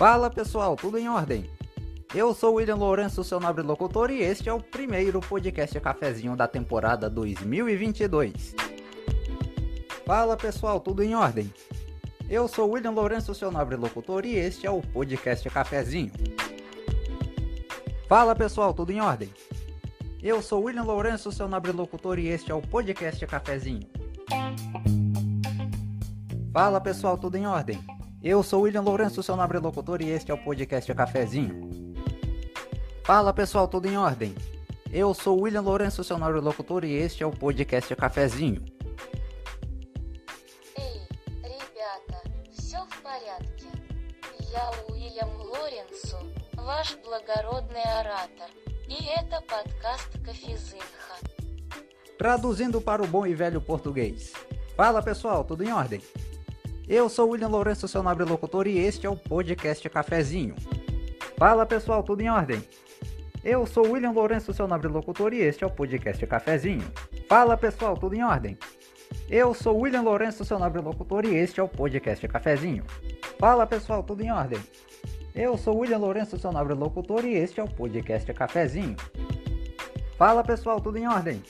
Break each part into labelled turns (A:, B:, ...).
A: Fala pessoal, tudo em ordem? Eu sou William Lourenço, seu nobre locutor, e este é o primeiro podcast cafezinho da temporada 2022. Fala pessoal, tudo em ordem? Eu sou William Lourenço, seu nobre locutor, e este é o podcast cafezinho. Fala pessoal, tudo em ordem? Eu sou William Lourenço, seu nobre locutor, e este é o podcast cafezinho. Fala pessoal, tudo em ordem? Eu sou William Lourenço, seu nobre locutor, e este é o podcast Cafezinho. Fala pessoal, tudo em ordem? Eu sou William Lourenço, seu nobre locutor, e este é o podcast Cafezinho.
B: Эй, ребята, все в порядке? Я Уильям Лоренцо, ваш благородный оратор, и это подкаст Кофезинха.
A: Traduzindo para o bom e velho português. Fala pessoal, tudo em ordem? Eu sou William Lourenço, seu nobre locutor, e este é o podcast Cafezinho. Fala pessoal, tudo em ordem? Eu sou William Lourenço, seu nobre locutor, e este é o podcast Cafezinho. Fala pessoal, tudo em ordem? Eu sou William Lourenço, seu nobre locutor, e este é o podcast Cafezinho. Fala pessoal, tudo em ordem? Eu sou William Lourenço, seu nobre locutor, e este é o podcast Cafezinho. Fala pessoal, tudo em ordem?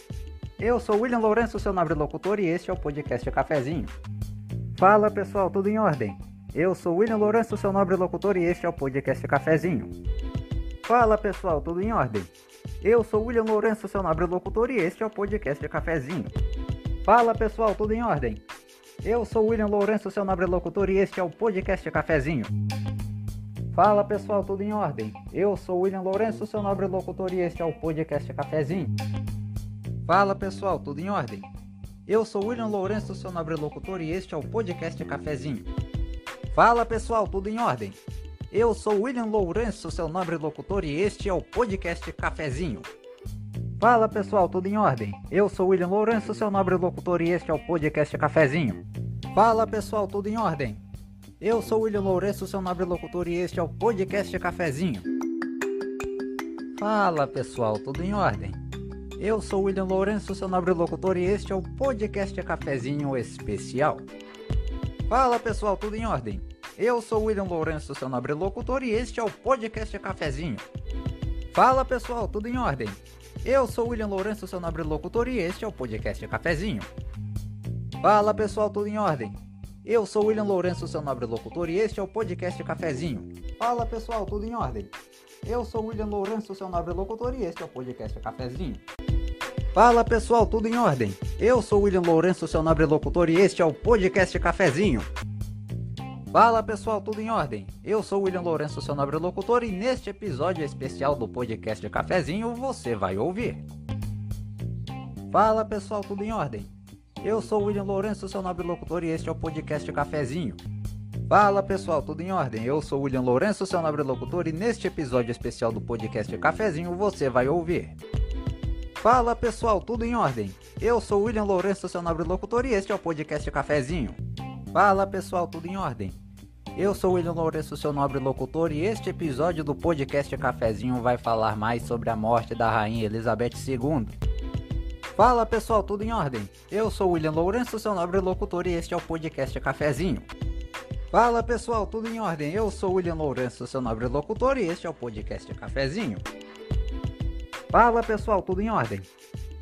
A: Eu sou William Lourenço, seu nobre locutor, e este é o podcast Cafezinho. Fala pessoal, tudo em ordem? Eu sou William Lourenço, seu nobre locutor, e este é o podcast Cafezinho. Fala pessoal, tudo em ordem? Eu sou William Lourenço, seu nobre locutor, e este é o podcast Cafezinho. Fala pessoal, tudo em ordem? Eu sou William Lourenço, seu nobre locutor, e este é o podcast Cafezinho. Fala pessoal, tudo em ordem? Eu sou William Lourenço, seu nobre locutor, e este é o podcast Cafezinho. Fala pessoal, tudo em ordem? Eu sou William Lourenço, seu nobre locutor, e este é o podcast Cafezinho. Fala pessoal, tudo em ordem? Eu sou William Lourenço, seu nobre locutor, e este é o podcast Cafezinho. Fala pessoal, tudo em ordem? Eu sou William Lourenço, seu nobre locutor, e este é o podcast Cafezinho. Fala pessoal, tudo em ordem? Eu sou William Lourenço, seu nobre locutor, e este é o podcast Cafezinho. Fala pessoal, tudo em ordem? Eu sou William Lourenço, seu nobre locutor, e este é o podcast Cafezinho Especial. Fala pessoal, tudo em ordem? Eu sou William Lourenço, seu nobre locutor, e este é o podcast Cafezinho. Fala pessoal, tudo em ordem? Eu sou William Lourenço, seu nobre locutor, e este é o podcast Cafezinho. Fala pessoal, tudo em ordem? Eu sou William Lourenço, seu nobre locutor, e este é o podcast Cafezinho. Fala pessoal, tudo em ordem? Eu sou William Lourenço, seu nobre locutor, e este é o podcast Cafezinho. Fala pessoal, tudo em ordem? Eu sou William Lourenço, seu nobre locutor, e este é o podcast Cafezinho. Fala pessoal, tudo em ordem? Eu sou William Lourenço, seu nobre locutor, e neste episódio especial do podcast Cafezinho você vai ouvir. Fala pessoal, tudo em ordem? Eu sou William Lourenço, seu nobre locutor, e este é o podcast Cafezinho. Fala pessoal, tudo em ordem? Eu sou William Lourenço, seu nobre locutor, e neste episódio especial do podcast Cafezinho você vai ouvir. Fala pessoal, tudo em ordem? Eu sou William Lourenço, seu nobre locutor, e este é o podcast Cafezinho. Fala pessoal, tudo em ordem? Eu sou William Lourenço, seu nobre locutor, e este episódio do podcast Cafezinho vai falar mais sobre a morte da Rainha Elizabeth II. Fala pessoal, tudo em ordem? Eu sou William Lourenço, seu nobre locutor, e este é o podcast Cafezinho. Fala pessoal, tudo em ordem? Eu sou William Lourenço, seu nobre locutor, e este é o podcast Cafezinho. Fala pessoal, tudo em ordem?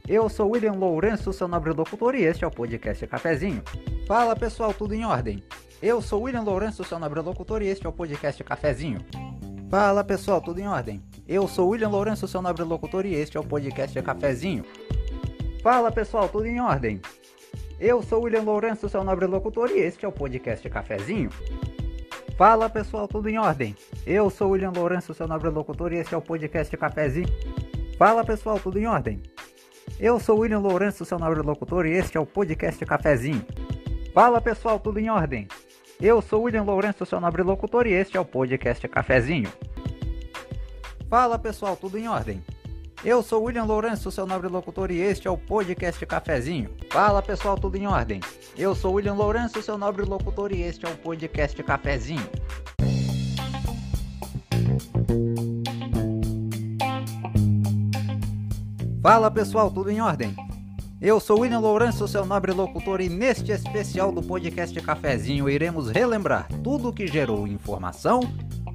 A: Eu sou William Lourenço, seu nobre locutor, e este é o podcast Cafezinho. Fala pessoal, tudo em ordem? Eu sou William Lourenço, seu nobre locutor, e este é o podcast Cafezinho. Fala pessoal, tudo em ordem? Eu sou William Lourenço, seu nobre locutor, e este é o podcast Cafezinho. Fala pessoal, tudo em ordem? Eu sou William Lourenço, seu nobre locutor, e este é o podcast Cafezinho. Fala pessoal, tudo em ordem? Eu sou William Lourenço, seu nobre locutor, e este é o podcast Cafezinho. Fala pessoal, tudo em ordem? Eu sou William Lourenço, seu nobre locutor, e este é o podcast Cafezinho. Fala pessoal, tudo em ordem? Eu sou William Lourenço, seu nobre locutor, e este é o podcast Cafezinho. Fala pessoal, tudo em ordem? Eu sou William Lourenço, seu nobre locutor, e este é o podcast Cafezinho. Fala pessoal, tudo em ordem? Eu sou William Lourenço, seu nobre locutor, e este é o podcast Cafezinho. Fala pessoal, tudo em ordem? Eu sou William Lourenço, seu nobre locutor, e neste especial do podcast Cafezinho iremos relembrar tudo que gerou informação,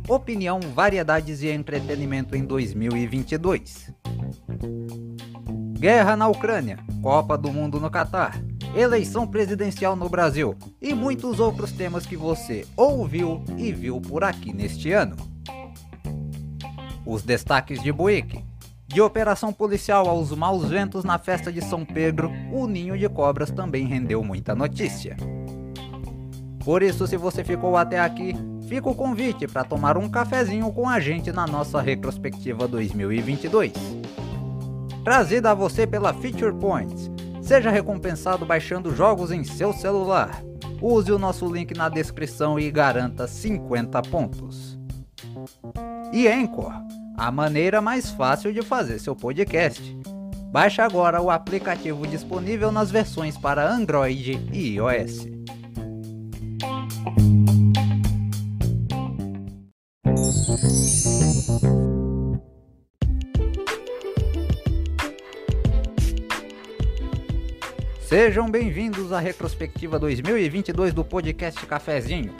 A: opinião, variedades e entretenimento em 2022. Guerra na Ucrânia, Copa do Mundo no Catar, eleição presidencial no Brasil e muitos outros temas que você ouviu e viu por aqui neste ano. Os destaques de Buick. De operação policial aos maus ventos na festa de São Pedro, o ninho de cobras também rendeu muita notícia. Por isso, se você ficou até aqui, fica o convite para tomar um cafezinho com a gente na nossa retrospectiva 2022 trazida a você pela Feature Points. Seja recompensado baixando jogos em seu celular. Use o nosso link na descrição e garanta 50 pontos. E Anchor, a maneira mais fácil de fazer seu podcast. Baixe agora o aplicativo disponível nas versões para Android e iOS. Sejam bem-vindos à retrospectiva 2022 do podcast Cafezinho.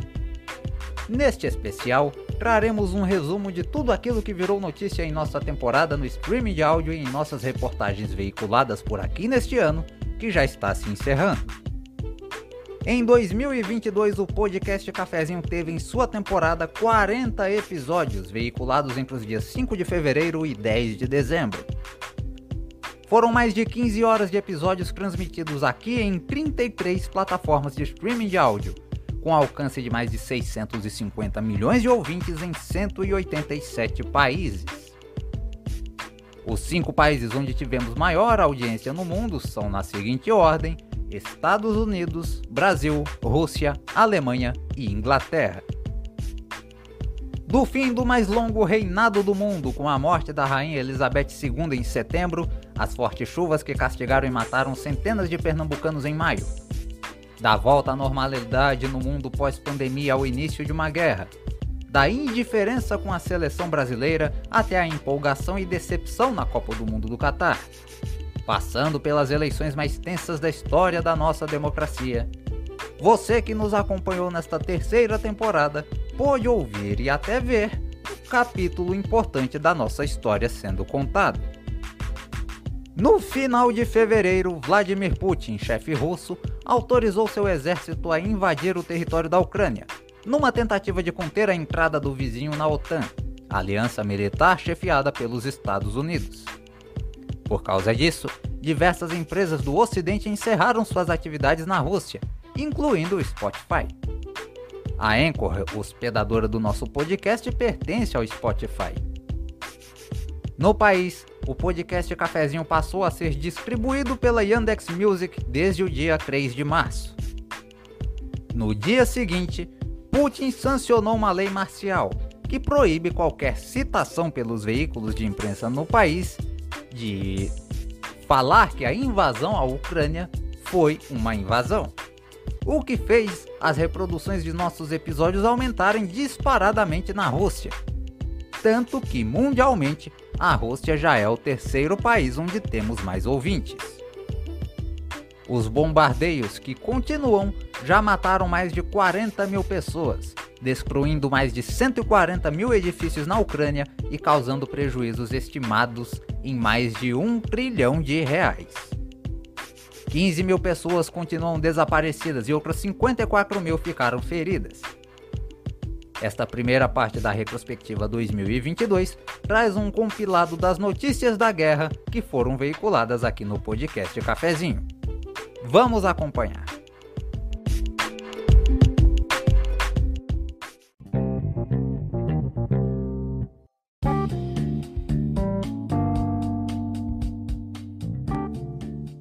A: Neste especial, traremos um resumo de tudo aquilo que virou notícia em nossa temporada no streaming de áudio e em nossas reportagens veiculadas por aqui neste ano, que já está se encerrando. Em 2022, o podcast Cafezinho teve em sua temporada 40 episódios, veiculados entre os dias 5 de fevereiro e 10 de dezembro. Foram mais de 15 horas de episódios transmitidos aqui em 33 plataformas de streaming de áudio, com alcance de mais de 650 milhões de ouvintes em 187 países. Os cinco países onde tivemos maior audiência no mundo são, na seguinte ordem: Estados Unidos, Brasil, Rússia, Alemanha e Inglaterra. Do fim do mais longo reinado do mundo, com a morte da rainha Elizabeth II em setembro, as fortes chuvas que castigaram e mataram centenas de pernambucanos em maio. Da volta à normalidade no mundo pós-pandemia ao início de uma guerra. Da indiferença com a seleção brasileira até a empolgação e decepção na Copa do Mundo do Catar. Passando pelas eleições mais tensas da história da nossa democracia. Você que nos acompanhou nesta terceira temporada pôde ouvir e até ver um capítulo importante da nossa história sendo contado. No final de fevereiro, Vladimir Putin, chefe russo, autorizou seu exército a invadir o território da Ucrânia, numa tentativa de conter a entrada do vizinho na OTAN, aliança militar chefiada pelos Estados Unidos. Por causa disso, diversas empresas do Ocidente encerraram suas atividades na Rússia, incluindo o Spotify. A Anchor, hospedadora do nosso podcast, pertence ao Spotify. No país, o podcast Cafezinho passou a ser distribuído pela Yandex Music desde o dia 3 de março. No dia seguinte, Putin sancionou uma lei marcial que proíbe qualquer citação pelos veículos de imprensa no país de falar que a invasão à Ucrânia foi uma invasão. O que fez as reproduções de nossos episódios aumentarem disparadamente na Rússia. Tanto que mundialmente a Rússia já é o terceiro país onde temos mais ouvintes. Os bombardeios que continuam já mataram mais de 40 mil pessoas, destruindo mais de 140 mil edifícios na Ucrânia e causando prejuízos estimados em mais de um trilhão de reais. 15 mil pessoas continuam desaparecidas e outras 54 mil ficaram feridas. Esta primeira parte da retrospectiva 2022 traz um compilado das notícias da guerra que foram veiculadas aqui no podcast Cafezinho. Vamos acompanhar.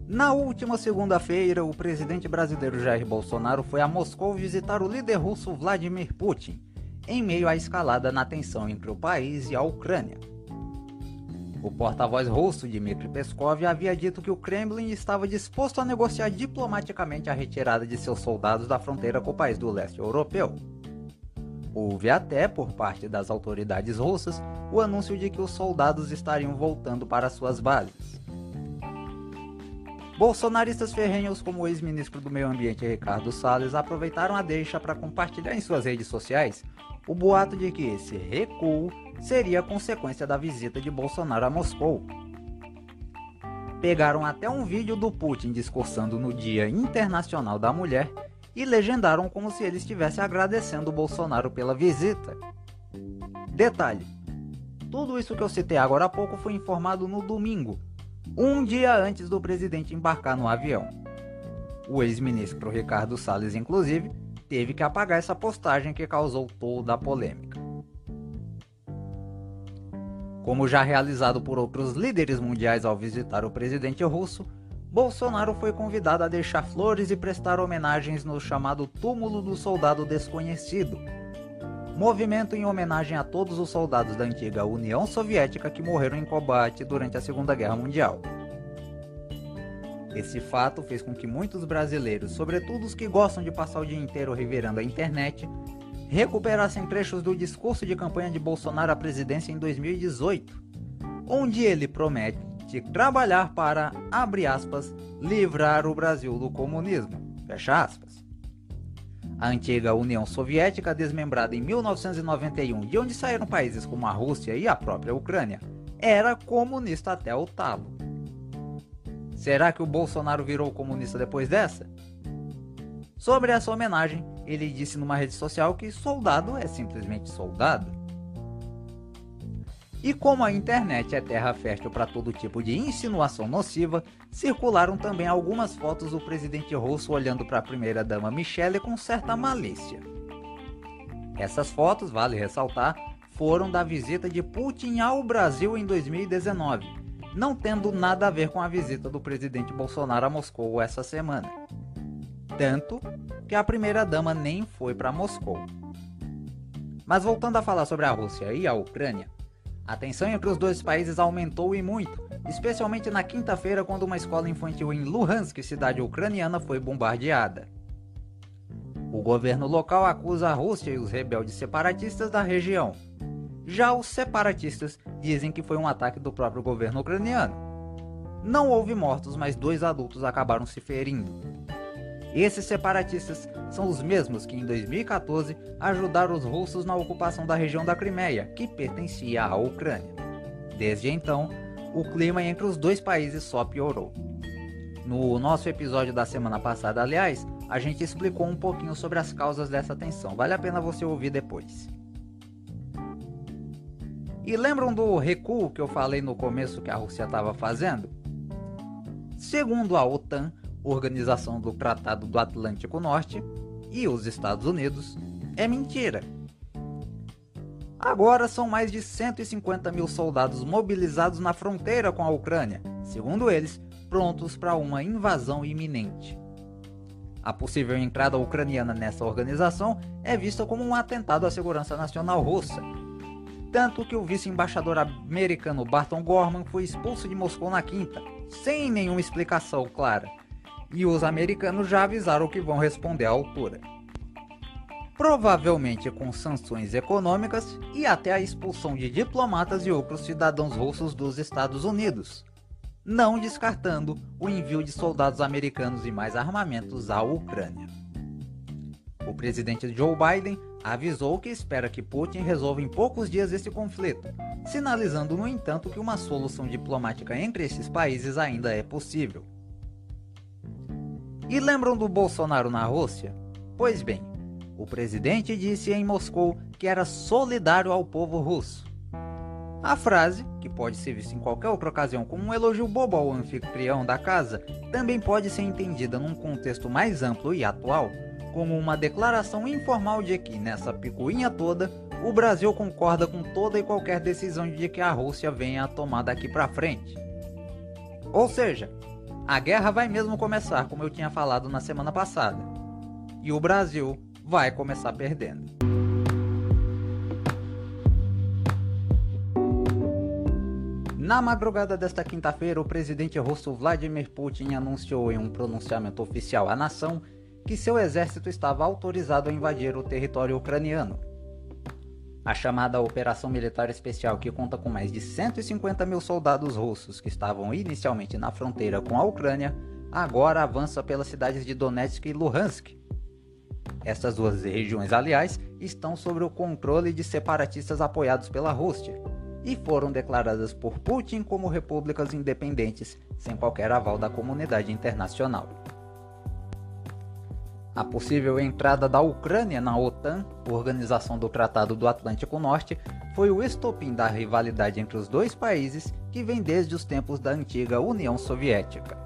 A: Na última segunda-feira, o presidente brasileiro Jair Bolsonaro foi a Moscou visitar o líder russo Vladimir Putin em meio à escalada na tensão entre o país e a Ucrânia. O porta-voz russo Dmitry Peskov havia dito que o Kremlin estava disposto a negociar diplomaticamente a retirada de seus soldados da fronteira com o país do leste europeu. Houve até, por parte das autoridades russas, o anúncio de que os soldados estariam voltando para suas bases. Bolsonaristas ferrenhos como o ex-ministro do Meio Ambiente Ricardo Salles aproveitaram a deixa para compartilhar em suas redes sociais o boato de que esse recuo seria consequência da visita de Bolsonaro a Moscou. Pegaram até um vídeo do Putin discursando no Dia Internacional da Mulher e legendaram como se ele estivesse agradecendo Bolsonaro pela visita. Detalhe: tudo isso que eu citei agora há pouco foi informado no domingo, um dia antes do presidente embarcar no avião. O ex-ministro Ricardo Salles, inclusive, teve que apagar essa postagem que causou toda a polêmica. Como já realizado por outros líderes mundiais ao visitar o presidente russo, Bolsonaro foi convidado a deixar flores e prestar homenagens no chamado Túmulo do Soldado Desconhecido, movimento em homenagem a todos os soldados da antiga União Soviética que morreram em combate durante a Segunda Guerra Mundial. Esse fato fez com que muitos brasileiros, sobretudo os que gostam de passar o dia inteiro revirando a internet, recuperassem trechos do discurso de campanha de Bolsonaro à presidência em 2018, onde ele promete trabalhar para, abre aspas, livrar o Brasil do comunismo, fecha aspas. A antiga União Soviética, desmembrada em 1991, de onde saíram países como a Rússia e a própria Ucrânia, era comunista até o talo. Será que o Bolsonaro virou comunista depois dessa? Sobre essa homenagem, ele disse numa rede social que soldado é simplesmente soldado. E como a internet é terra fértil para todo tipo de insinuação nociva, circularam também algumas fotos do presidente russo olhando para a primeira-dama Michelle com certa malícia. Essas fotos, vale ressaltar, foram da visita de Putin ao Brasil em 2019 não tendo nada a ver com a visita do presidente Bolsonaro a Moscou essa semana. Tanto que a primeira-dama nem foi para Moscou. Mas voltando a falar sobre a Rússia e a Ucrânia, a tensão entre os dois países aumentou e muito, especialmente na quinta-feira, quando uma escola infantil em Luhansk, cidade ucraniana, foi bombardeada. O governo local acusa a Rússia e os rebeldes separatistas da região já os separatistas dizem que foi um ataque do próprio governo ucraniano. Não houve mortos, mas dois adultos acabaram se ferindo. Esses separatistas são os mesmos que em 2014 ajudaram os russos na ocupação da região da Crimeia, que pertencia à Ucrânia. Desde então, o clima entre os dois países só piorou. No nosso episódio da semana passada, aliás, a gente explicou um pouquinho sobre as causas dessa tensão. Vale a pena você ouvir depois. E lembram do recuo que eu falei no começo que a Rússia estava fazendo? Segundo a OTAN, Organização do Tratado do Atlântico Norte, e os Estados Unidos, é mentira. Agora são mais de 150 mil soldados mobilizados na fronteira com a Ucrânia, segundo eles, prontos para uma invasão iminente. A possível entrada ucraniana nessa organização é vista como um atentado à segurança nacional russa, tanto que o vice-embaixador americano Barton Gorman foi expulso de Moscou na quinta, sem nenhuma explicação clara. E os americanos já avisaram que vão responder à altura. Provavelmente com sanções econômicas e até a expulsão de diplomatas e outros cidadãos russos dos Estados Unidos, não descartando o envio de soldados americanos e mais armamentos à Ucrânia. O presidente Joe Biden avisou que espera que Putin resolva em poucos dias esse conflito, sinalizando, no entanto, que uma solução diplomática entre esses países ainda é possível. E lembram do Bolsonaro na Rússia? Pois bem, o presidente disse em Moscou que era solidário ao povo russo. A frase, que pode ser vista em qualquer outra ocasião como um elogio bobo ao anfitrião da casa, também pode ser entendida num contexto mais amplo e atual como uma declaração informal de que, nessa picuinha toda, o Brasil concorda com toda e qualquer decisão de que a Rússia venha a tomar daqui para frente. Ou seja, a guerra vai mesmo começar, como eu tinha falado na semana passada, e o Brasil vai começar perdendo. Na madrugada desta quinta-feira, o presidente russo Vladimir Putin anunciou em um pronunciamento oficial à nação que seu exército estava autorizado a invadir o território ucraniano. A chamada Operação Militar Especial, que conta com mais de 150 mil soldados russos que estavam inicialmente na fronteira com a Ucrânia, agora avança pelas cidades de Donetsk e Luhansk. Essas duas regiões, aliás, estão sob o controle de separatistas apoiados pela Rússia e foram declaradas por Putin como repúblicas independentes, sem qualquer aval da comunidade internacional. A possível entrada da Ucrânia na OTAN, Organização do Tratado do Atlântico Norte, foi o estopim da rivalidade entre os dois países que vem desde os tempos da antiga União Soviética.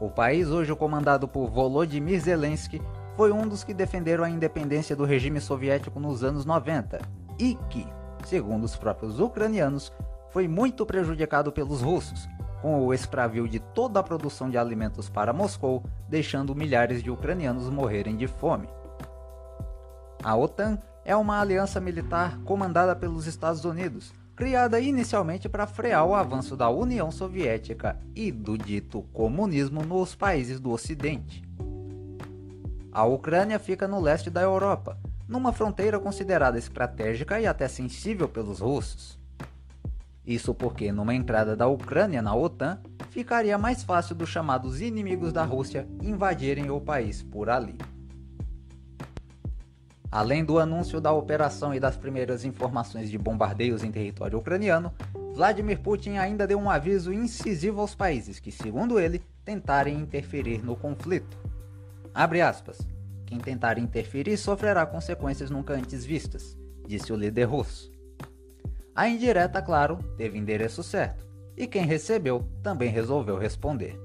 A: O país, hoje comandado por Volodymyr Zelensky, foi um dos que defenderam a independência do regime soviético nos anos 90 e que, segundo os próprios ucranianos, foi muito prejudicado pelos russos, com o extravio de toda a produção de alimentos para Moscou, deixando milhares de ucranianos morrerem de fome. A OTAN é uma aliança militar comandada pelos Estados Unidos, criada inicialmente para frear o avanço da União Soviética e do dito comunismo nos países do Ocidente. A Ucrânia fica no leste da Europa, numa fronteira considerada estratégica e até sensível pelos russos. Isso porque, numa entrada da Ucrânia na OTAN, ficaria mais fácil dos chamados inimigos da Rússia invadirem o país por ali. Além do anúncio da operação e das primeiras informações de bombardeios em território ucraniano, Vladimir Putin ainda deu um aviso incisivo aos países que, segundo ele, tentarem interferir no conflito. Abre aspas. Quem tentar interferir sofrerá consequências nunca antes vistas, disse o líder russo. A indireta, claro, teve endereço certo, e quem recebeu também resolveu responder.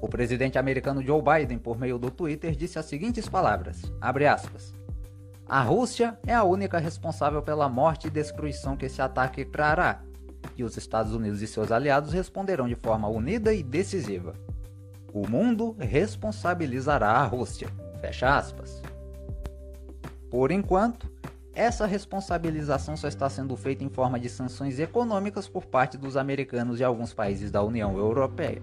A: O presidente americano Joe Biden, por meio do Twitter, disse as seguintes palavras: aspas, A Rússia é a única responsável pela morte e destruição que esse ataque trará, e os Estados Unidos e seus aliados responderão de forma unida e decisiva. O mundo responsabilizará a Rússia. Fecha aspas. Por enquanto, essa responsabilização só está sendo feita em forma de sanções econômicas por parte dos americanos e alguns países da União Europeia.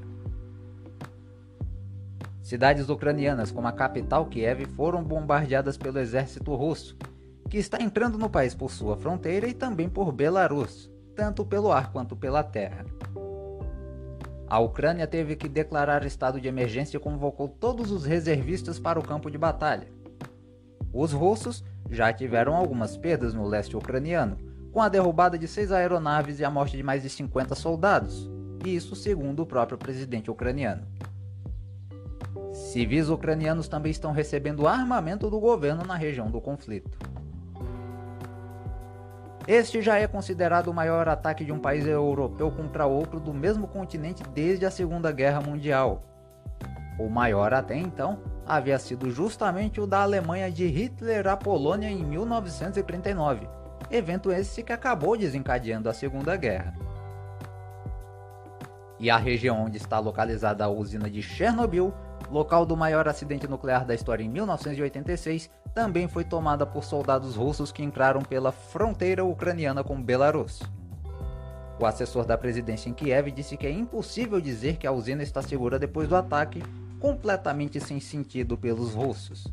A: Cidades ucranianas como a capital Kiev foram bombardeadas pelo exército russo, que está entrando no país por sua fronteira e também por Belarus, tanto pelo ar quanto pela terra. A Ucrânia teve que declarar estado de emergência e convocou todos os reservistas para o campo de batalha. Os russos já tiveram algumas perdas no leste ucraniano, com a derrubada de seis aeronaves e a morte de mais de 50 soldados, isso segundo o próprio presidente ucraniano. Civis ucranianos também estão recebendo armamento do governo na região do conflito. Este já é considerado o maior ataque de um país europeu contra outro do mesmo continente desde a Segunda Guerra Mundial. O maior até então havia sido justamente o da Alemanha de Hitler à Polônia em 1939, evento esse que acabou desencadeando a Segunda Guerra. E a região onde está localizada a usina de Chernobyl, local do maior acidente nuclear da história em 1986, também foi tomada por soldados russos que entraram pela fronteira ucraniana com Belarus. O assessor da presidência em Kiev disse que é impossível dizer que a usina está segura depois do ataque, completamente sem sentido pelos russos.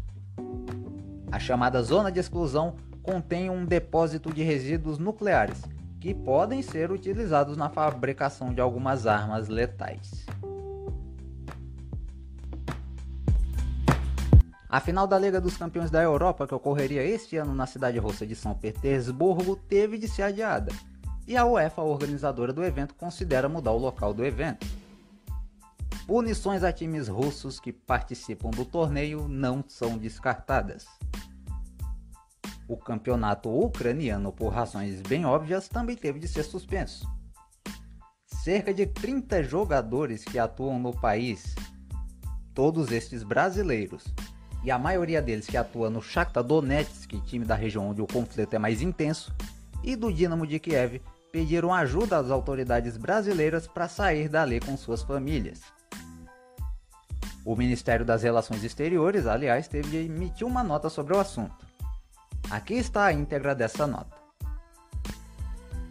A: A chamada zona de exclusão contém um depósito de resíduos nucleares que podem ser utilizados na fabricação de algumas armas letais. A final da Liga dos Campeões da Europa, que ocorreria este ano na cidade russa de São Petersburgo, teve de ser adiada, e a UEFA, organizadora do evento, considera mudar o local do evento. Punições a times russos que participam do torneio não são descartadas. O campeonato ucraniano, por razões bem óbvias, também teve de ser suspenso. Cerca de 30 jogadores que atuam no país, todos estes brasileiros, e a maioria deles que atua no Shakhtar Donetsk, time da região onde o conflito é mais intenso, e do Dinamo de Kiev, pediram ajuda às autoridades brasileiras para sair dali com suas famílias. O Ministério das Relações Exteriores, aliás, teve de emitir uma nota sobre o assunto. Aqui está a íntegra dessa nota.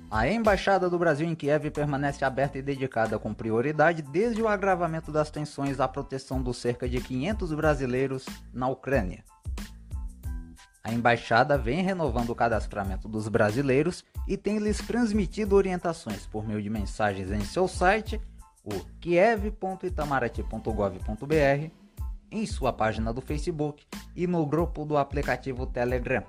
A: A Embaixada do Brasil em Kiev permanece aberta e dedicada com prioridade desde o agravamento das tensões à proteção dos cerca de 500 brasileiros na Ucrânia. A embaixada vem renovando o cadastramento dos brasileiros e tem lhes transmitido orientações por meio de mensagens em seu site, o kiev.itamaraty.gov.br, em sua página do Facebook e no grupo do aplicativo Telegram.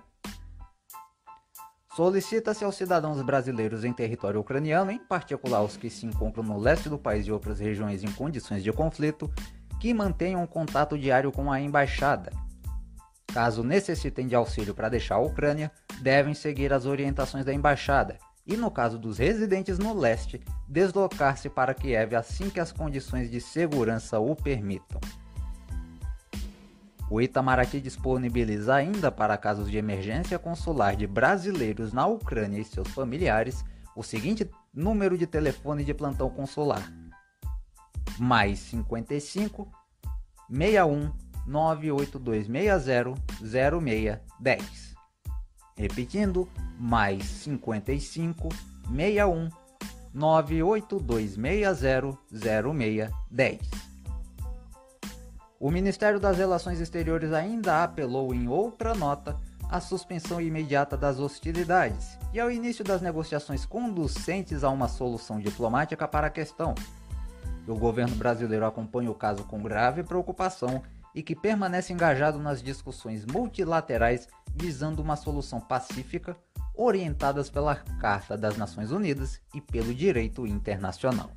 A: Solicita-se aos cidadãos brasileiros em território ucraniano, em particular os que se encontram no leste do país e outras regiões em condições de conflito, que mantenham contato diário com a embaixada. Caso necessitem de auxílio para deixar a Ucrânia, devem seguir as orientações da embaixada e, no caso dos residentes no leste, deslocar-se para Kiev assim que as condições de segurança o permitam. O Itamaraty disponibiliza ainda para casos de emergência consular de brasileiros na Ucrânia e seus familiares o seguinte número de telefone de plantão consular: mais 55 61 98260 0610. Repetindo, mais 55 61 98260 0610. O Ministério das Relações Exteriores ainda apelou em outra nota à suspensão imediata das hostilidades e ao início das negociações conducentes a uma solução diplomática para a questão. O governo brasileiro acompanha o caso com grave preocupação e que permanece engajado nas discussões multilaterais visando uma solução pacífica, orientadas pela Carta das Nações Unidas e pelo direito internacional.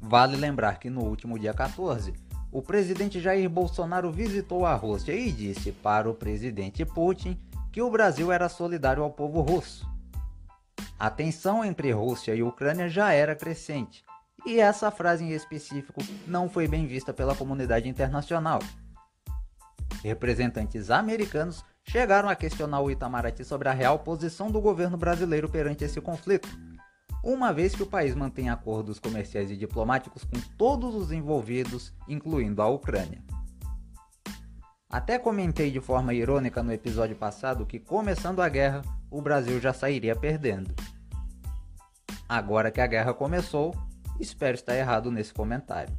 A: Vale lembrar que no último dia 14, o presidente Jair Bolsonaro visitou a Rússia e disse para o presidente Putin que o Brasil era solidário ao povo russo. A tensão entre Rússia e Ucrânia já era crescente, e essa frase em específico não foi bem vista pela comunidade internacional. Representantes americanos chegaram a questionar o Itamaraty sobre a real posição do governo brasileiro perante esse conflito uma vez que o país mantém acordos comerciais e diplomáticos com todos os envolvidos, incluindo a Ucrânia. Até comentei de forma irônica no episódio passado que, começando a guerra, o Brasil já sairia perdendo. Agora que a guerra começou, espero estar errado nesse comentário.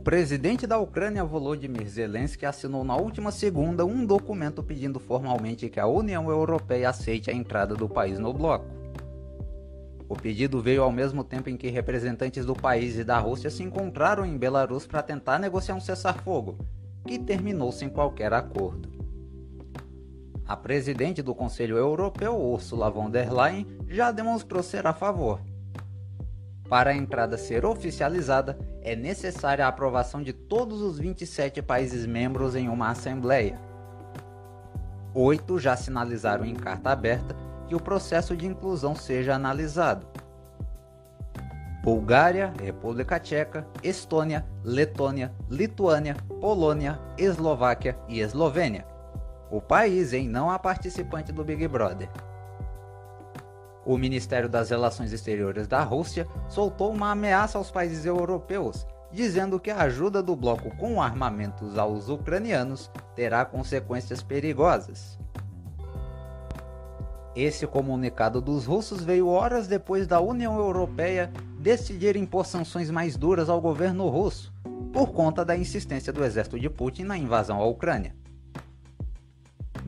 A: presidente da Ucrânia Volodymyr Zelensky assinou na última segunda um documento pedindo formalmente que a União Europeia aceite a entrada do país no bloco. O pedido veio ao mesmo tempo em que representantes do país e da Rússia se encontraram em Belarus para tentar negociar um cessar-fogo, que terminou sem qualquer acordo. A presidente do Conselho Europeu, Ursula von der Leyen, já demonstrou ser a favor. Para a entrada ser oficializada, é necessária a aprovação de todos os 27 países membros em uma assembleia. Oito já sinalizaram em carta aberta que o processo de inclusão seja analisado. Bulgária, República Tcheca, Estônia, Letônia, Lituânia, Polônia, Eslováquia e Eslovênia. O país em não há participante do Big Brother. O Ministério das Relações Exteriores da Rússia soltou uma ameaça aos países europeus, dizendo que a ajuda do bloco com armamentos aos ucranianos terá consequências perigosas. Esse comunicado dos russos veio horas depois da União Europeia decidir impor sanções mais duras ao governo russo, por conta da insistência do exército de Putin na invasão à Ucrânia.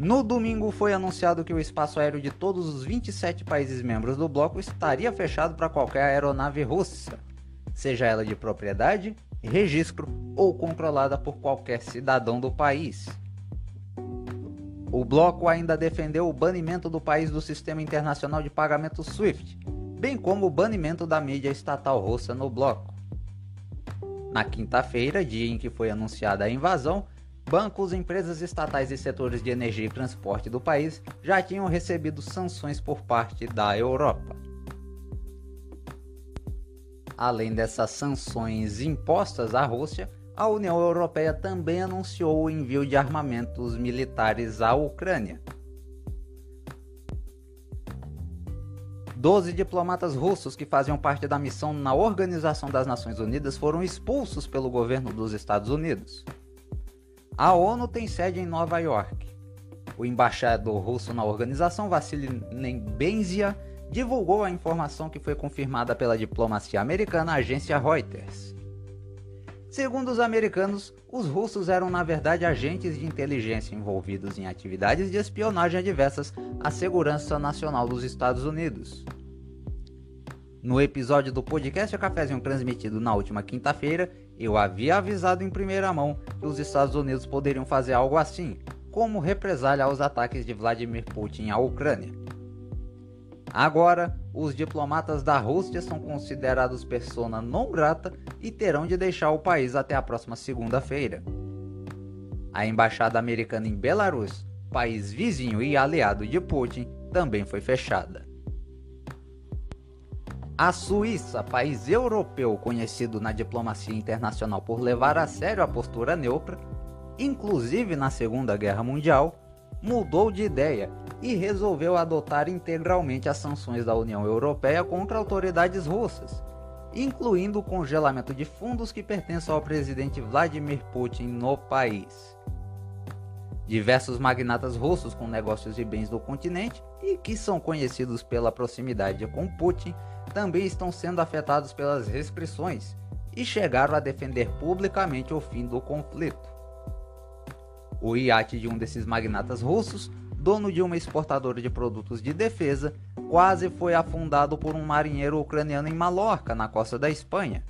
A: No domingo foi anunciado que o espaço aéreo de todos os 27 países membros do bloco estaria fechado para qualquer aeronave russa, seja ela de propriedade, registro ou controlada por qualquer cidadão do país. O bloco ainda defendeu o banimento do país do sistema internacional de pagamento SWIFT, bem como o banimento da mídia estatal russa no bloco. Na quinta-feira, dia em que foi anunciada a invasão, Bancos, empresas estatais e setores de energia e transporte do país já tinham recebido sanções por parte da Europa. Além dessas sanções impostas à Rússia, a União Europeia também anunciou o envio de armamentos militares à Ucrânia. Doze diplomatas russos que faziam parte da missão na Organização das Nações Unidas foram expulsos pelo governo dos Estados Unidos. A ONU tem sede em Nova York. O embaixador russo na organização, Vassily Nebenzia, divulgou a informação que foi confirmada pela diplomacia americana, a agência Reuters. Segundo os americanos, os russos eram na verdade agentes de inteligência envolvidos em atividades de espionagem adversas à segurança nacional dos Estados Unidos. No episódio do podcast A Cafézinho transmitido na última quinta-feira, eu havia avisado em primeira mão que os Estados Unidos poderiam fazer algo assim, como represália aos ataques de Vladimir Putin à Ucrânia. Agora, os diplomatas da Rússia são considerados persona não grata e terão de deixar o país até a próxima segunda-feira. A embaixada americana em Belarus, país vizinho e aliado de Putin, também foi fechada. A Suíça, país europeu conhecido na diplomacia internacional por levar a sério a postura neutra, inclusive na Segunda Guerra Mundial, mudou de ideia e resolveu adotar integralmente as sanções da União Europeia contra autoridades russas, incluindo o congelamento de fundos que pertencem ao presidente Vladimir Putin no país. Diversos magnatas russos com negócios e bens no continente e que são conhecidos pela proximidade com Putin também estão sendo afetados pelas restrições e chegaram a defender publicamente o fim do conflito. O iate de um desses magnatas russos dono de uma exportadora de produtos de defesa, quase foi afundado por um marinheiro ucraniano em Malorca, na costa da Espanha.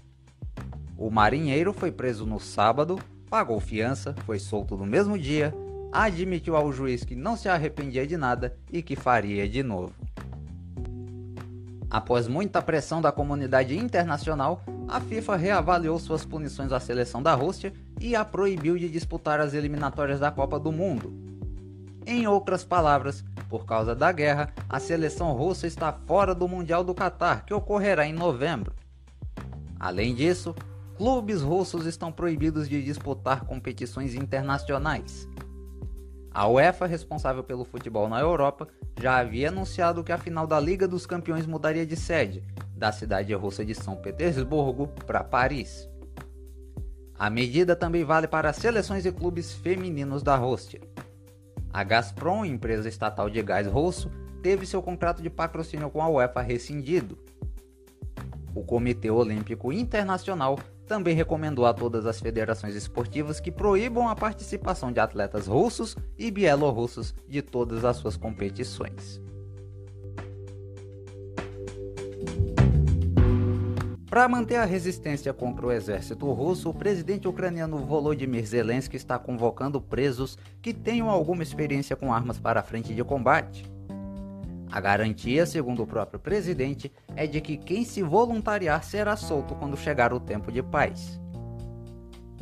A: O marinheiro foi preso no sábado, pagou fiança, foi solto no mesmo dia, admitiu ao juiz que não se arrependia de nada e que faria de novo. Após muita pressão da comunidade internacional, a FIFA reavaliou suas punições à seleção da Rússia e a proibiu de disputar as eliminatórias da Copa do Mundo, em outras palavras, por causa da guerra, a seleção russa está fora do Mundial do Catar, que ocorrerá em novembro. Além disso, clubes russos estão proibidos de disputar competições internacionais. A UEFA, responsável pelo futebol na Europa, já havia anunciado que a final da Liga dos Campeões mudaria de sede, da cidade russa de São Petersburgo para Paris. A medida também vale para seleções e clubes femininos da Rússia. A Gazprom, empresa estatal de gás russo, teve seu contrato de patrocínio com a UEFA rescindido. O Comitê Olímpico Internacional também recomendou a todas as federações esportivas que proíbam a participação de atletas russos e bielorrussos de todas as suas competições. Para manter a resistência contra o exército russo, o presidente ucraniano Volodymyr Zelensky está convocando presos que tenham alguma experiência com armas para a frente de combate. A garantia, segundo o próprio presidente, é de que quem se voluntariar será solto quando chegar o tempo de paz.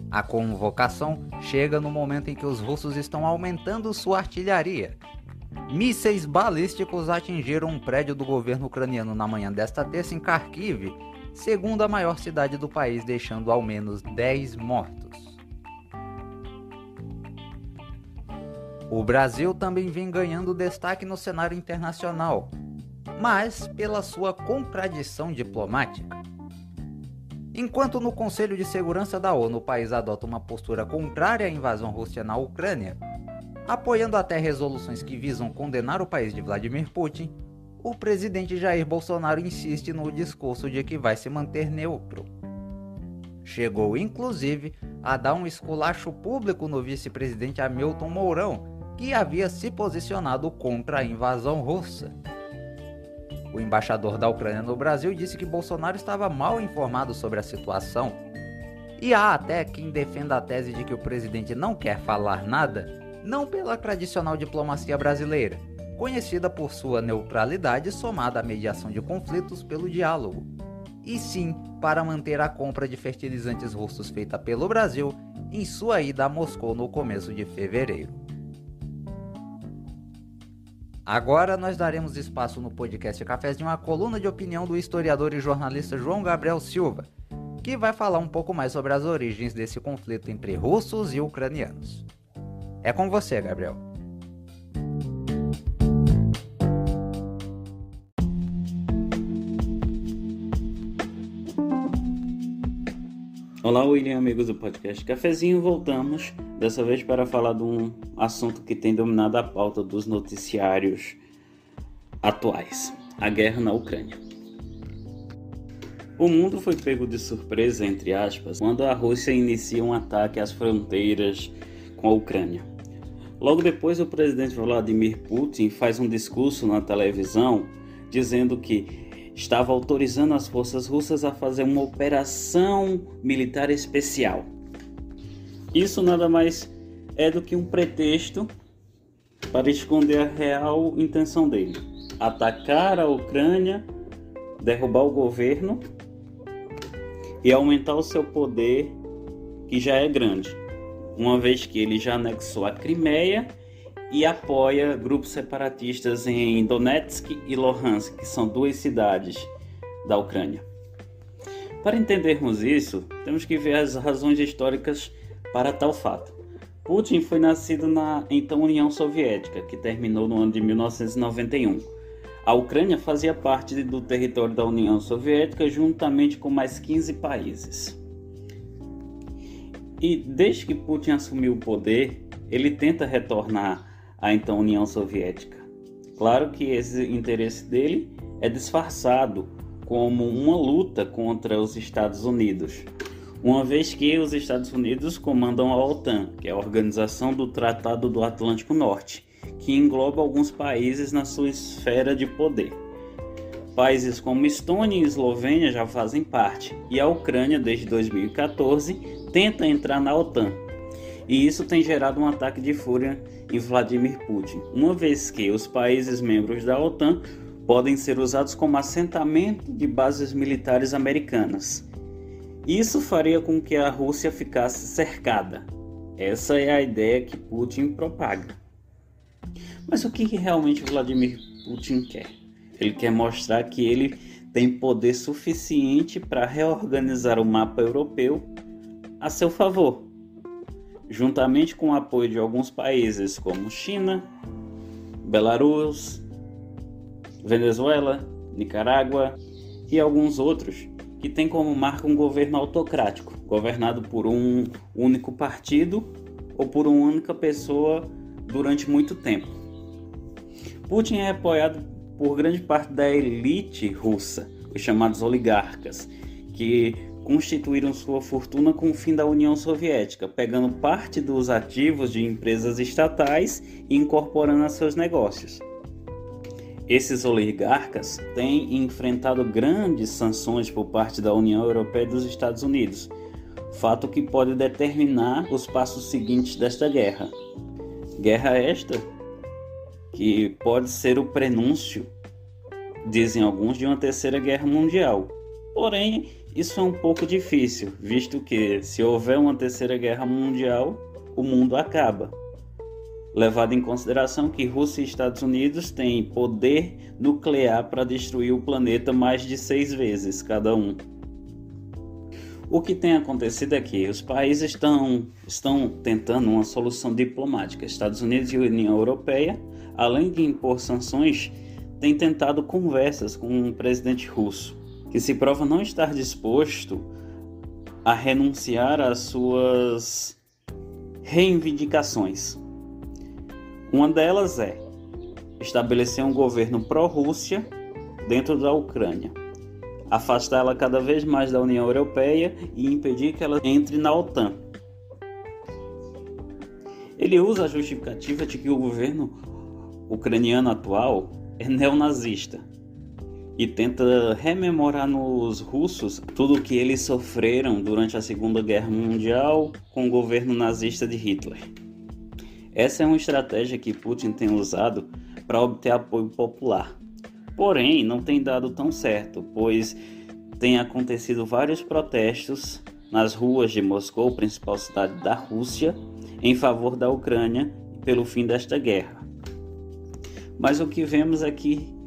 A: A convocação chega no momento em que os russos estão aumentando sua artilharia. Mísseis balísticos atingiram um prédio do governo ucraniano na manhã desta terça em Kharkiv segunda maior cidade do país, deixando ao menos 10 mortos. O Brasil também vem ganhando destaque no cenário internacional, mas pela sua contradição diplomática. Enquanto no Conselho de Segurança da ONU o país adota uma postura contrária à invasão russa na Ucrânia, apoiando até resoluções que visam condenar o país de Vladimir Putin, o presidente Jair Bolsonaro insiste no discurso de que vai se manter neutro. Chegou inclusive a dar um esculacho público no vice-presidente Hamilton Mourão, que havia se posicionado contra a invasão russa. O embaixador da Ucrânia no Brasil disse que Bolsonaro estava mal informado sobre a situação. E há até quem defenda a tese de que o presidente não quer falar nada, não pela tradicional diplomacia brasileira, conhecida por sua neutralidade somada à mediação de conflitos pelo diálogo, e sim para manter a compra de fertilizantes russos feita pelo Brasil em sua ida a Moscou no começo de fevereiro. Agora nós daremos espaço no podcast Cafés uma coluna de opinião do historiador e jornalista João Gabriel Silva, que vai falar um pouco mais sobre as origens desse conflito entre russos e ucranianos. É com você, Gabriel.
C: Olá, William, amigos do podcast Cafezinho. Voltamos dessa vez para falar de um assunto que tem dominado a pauta dos noticiários atuais: a guerra na Ucrânia. O mundo foi pego de surpresa, entre aspas, quando a Rússia inicia um ataque às fronteiras com a Ucrânia. Logo depois, o presidente Vladimir Putin faz um discurso na televisão dizendo que estava autorizando as forças russas a fazer uma operação militar especial. Isso nada mais é do que um pretexto para esconder a real intenção dele: atacar a Ucrânia, derrubar o governo e aumentar o seu poder, que já é grande, uma vez que ele já anexou a Crimeia e apoia grupos separatistas em Donetsk e Luhansk, que são duas cidades da Ucrânia. Para entendermos isso, temos que ver as razões históricas para tal fato. Putin foi nascido na então União Soviética, que terminou no ano de 1991. A Ucrânia fazia parte do território da União Soviética juntamente com mais 15 países. E desde que Putin assumiu o poder, ele tenta retornar à então União Soviética. Claro que esse interesse dele é disfarçado como uma luta contra os Estados Unidos, uma vez que os Estados Unidos comandam a OTAN, que é a Organização do Tratado do Atlântico Norte, que engloba alguns países na sua esfera de poder. Países como Estônia e Eslovênia já fazem parte, e a Ucrânia, desde 2014, tenta entrar na OTAN, e isso tem gerado um ataque de fúria em Vladimir Putin, uma vez que os países membros da OTAN podem ser usados como assentamento de bases militares americanas. Isso faria com que a Rússia ficasse cercada. Essa é a ideia que Putin propaga. Mas o que realmente Vladimir Putin quer? Ele quer mostrar que ele tem poder suficiente para reorganizar o mapa europeu a seu favor juntamente com o apoio de alguns países como China, Belarus, Venezuela, Nicarágua e alguns outros que têm como marca um governo autocrático, governado por um único partido ou por uma única pessoa durante muito tempo. Putin é apoiado por grande parte da elite russa, os chamados oligarcas, que constituíram sua fortuna com o fim da União Soviética, pegando parte dos ativos de empresas estatais e incorporando a seus negócios. Esses oligarcas têm enfrentado grandes sanções por parte da União Europeia e dos Estados Unidos, fato que pode determinar os passos seguintes desta guerra. Guerra esta que pode ser o prenúncio, dizem alguns, de uma terceira guerra mundial. Porém, isso é um pouco difícil, visto que, se houver uma terceira guerra mundial, o mundo acaba. Levado em consideração que Rússia e Estados Unidos têm poder nuclear para destruir o planeta mais de seis vezes cada um. O que tem acontecido é que os países estão, estão tentando uma solução diplomática. Estados Unidos e União Europeia, além de impor sanções, têm tentado conversas com o presidente russo que se prova não estar disposto a renunciar às suas reivindicações. Uma delas é estabelecer um governo pró-Rússia dentro da Ucrânia, afastá-la cada vez mais da União Europeia e impedir que ela entre na OTAN. Ele usa a justificativa de que o governo ucraniano atual é neonazista e tenta rememorar nos russos tudo o que eles sofreram durante a Segunda Guerra Mundial com o governo nazista de Hitler. Essa é uma estratégia que Putin tem usado para obter apoio popular. Porém, não tem dado tão certo, pois tem acontecido vários protestos nas ruas de Moscou, principal cidade da Rússia, em favor da Ucrânia pelo fim desta guerra. Mas o que vemos aqui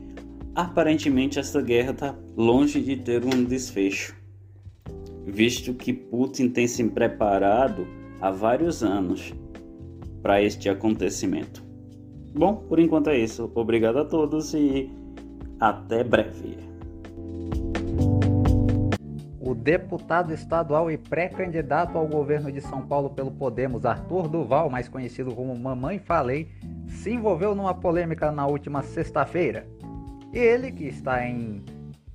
C: Aparentemente, essa guerra está longe de ter um desfecho, visto que Putin tem se preparado há vários anos para este acontecimento. Bom, por enquanto é isso. Obrigado a todos e até breve.
A: o deputado estadual e pré-candidato ao governo de São Paulo pelo Podemos, Arthur Duval, mais conhecido como Mamãe Falei, se envolveu numa polêmica na última sexta-feira. Ele, que está em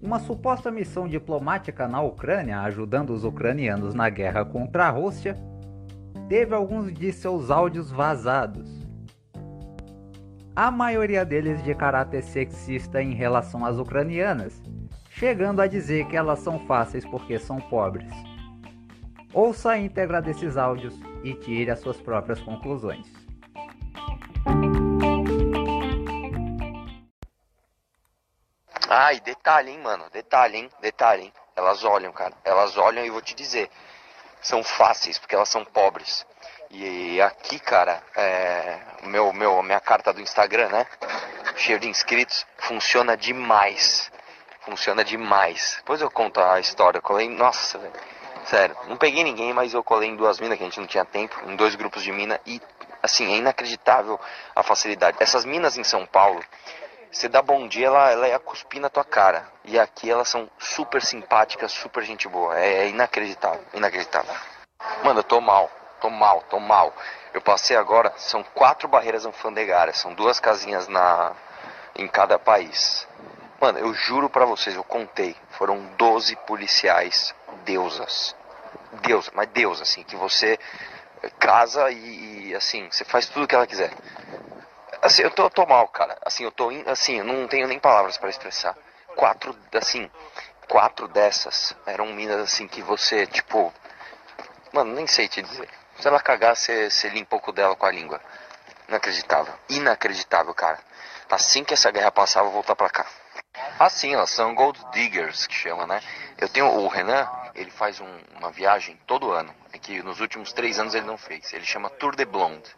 A: uma suposta missão diplomática na Ucrânia, ajudando os ucranianos na guerra contra a Rússia, teve alguns de seus áudios vazados. A maioria deles de caráter sexista em relação às ucranianas, chegando a dizer que elas são fáceis porque são pobres. Ouça a íntegra desses áudios e tire as suas próprias conclusões.
D: Ah, e detalhe, hein, mano. Detalhe, hein? Detalhe, hein? Elas olham, cara. Elas olham e vou te dizer. São fáceis, porque elas são pobres. E aqui, cara, é, meu, meu, minha carta do Instagram, né? Cheio de inscritos, funciona demais. Funciona demais. Depois eu conto a história. Eu colei, nossa, velho. Sério, não peguei ninguém, mas eu colei em duas minas que a gente não tinha tempo, em dois grupos de mina e assim, é inacreditável a facilidade. Essas minas em São Paulo, você dá bom dia, ela, ela ia cuspir na tua cara. E aqui elas são super simpáticas, super gente boa. É, é inacreditável, inacreditável. Mano, eu tô mal, tô mal, tô mal. Eu passei agora, são quatro barreiras alfandegárias, são duas casinhas na em cada país. Mano, eu juro pra vocês, eu contei, foram 12 policiais deusas. Deus, mas Deus, assim, que você casa e, e assim, você faz tudo o que ela quiser. Assim, eu tô, tô mal, cara. Assim, eu tô, assim, eu não tenho nem palavras para expressar. Quatro, assim, quatro dessas eram minas, assim, que você, tipo... Mano, nem sei te dizer. Se ela cagar, você, você limpa um pouco dela com a língua. Inacreditável. Inacreditável, cara. Assim que essa guerra passar, eu vou voltar pra cá. Assim, elas são gold diggers, que chama, né? Eu tenho o Renan, ele faz um, uma viagem todo ano. É que nos últimos três anos ele não fez. Ele chama Tour de Blonde.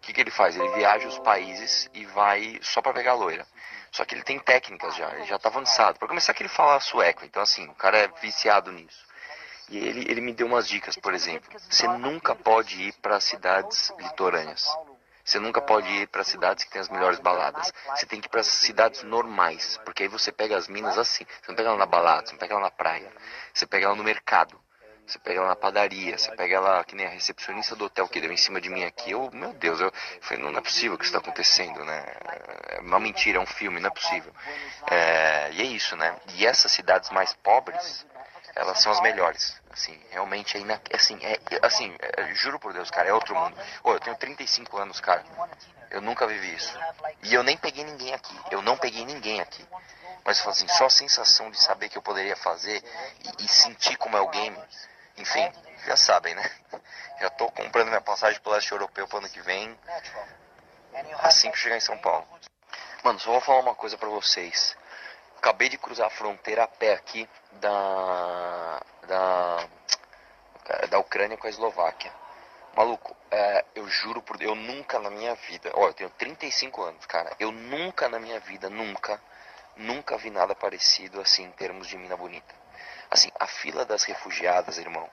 D: O que, que ele faz? Ele viaja os países e vai só para pegar loira. Só que ele tem técnicas já, ele já tá avançado. Para começar que ele fala sueco, então assim, o cara é viciado nisso. E ele, ele me deu umas dicas, por exemplo. Você nunca pode ir para cidades litorâneas. Você nunca pode ir para cidades que tem as melhores baladas. Você tem que ir para cidades normais, porque aí você pega as minas assim. Você não pega ela na balada, você não pega ela na praia. Você pega ela no mercado. Você pega ela na padaria, você pega ela que nem a recepcionista do hotel que deu em cima de mim aqui. Eu, meu Deus, eu falei, não, não é possível que isso está acontecendo, né? É uma mentira, é um filme, não é possível. É, e é isso, né? E essas cidades mais pobres, elas são as melhores. Assim, realmente é, ina... assim, é, assim, é, juro por Deus, cara, é outro mundo. Ô, eu tenho 35 anos, cara. Eu nunca vivi isso. E eu nem peguei ninguém aqui. Eu não peguei ninguém aqui. Mas assim, só a sensação de saber que eu poderia fazer e, e sentir como é o game enfim, já sabem, né? Já tô comprando minha passagem pro leste europeu pro ano que vem. Assim que chegar em São Paulo. Mano, só vou falar uma coisa pra vocês. Acabei de cruzar a fronteira a pé aqui da. da. da Ucrânia com a Eslováquia. Maluco, é, eu juro por Deus, eu nunca na minha vida. Olha, eu tenho 35 anos, cara. Eu nunca na minha vida, nunca, nunca vi nada parecido assim em termos de mina bonita. Assim, a fila das refugiadas, irmão.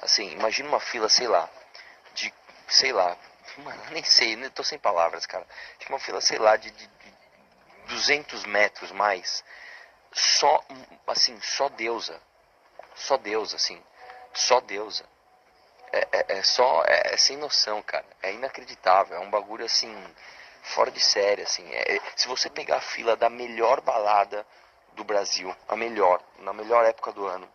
D: Assim, imagina uma fila, sei lá, de, sei lá, mano, nem sei, nem tô sem palavras, cara. Tipo uma fila, sei lá, de, de, de 200 metros mais. Só, assim, só deusa. Só deusa, assim. Só deusa. É, é, é só, é, é, sem noção, cara. É inacreditável. É um bagulho, assim, fora de série, assim. É, se você pegar a fila da melhor balada do Brasil, a melhor, na melhor época do ano,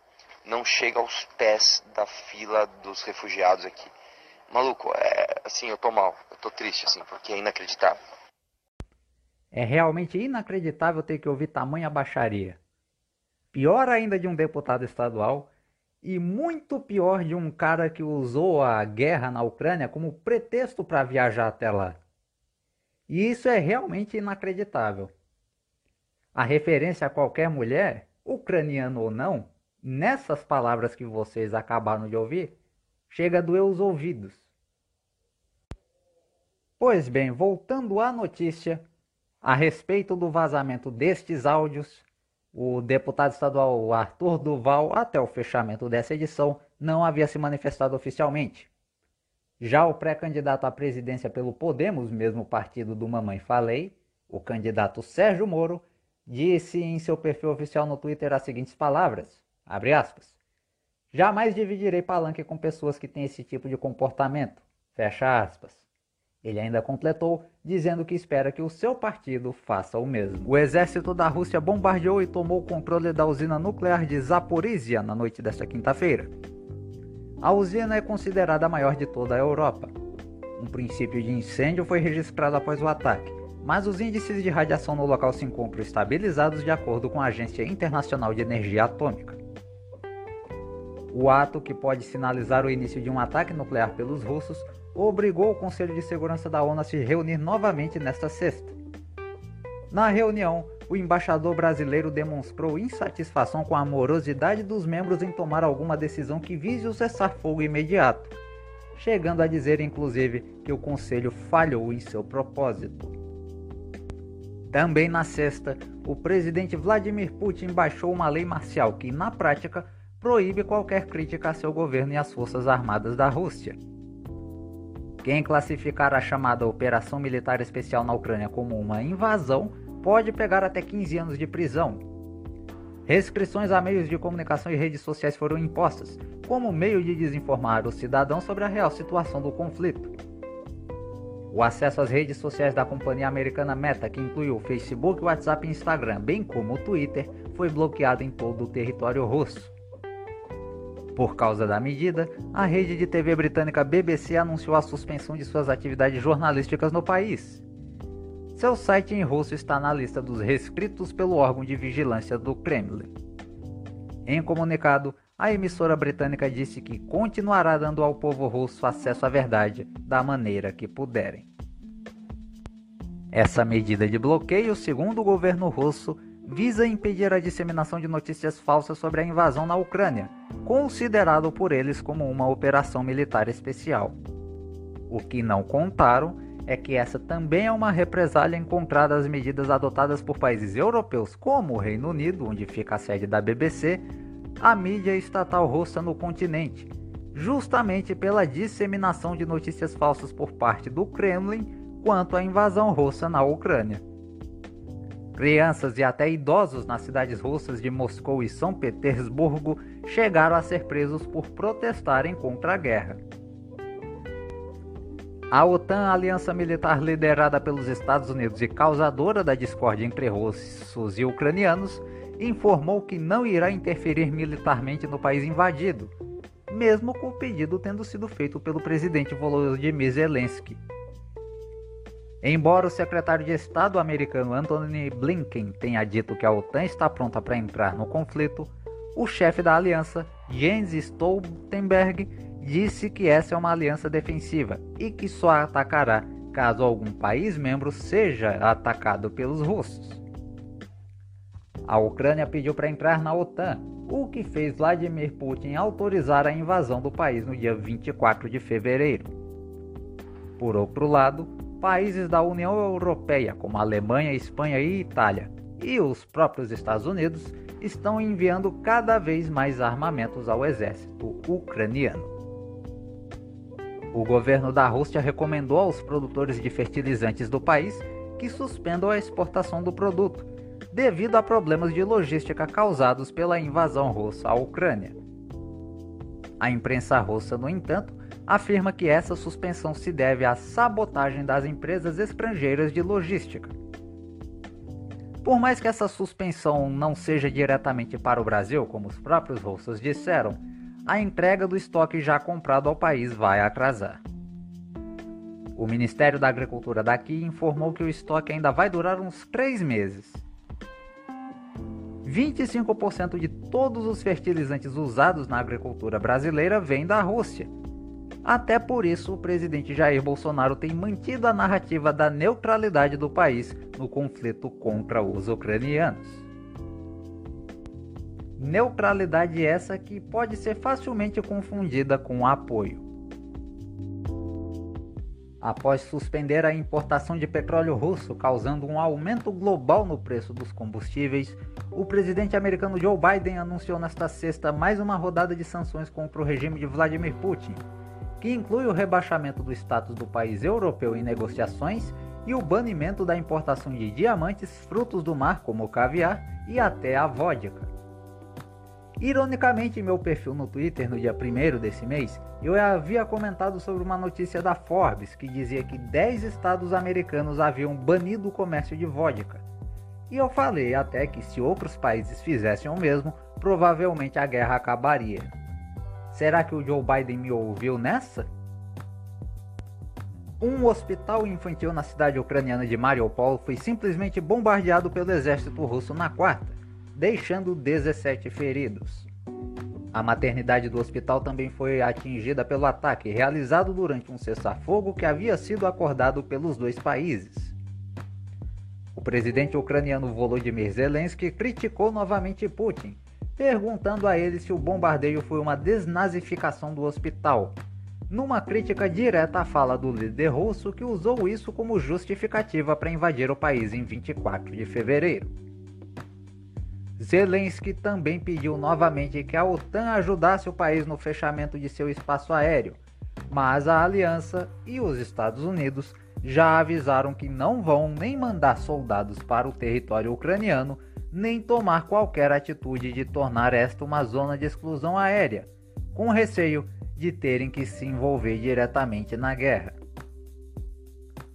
D: não chega aos pés da fila dos refugiados aqui. Maluco, é assim, eu tô mal, eu tô triste assim, porque é inacreditável.
A: É realmente inacreditável ter que ouvir tamanha baixaria. Pior ainda de um deputado estadual e muito pior de um cara que usou a guerra na Ucrânia como pretexto para viajar até lá. E isso é realmente inacreditável. A referência a qualquer mulher, ucraniano ou não, nessas palavras que vocês acabaram de ouvir, chega a doer os ouvidos. Pois bem, voltando à notícia, a respeito do vazamento destes áudios, o deputado estadual Arthur Duval, até o fechamento dessa edição, não havia se manifestado oficialmente. Já o pré-candidato à presidência pelo Podemos, mesmo partido do Mamãe Falei, o candidato Sérgio Moro, disse em seu perfil oficial no Twitter as seguintes palavras, abre aspas, Jamais dividirei palanque com pessoas que têm esse tipo de comportamento. Fecha aspas. Ele ainda completou, dizendo que espera que o seu partido faça o mesmo. O exército da Rússia bombardeou e tomou o controle da usina nuclear de Zaporizhia na noite desta quinta-feira. A usina é considerada a maior de toda a Europa. Um princípio de incêndio foi registrado após o ataque, mas os índices de radiação no local se encontram estabilizados de acordo com a Agência Internacional de Energia Atômica. O ato, que pode sinalizar o início de um ataque nuclear pelos russos, obrigou o Conselho de Segurança da ONU a se reunir novamente nesta sexta. Na reunião, o embaixador brasileiro demonstrou insatisfação com a morosidade dos membros em tomar alguma decisão que vise o cessar-fogo imediato, chegando a dizer inclusive que o Conselho falhou em seu propósito. Também na sexta, o presidente Vladimir Putin baixou uma lei marcial que, na prática, proíbe qualquer crítica a seu governo e às forças armadas da Rússia. Quem classificar a chamada Operação Militar Especial na Ucrânia como uma invasão pode pegar até 15 anos de prisão. Restrições a meios de comunicação e redes sociais foram impostas, como meio de desinformar os cidadãos sobre a real situação do conflito. O acesso às redes sociais da companhia americana Meta, que inclui o Facebook, WhatsApp e Instagram, bem como o Twitter, foi bloqueado em todo o território russo. Por causa da medida, a rede de TV britânica BBC anunciou a suspensão de suas atividades jornalísticas no país. Seu site em russo está na lista dos restritos pelo órgão de vigilância do Kremlin. Em comunicado, a emissora britânica disse que continuará dando ao povo russo acesso à verdade da maneira que puderem. Essa medida de bloqueio, segundo o governo russo, visa impedir a disseminação de notícias falsas sobre a invasão na Ucrânia, considerado por eles como uma operação militar especial. O que não contaram é que essa também é uma represália encontrada às medidas adotadas por países europeus como o Reino Unido, onde fica a sede da BBC, a mídia estatal russa no continente, justamente pela disseminação de notícias falsas por parte do Kremlin quanto à invasão russa na Ucrânia. Crianças e até idosos nas cidades russas de Moscou e São Petersburgo chegaram a ser presos por protestarem contra a guerra. A OTAN, a aliança militar liderada pelos Estados Unidos e causadora da discórdia entre russos e ucranianos, informou que não irá interferir militarmente no país invadido, mesmo com o pedido tendo sido feito pelo presidente Volodymyr Zelensky. Embora o secretário de Estado americano Antony Blinken tenha dito que a OTAN está pronta para entrar no conflito, o chefe da aliança, Jens Stoltenberg, disse que essa é uma aliança defensiva e que só atacará caso algum país membro seja atacado pelos russos. A Ucrânia pediu para entrar na OTAN, o que fez Vladimir Putin autorizar a invasão do país no dia 24 de fevereiro. Por outro lado, países da União Europeia, como Alemanha, Espanha e Itália, e os próprios Estados Unidos, estão enviando cada vez mais armamentos ao exército ucraniano. O governo da Rússia recomendou aos produtores de fertilizantes do país que suspendam a exportação do produto, devido a problemas de logística causados pela invasão russa à Ucrânia. A imprensa russa, no entanto, afirma que essa suspensão se deve à sabotagem das empresas estrangeiras de logística. Por mais que essa suspensão não seja diretamente para o Brasil, como os próprios russos disseram, a entrega do estoque já comprado ao país vai atrasar. O Ministério da Agricultura daqui informou que o estoque ainda vai durar uns três meses. 25% de todos os fertilizantes usados na agricultura brasileira vêm da Rússia, até por isso, o presidente Jair Bolsonaro tem mantido a narrativa da neutralidade do país no conflito contra os ucranianos. Neutralidade essa que pode ser facilmente confundida com apoio. Após suspender a importação de petróleo russo, causando um aumento global no preço dos combustíveis, o presidente americano Joe Biden anunciou nesta sexta mais uma rodada de sanções contra o regime de Vladimir Putin, que inclui o rebaixamento do status do país europeu em negociações e o banimento da importação de diamantes, frutos do mar como o caviar e até a vodka. Ironicamente, em meu perfil no Twitter no dia 1 desse mês, eu havia comentado sobre uma notícia da Forbes que dizia que 10 estados americanos haviam banido o comércio de vodka. E eu falei até que se outros países fizessem o mesmo, provavelmente a guerra acabaria. Será que o Joe Biden me ouviu nessa? Um hospital infantil na cidade ucraniana de Mariupol foi simplesmente bombardeado pelo exército russo na quarta deixando 17 feridos. A maternidade do hospital também foi atingida pelo ataque realizado durante um cessar-fogo que havia sido acordado pelos dois países. O presidente ucraniano Volodymyr Zelensky criticou novamente Putin, perguntando a ele se o bombardeio foi uma desnazificação do hospital, numa crítica direta à fala do líder russo que usou isso como justificativa para invadir o país em 24 de fevereiro. Zelensky também pediu novamente que a OTAN ajudasse o país no fechamento de seu espaço aéreo, mas a aliança e os Estados Unidos já avisaram que não vão nem mandar soldados para o território ucraniano, nem tomar qualquer atitude de tornar esta uma zona de exclusão aérea, com receio de terem que se envolver diretamente na guerra.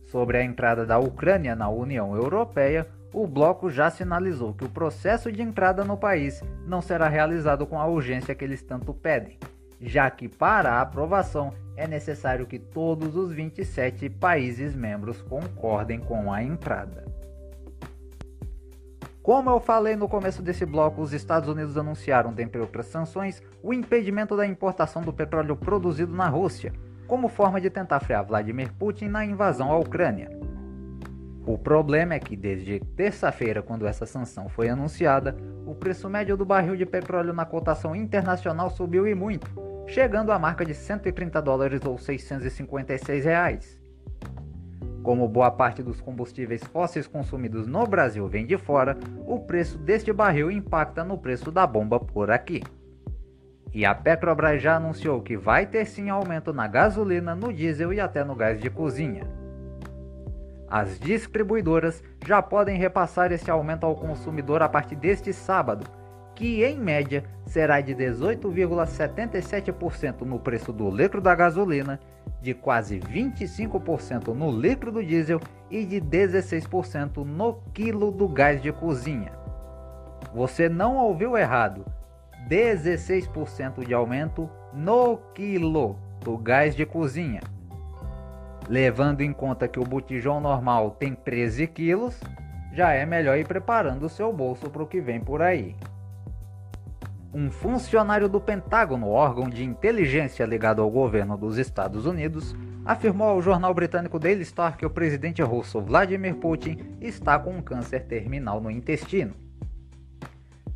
A: Sobre a entrada da Ucrânia na União Europeia, o bloco já sinalizou que o processo de entrada no país não será realizado com a urgência que eles tanto pedem, já que para a aprovação é necessário que todos os 27 países membros concordem com a entrada. Como eu falei no começo desse bloco, os Estados Unidos anunciaram, dentre outras sanções, o impedimento da importação do petróleo produzido na Rússia, como forma de tentar frear Vladimir Putin na invasão à Ucrânia. O problema é que desde terça-feira, quando essa sanção foi anunciada, o preço médio do barril de petróleo na cotação internacional subiu e muito, chegando à marca de 130 dólares ou 656 reais. Como boa parte dos combustíveis fósseis consumidos no Brasil vem de fora, o preço deste barril impacta no preço da bomba por aqui. E a Petrobras já anunciou que vai ter sim aumento na gasolina, no diesel e até no gás de cozinha. As distribuidoras já podem repassar esse aumento ao consumidor a partir deste sábado, que em média será de 18,77% no preço do litro da gasolina, de quase 25% no litro do diesel e de 16% no quilo do gás de cozinha. Você não ouviu errado, 16% de aumento no quilo do gás de cozinha. Levando em conta que o botijão normal tem 13 quilos, já é melhor ir preparando o seu bolso para o que vem por aí. Um funcionário do Pentágono, órgão de inteligência ligado ao governo dos Estados Unidos, afirmou ao jornal britânico Daily Star que o presidente russo Vladimir Putin está com um câncer terminal no intestino.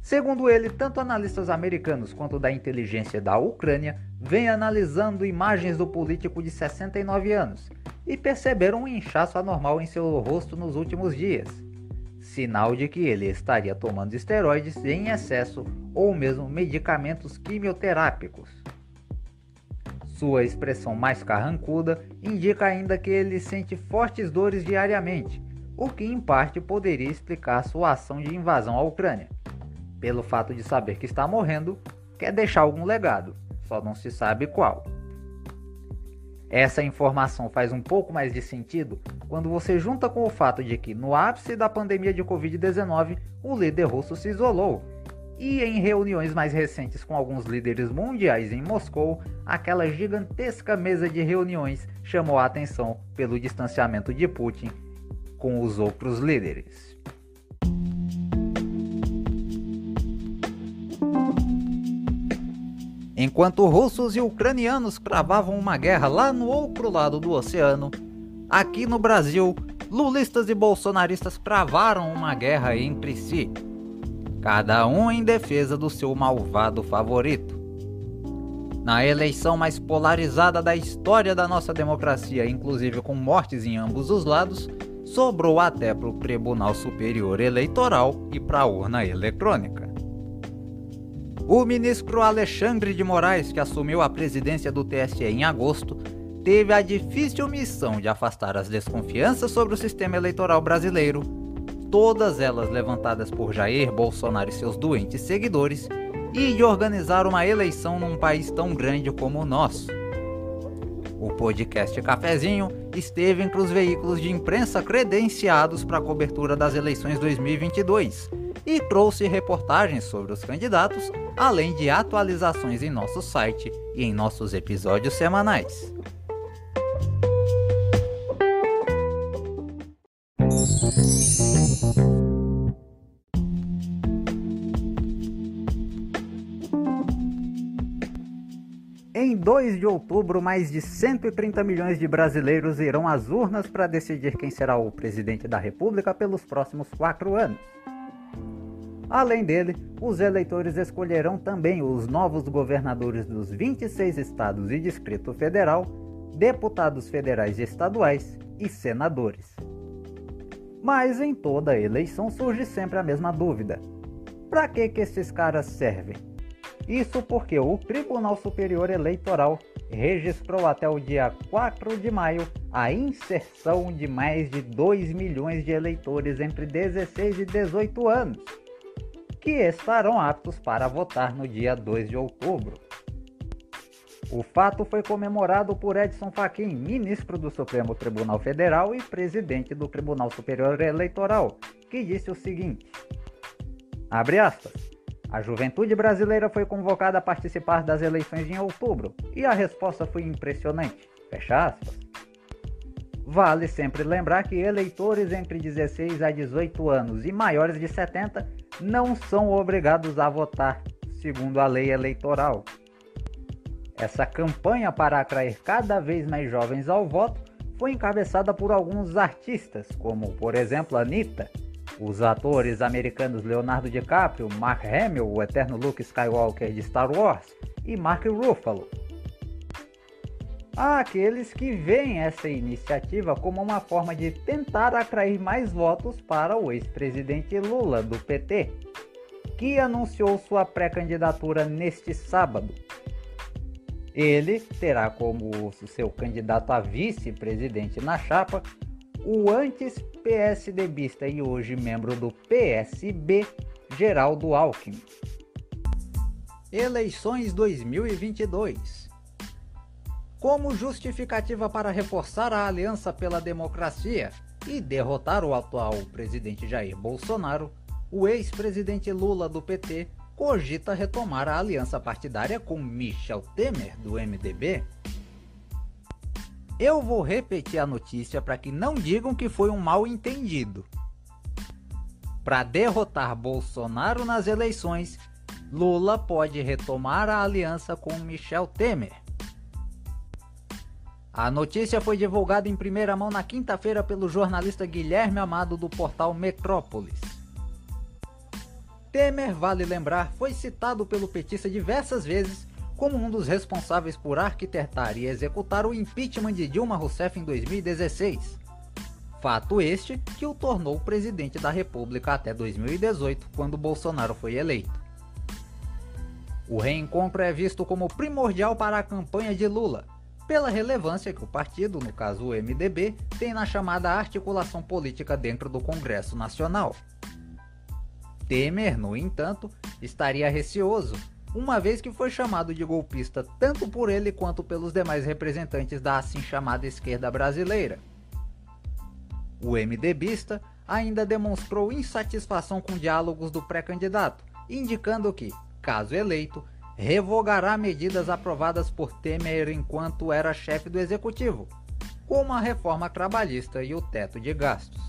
A: Segundo ele, tanto analistas americanos quanto da inteligência da Ucrânia vêm analisando imagens do político de 69 anos e perceberam um inchaço anormal em seu rosto nos últimos dias, sinal de que ele estaria tomando esteroides em excesso ou mesmo medicamentos quimioterápicos. Sua expressão mais carrancuda indica ainda que ele sente fortes dores diariamente, o que em parte poderia explicar sua ação de invasão à Ucrânia. Pelo fato de saber que está morrendo, quer deixar algum legado, só não se sabe qual. Essa informação faz um pouco mais de sentido quando você junta com o fato de que, no ápice da pandemia de Covid-19, o líder russo se isolou. E em reuniões mais recentes com alguns líderes mundiais em Moscou, aquela gigantesca mesa de reuniões chamou a atenção pelo distanciamento de Putin com os outros líderes. Enquanto russos e ucranianos cravavam uma guerra lá no outro lado do oceano, aqui no Brasil, lulistas e bolsonaristas cravaram uma guerra entre si, cada um em defesa do seu malvado favorito. Na eleição mais polarizada da história da nossa democracia, inclusive com mortes em ambos os lados, sobrou até para o Tribunal Superior Eleitoral e para a urna eletrônica. O ministro Alexandre de Moraes, que assumiu a presidência do TSE em agosto, teve a difícil missão de afastar as desconfianças sobre o sistema eleitoral brasileiro, todas elas levantadas por Jair Bolsonaro e seus doentes seguidores, e de organizar uma eleição num país tão grande como o nosso. O podcast Cafezinho esteve entre os veículos de imprensa credenciados para a cobertura das eleições 2022 e trouxe reportagens sobre os candidatos, além de atualizações em nosso site e em nossos episódios semanais. Em 2 de outubro, mais de 130 milhões de brasileiros irão às urnas para decidir quem será o presidente da República pelos próximos quatro anos. Além dele, os eleitores escolherão também os novos governadores dos 26 estados e Distrito Federal, deputados federais e estaduais e senadores. Mas em toda eleição surge sempre a mesma dúvida: para que, que esses caras servem? Isso porque o Tribunal Superior Eleitoral registrou até o dia 4 de maio a inserção de mais de 2 milhões de eleitores entre 16 e 18 anos, que estarão aptos para votar no dia 2 de outubro. O fato foi comemorado por Edson Fachin, ministro do Supremo Tribunal Federal e presidente do Tribunal Superior Eleitoral, que disse o seguinte: Abre aspas. A juventude brasileira foi convocada a participar das eleições em outubro e a resposta foi impressionante. Fecha aspas. Vale sempre lembrar que eleitores entre 16 a 18 anos e maiores de 70 não são obrigados a votar, segundo a lei eleitoral. Essa campanha para atrair cada vez mais jovens ao voto foi encabeçada por alguns artistas, como por exemplo Anitta, os atores americanos Leonardo DiCaprio, Mark Hamill, o eterno Luke Skywalker de Star Wars, e Mark Ruffalo. Aqueles que veem essa iniciativa como uma forma de tentar atrair mais votos para o ex-presidente Lula, do PT, que anunciou sua pré-candidatura neste sábado. Ele terá como seu candidato a vice-presidente na chapa o antes PSDBista e hoje membro do PSB, Geraldo Alckmin. Eleições 2022 Como justificativa para reforçar a aliança pela democracia e derrotar o atual presidente Jair Bolsonaro, o ex-presidente Lula do PT cogita retomar a aliança partidária com Michel Temer do MDB eu vou repetir a notícia para que não digam que foi um mal entendido. Para derrotar Bolsonaro nas eleições, Lula pode retomar a aliança com Michel Temer. A notícia foi divulgada em primeira mão na quinta-feira pelo jornalista Guilherme Amado do portal Metrópolis. Temer, vale lembrar, foi citado pelo petista diversas vezes como um dos responsáveis por arquitetar e executar o impeachment de Dilma Rousseff em 2016. Fato este que o tornou presidente da República até 2018, quando Bolsonaro foi eleito. O reencontro é visto como primordial para a campanha de Lula, pela relevância que o partido, no caso o MDB, tem na chamada articulação política dentro do Congresso Nacional. Temer, no entanto, estaria receoso uma vez que foi chamado de golpista tanto por ele quanto pelos demais representantes da assim chamada esquerda brasileira. O MDBista ainda demonstrou insatisfação com diálogos do pré-candidato, indicando que, caso eleito, revogará medidas aprovadas por Temer enquanto era chefe do executivo, como a reforma trabalhista e o teto de gastos.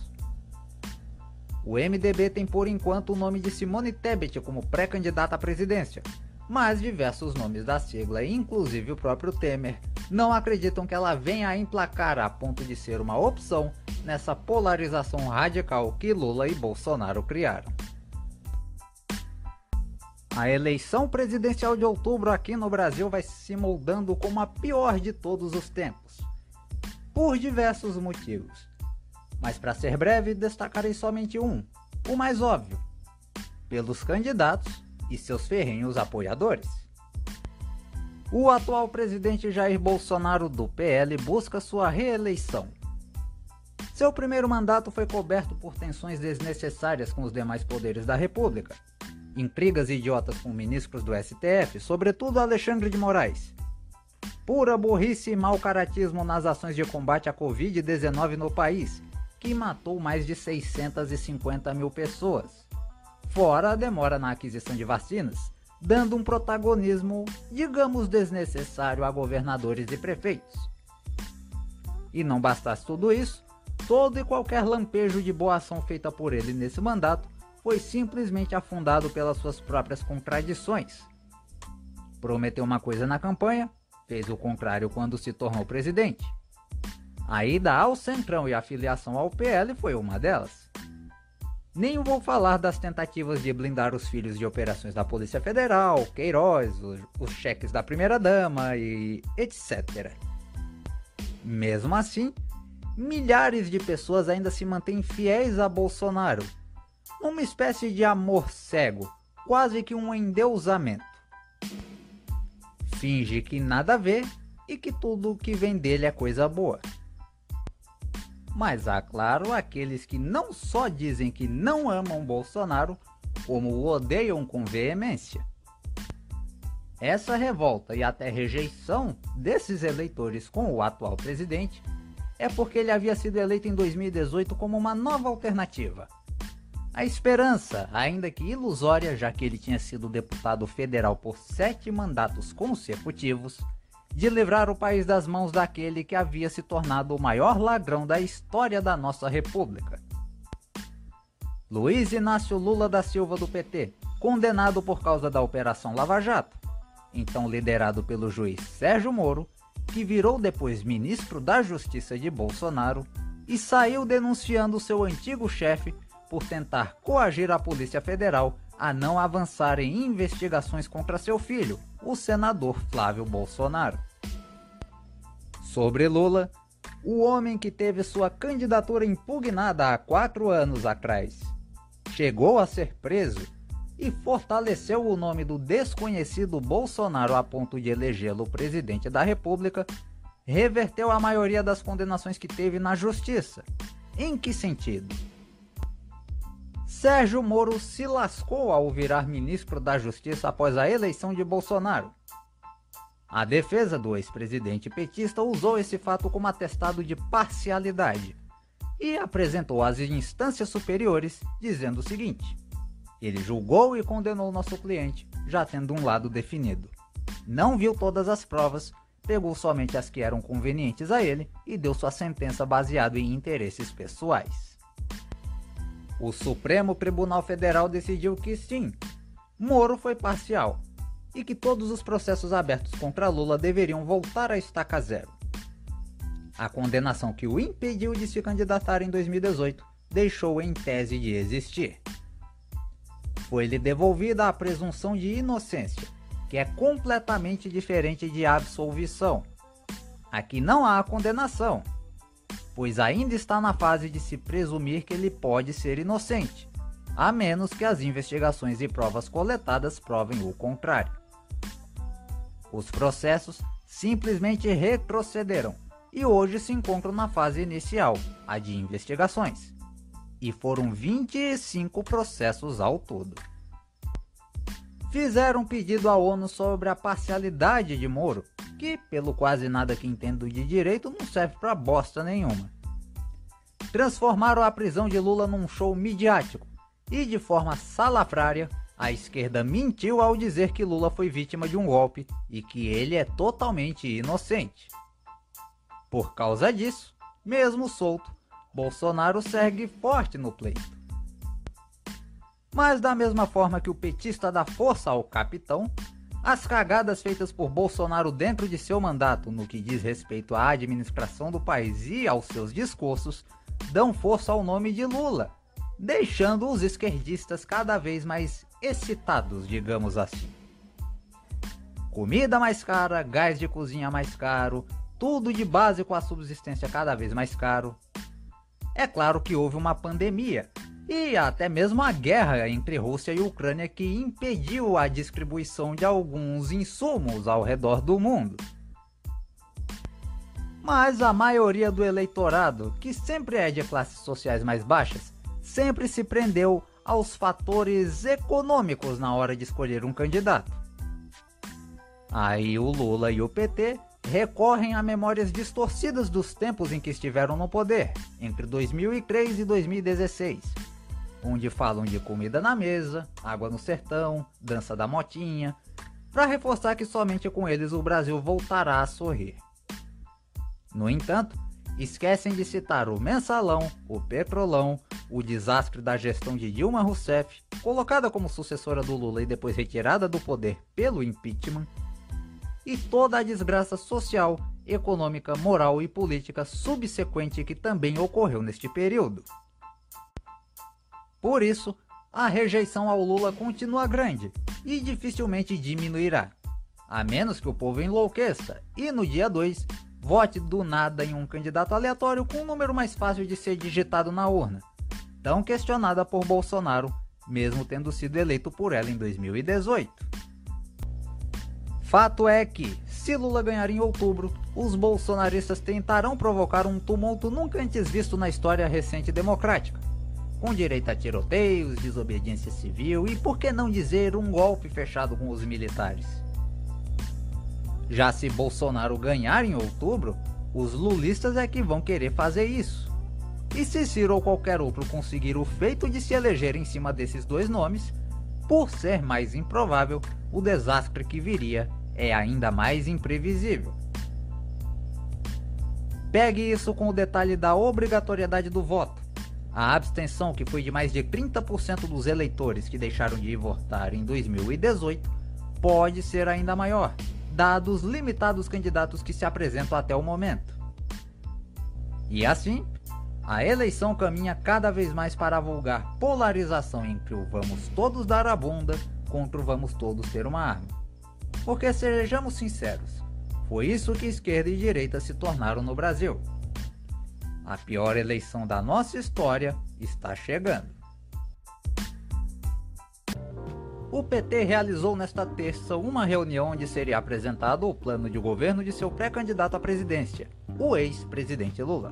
A: O MDB tem por enquanto o nome de Simone Tebet como pré-candidata à presidência, mas diversos nomes da sigla, inclusive o próprio Temer, não acreditam que ela venha a emplacar a ponto de ser uma opção nessa polarização radical que Lula e Bolsonaro criaram. A eleição presidencial de outubro aqui no Brasil vai se moldando como a pior de todos os tempos, por diversos motivos. Mas para ser breve, destacarei somente um, o mais óbvio: pelos candidatos e seus ferrenhos apoiadores. O atual presidente Jair Bolsonaro do PL busca sua reeleição. Seu primeiro mandato foi coberto por tensões desnecessárias com os demais poderes da República, intrigas idiotas com ministros do STF, sobretudo Alexandre de Moraes. Pura burrice e mau caratismo nas ações de combate à Covid-19 no país, que matou mais de 650 mil pessoas. Fora a demora na aquisição de vacinas, dando um protagonismo, digamos, desnecessário a governadores e prefeitos. E não bastasse tudo isso, todo e qualquer lampejo de boa ação feita por ele nesse mandato foi simplesmente afundado pelas suas próprias contradições. Prometeu uma coisa na campanha, fez o contrário quando se tornou presidente. A ida ao Centrão e a filiação ao PL foi uma delas. Nem vou falar das tentativas de blindar os filhos de operações da Polícia Federal, Queiroz, os, cheques da primeira-dama e etc. Mesmo assim, milhares de pessoas ainda se mantêm fiéis a Bolsonaro, numa espécie de amor cego, quase que um endeusamento. Finge que nada vê e que tudo que vem dele é coisa boa. Mas há, claro, aqueles que não só dizem que não amam Bolsonaro, como o odeiam com veemência. Essa revolta e até rejeição desses eleitores com o atual presidente é porque ele havia sido eleito em 2018 como uma nova alternativa. A esperança, ainda que ilusória, já que ele tinha sido deputado federal por sete mandatos consecutivos, de livrar o país das mãos daquele que havia se tornado o maior ladrão da história da nossa república. Luiz Inácio Lula da Silva do PT, condenado por causa da Operação Lava Jato, então liderado pelo juiz Sérgio Moro, que virou depois ministro da Justiça de Bolsonaro e saiu denunciando seu antigo chefe por tentar coagir a Polícia Federal a não avançar em investigações contra seu filho, o senador Flávio Bolsonaro. Sobre Lula, o homem que teve sua candidatura impugnada há quatro anos atrás chegou a ser preso e fortaleceu o nome do desconhecido Bolsonaro a ponto de elegê-lo presidente da República, reverteu a maioria das condenações que teve na justiça. Em que sentido? Sérgio Moro se lascou ao virar ministro da Justiça após a eleição de Bolsonaro. A defesa do ex-presidente petista usou esse fato como atestado de parcialidade e apresentou às instâncias superiores dizendo o seguinte: ele julgou e condenou nosso cliente, já tendo um lado definido. Não viu todas as provas, pegou somente as que eram convenientes a ele e deu sua sentença baseado em interesses pessoais. O Supremo Tribunal Federal decidiu que sim, Moro foi parcial e que todos os processos abertos contra Lula deveriam voltar à estaca zero. A condenação que o impediu de se candidatar em 2018 deixou em tese de existir. Foi-lhe devolvida a presunção de inocência, que é completamente diferente de absolvição. Aqui não há condenação, pois ainda está na fase de se presumir que ele pode ser inocente, a menos que as investigações e provas coletadas provem o contrário. Os processos simplesmente retrocederam e hoje se encontram na fase inicial, a de investigações. E foram 25 processos ao todo. Fizeram pedido à ONU sobre a parcialidade de Moro, que, pelo quase nada que entendo de direito, não serve para bosta nenhuma. Transformaram a prisão de Lula num show midiático e, de forma salafrária, a esquerda mentiu ao dizer que Lula foi vítima de um golpe e que ele é totalmente inocente. Por causa disso, mesmo solto, Bolsonaro segue forte no pleito. Mas da mesma forma que o petista dá força ao capitão, as cagadas feitas por Bolsonaro dentro de seu mandato no que diz respeito à administração do país e aos seus discursos dão força ao nome de Lula, deixando os esquerdistas cada vez mais excitados, digamos assim. Comida mais cara, gás de cozinha mais caro, tudo de base com a subsistência cada vez mais caro. É claro que houve uma pandemia e até mesmo a guerra entre Rússia e Ucrânia que impediu a distribuição de alguns insumos ao redor do mundo. Mas a maioria do eleitorado, que sempre é de classes sociais mais baixas, sempre se prendeu aos fatores econômicos na hora de escolher um candidato. Aí o Lula e o PT recorrem a memórias distorcidas dos tempos em que estiveram no poder, entre 2003 e 2016, onde falam de comida na mesa, água no sertão, dança da motinha, para reforçar que somente com eles o Brasil voltará a sorrir. No entanto, esquecem de citar o mensalão, o petrolão, o desastre da gestão de Dilma Rousseff, colocada como sucessora do Lula e depois retirada do poder pelo impeachment, e toda a desgraça social, econômica, moral e política subsequente que também ocorreu neste período. Por isso, a rejeição ao Lula continua grande e dificilmente diminuirá, a menos que o povo enlouqueça e no dia 2 vote do nada em um candidato aleatório com um número mais fácil de ser digitado na urna, tão questionada por Bolsonaro, mesmo tendo sido eleito por ela em 2018. Fato é que, se Lula ganhar em outubro, os bolsonaristas tentarão provocar um tumulto nunca antes visto na história recente democrática, com direito a tiroteios, desobediência civil e, por que não dizer, um golpe fechado com os militares. Já se Bolsonaro ganhar em outubro, os lulistas é que vão querer fazer isso. E se Ciro ou qualquer outro conseguir o feito de se eleger em cima desses dois nomes, por ser mais improvável, o desastre que viria é ainda mais imprevisível. Pegue isso com o detalhe da obrigatoriedade do voto. A abstenção, que foi de mais de 30% dos eleitores que deixaram de votar em 2018, pode ser ainda maior, dados limitados candidatos que se apresentam até o momento. E assim, a eleição caminha cada vez mais para a vulgar polarização entre o vamos todos dar a bunda contra o vamos todos ter uma arma. Porque sejamos sinceros, foi isso que esquerda e direita se tornaram no Brasil. A pior eleição da nossa história está chegando. O PT realizou nesta terça uma reunião onde seria apresentado o plano de governo de seu pré-candidato à presidência, o ex-presidente Lula.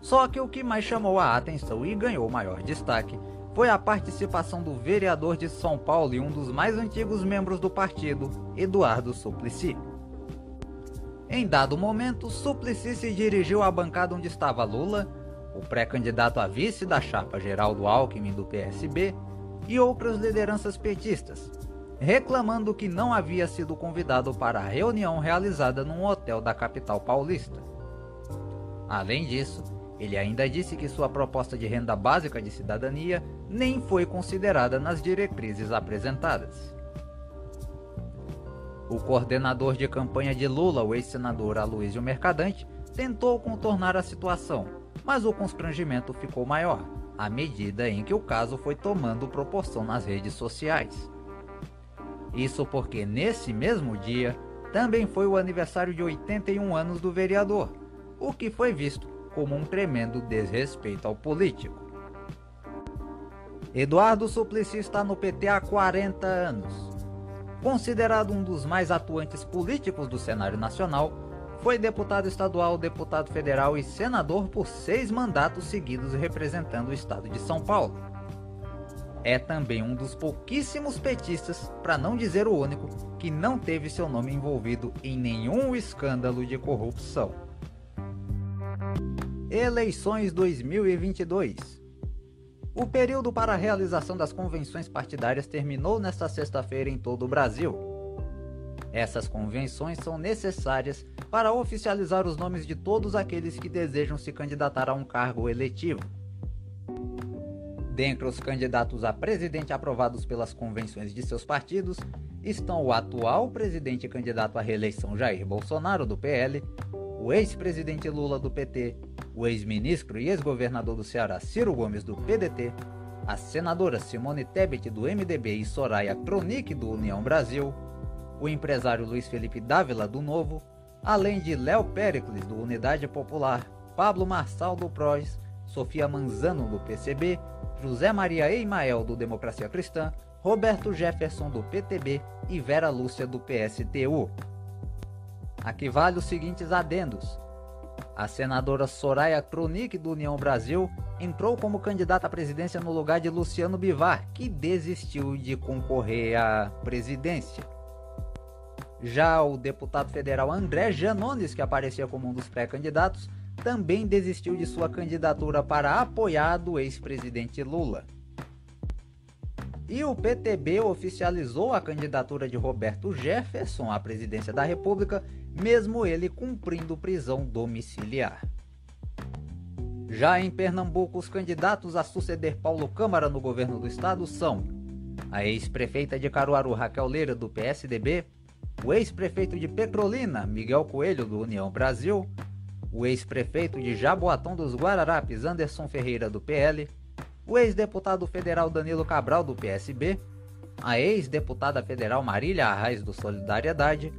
A: Só que o que mais chamou a atenção e ganhou maior destaque foi a participação do vereador de São Paulo e um dos mais antigos membros do partido, Eduardo Suplicy. Em dado momento, Suplicy se dirigiu à bancada onde estava Lula, o pré-candidato a vice da chapa Geraldo Alckmin do PSB e outras lideranças petistas, reclamando que não havia sido convidado para a reunião realizada num hotel da capital paulista. Além disso, ele ainda disse que sua proposta de renda básica de cidadania nem foi considerada nas diretrizes apresentadas. O coordenador de campanha de Lula, o ex-senador Aloysio Mercadante, tentou contornar a situação, mas o constrangimento ficou maior, à medida em que o caso foi tomando proporção nas redes sociais. Isso porque nesse mesmo dia também foi o aniversário de 81 anos do vereador, o que foi visto como um tremendo desrespeito ao político. Eduardo Suplicy está no PT há 40 anos. Considerado um dos mais atuantes políticos do cenário nacional, foi deputado estadual, deputado federal e senador por seis mandatos seguidos representando o estado de São Paulo. É também um dos pouquíssimos petistas, para não dizer o único, que não teve seu nome envolvido em nenhum escândalo de corrupção. Eleições 2022 O período para a realização das convenções partidárias terminou nesta sexta-feira em todo o Brasil. Essas convenções são necessárias para oficializar os nomes de todos aqueles que desejam se candidatar a um cargo eletivo. Dentre os candidatos a presidente aprovados pelas convenções de seus partidos estão o atual presidente candidato à reeleição Jair Bolsonaro, do PL, o ex-presidente Lula, do PT, o ex-ministro e ex-governador do Ceará Ciro Gomes do PDT, a senadora Simone Tebet do MDB e Soraya Tronic do União Brasil, o empresário Luiz Felipe Dávila do Novo, além de Léo Pericles do Unidade Popular, Pablo Marçal do PROS, Sofia Manzano do PCB, José Maria Eimael do Democracia Cristã, Roberto Jefferson do PTB e Vera Lúcia do PSTU. Aqui vale os seguintes adendos. a senadora Soraya Tronic do União Brasil entrou como candidata à presidência no lugar de Luciano Bivar, que desistiu de concorrer à presidência. Já o deputado federal André Janones, que aparecia como um dos pré-candidatos, também desistiu de sua candidatura para apoiar do ex-presidente Lula. E o PTB oficializou a candidatura de Roberto Jefferson à presidência da República, mesmo ele cumprindo prisão domiciliar. Já em Pernambuco, os candidatos a suceder Paulo Câmara no governo do estado são a ex-prefeita de Caruaru Raquel Leira do PSDB, o ex-prefeito de Petrolina Miguel Coelho do União Brasil, o ex-prefeito de Jaboatão dos Guararapes, Anderson Ferreira, do PL, o ex-deputado federal Danilo Cabral, do PSB, a ex-deputada federal Marília Arraes, do Solidariedade,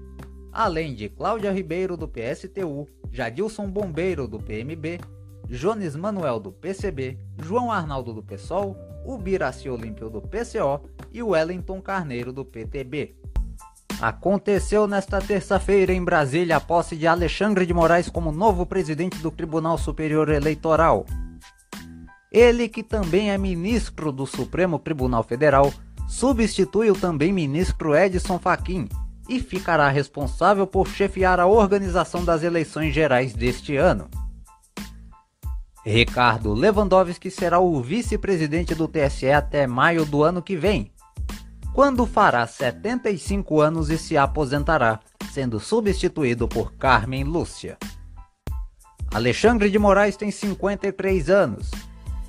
A: além de Cláudia Ribeiro, do PSTU, Jadilson Bombeiro, do PMB, Jones Manuel, do PCB, João Arnaldo, do PSOL, o Biraci Olímpio, do PCO e Wellington Carneiro, do PTB. Aconteceu nesta terça-feira em Brasília a posse de Alexandre de Moraes como novo presidente do Tribunal Superior Eleitoral. Ele, que também é ministro do Supremo Tribunal Federal, substitui o também ministro Edson Fachin e ficará responsável por chefiar a organização das eleições gerais deste ano. Ricardo Lewandowski será o vice-presidente do TSE até maio do ano que vem, quando fará 75 anos e se aposentará, sendo substituído por Carmen Lúcia. Alexandre de Moraes tem 53 anos.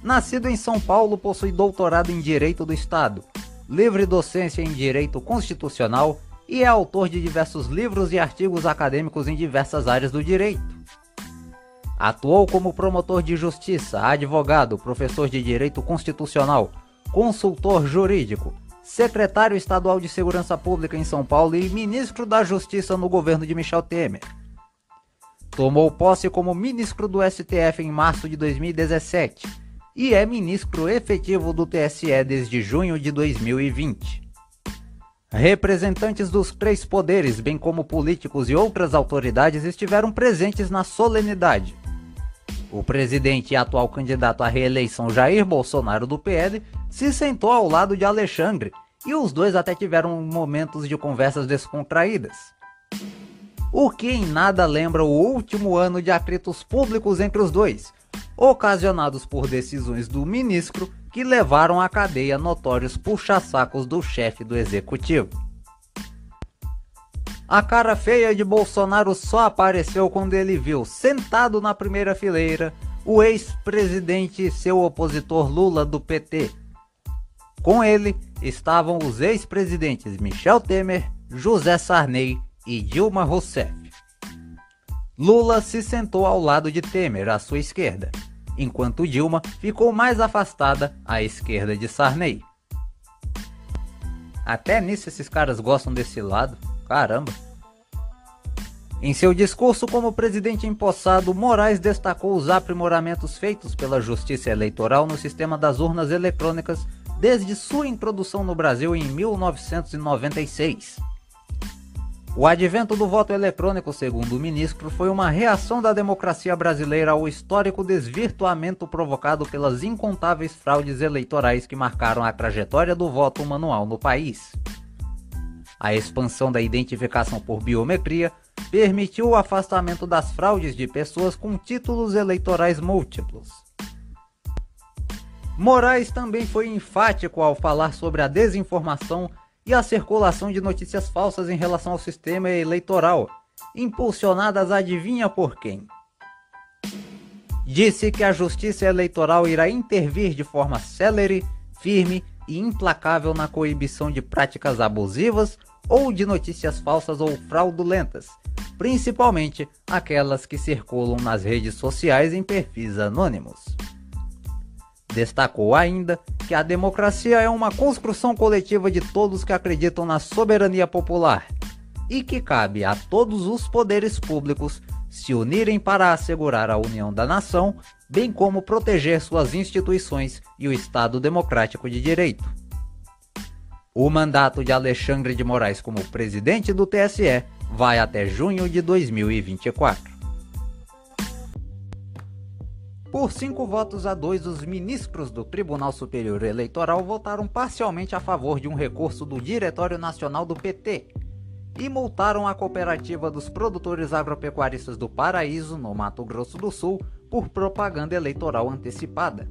A: Nascido em São Paulo, possui doutorado em Direito do Estado, livre docência em Direito Constitucional e é autor de diversos livros e artigos acadêmicos em diversas áreas do direito. Atuou como promotor de justiça, advogado, professor de direito constitucional, consultor jurídico, secretário estadual de Segurança Pública em São Paulo e ministro da Justiça no governo de Michel Temer. Tomou posse como ministro do STF em março de 2017 e é ministro efetivo do TSE desde junho de 2020. Representantes dos três poderes, bem como políticos e outras autoridades, estiveram presentes na solenidade. O presidente e atual candidato à reeleição Jair Bolsonaro do PL se sentou ao lado de Alexandre e os dois até tiveram momentos de conversas descontraídas. O que em nada lembra o último ano de atritos públicos entre os dois, ocasionados por decisões do ministro que levaram à cadeia notórios puxa-sacos do chefe do executivo. A cara feia de Bolsonaro só apareceu quando ele viu, sentado na primeira fileira, o ex-presidente e seu opositor Lula do PT. Com ele estavam os ex-presidentes Michel Temer, José Sarney e Dilma Rousseff. Lula se sentou ao lado de Temer, à sua esquerda, enquanto Dilma ficou mais afastada à esquerda de Sarney. Até nisso esses caras gostam desse lado. Caramba! Em seu discurso como presidente empossado, Moraes destacou os aprimoramentos feitos pela Justiça Eleitoral no sistema das urnas eletrônicas desde sua introdução no Brasil em 1996. O advento do voto eletrônico, segundo o ministro, foi uma reação da democracia brasileira ao histórico desvirtuamento provocado pelas incontáveis fraudes eleitorais que marcaram a trajetória do voto manual no país. A expansão da identificação por biometria permitiu o afastamento das fraudes de pessoas com títulos eleitorais múltiplos. Moraes também foi enfático ao falar sobre a desinformação e a circulação de notícias falsas em relação ao sistema eleitoral, impulsionadas adivinha por quem? Disse que a Justiça Eleitoral irá intervir de forma célere, firme e implacável na coibição de práticas abusivas ou de notícias falsas ou fraudulentas, principalmente aquelas que circulam nas redes sociais em perfis anônimos. Destacou ainda que a democracia é uma construção coletiva de todos que acreditam na soberania popular e que cabe a todos os poderes públicos se unirem para assegurar a união da nação, bem como proteger suas instituições e o Estado democrático de direito. O mandato de Alexandre de Moraes como presidente do TSE vai até junho de 2024. Por cinco votos a dois, os ministros do Tribunal Superior Eleitoral votaram parcialmente a favor de um recurso do Diretório Nacional do PT e multaram a cooperativa dos produtores agropecuaristas do Paraíso, no Mato Grosso do Sul, por propaganda eleitoral antecipada.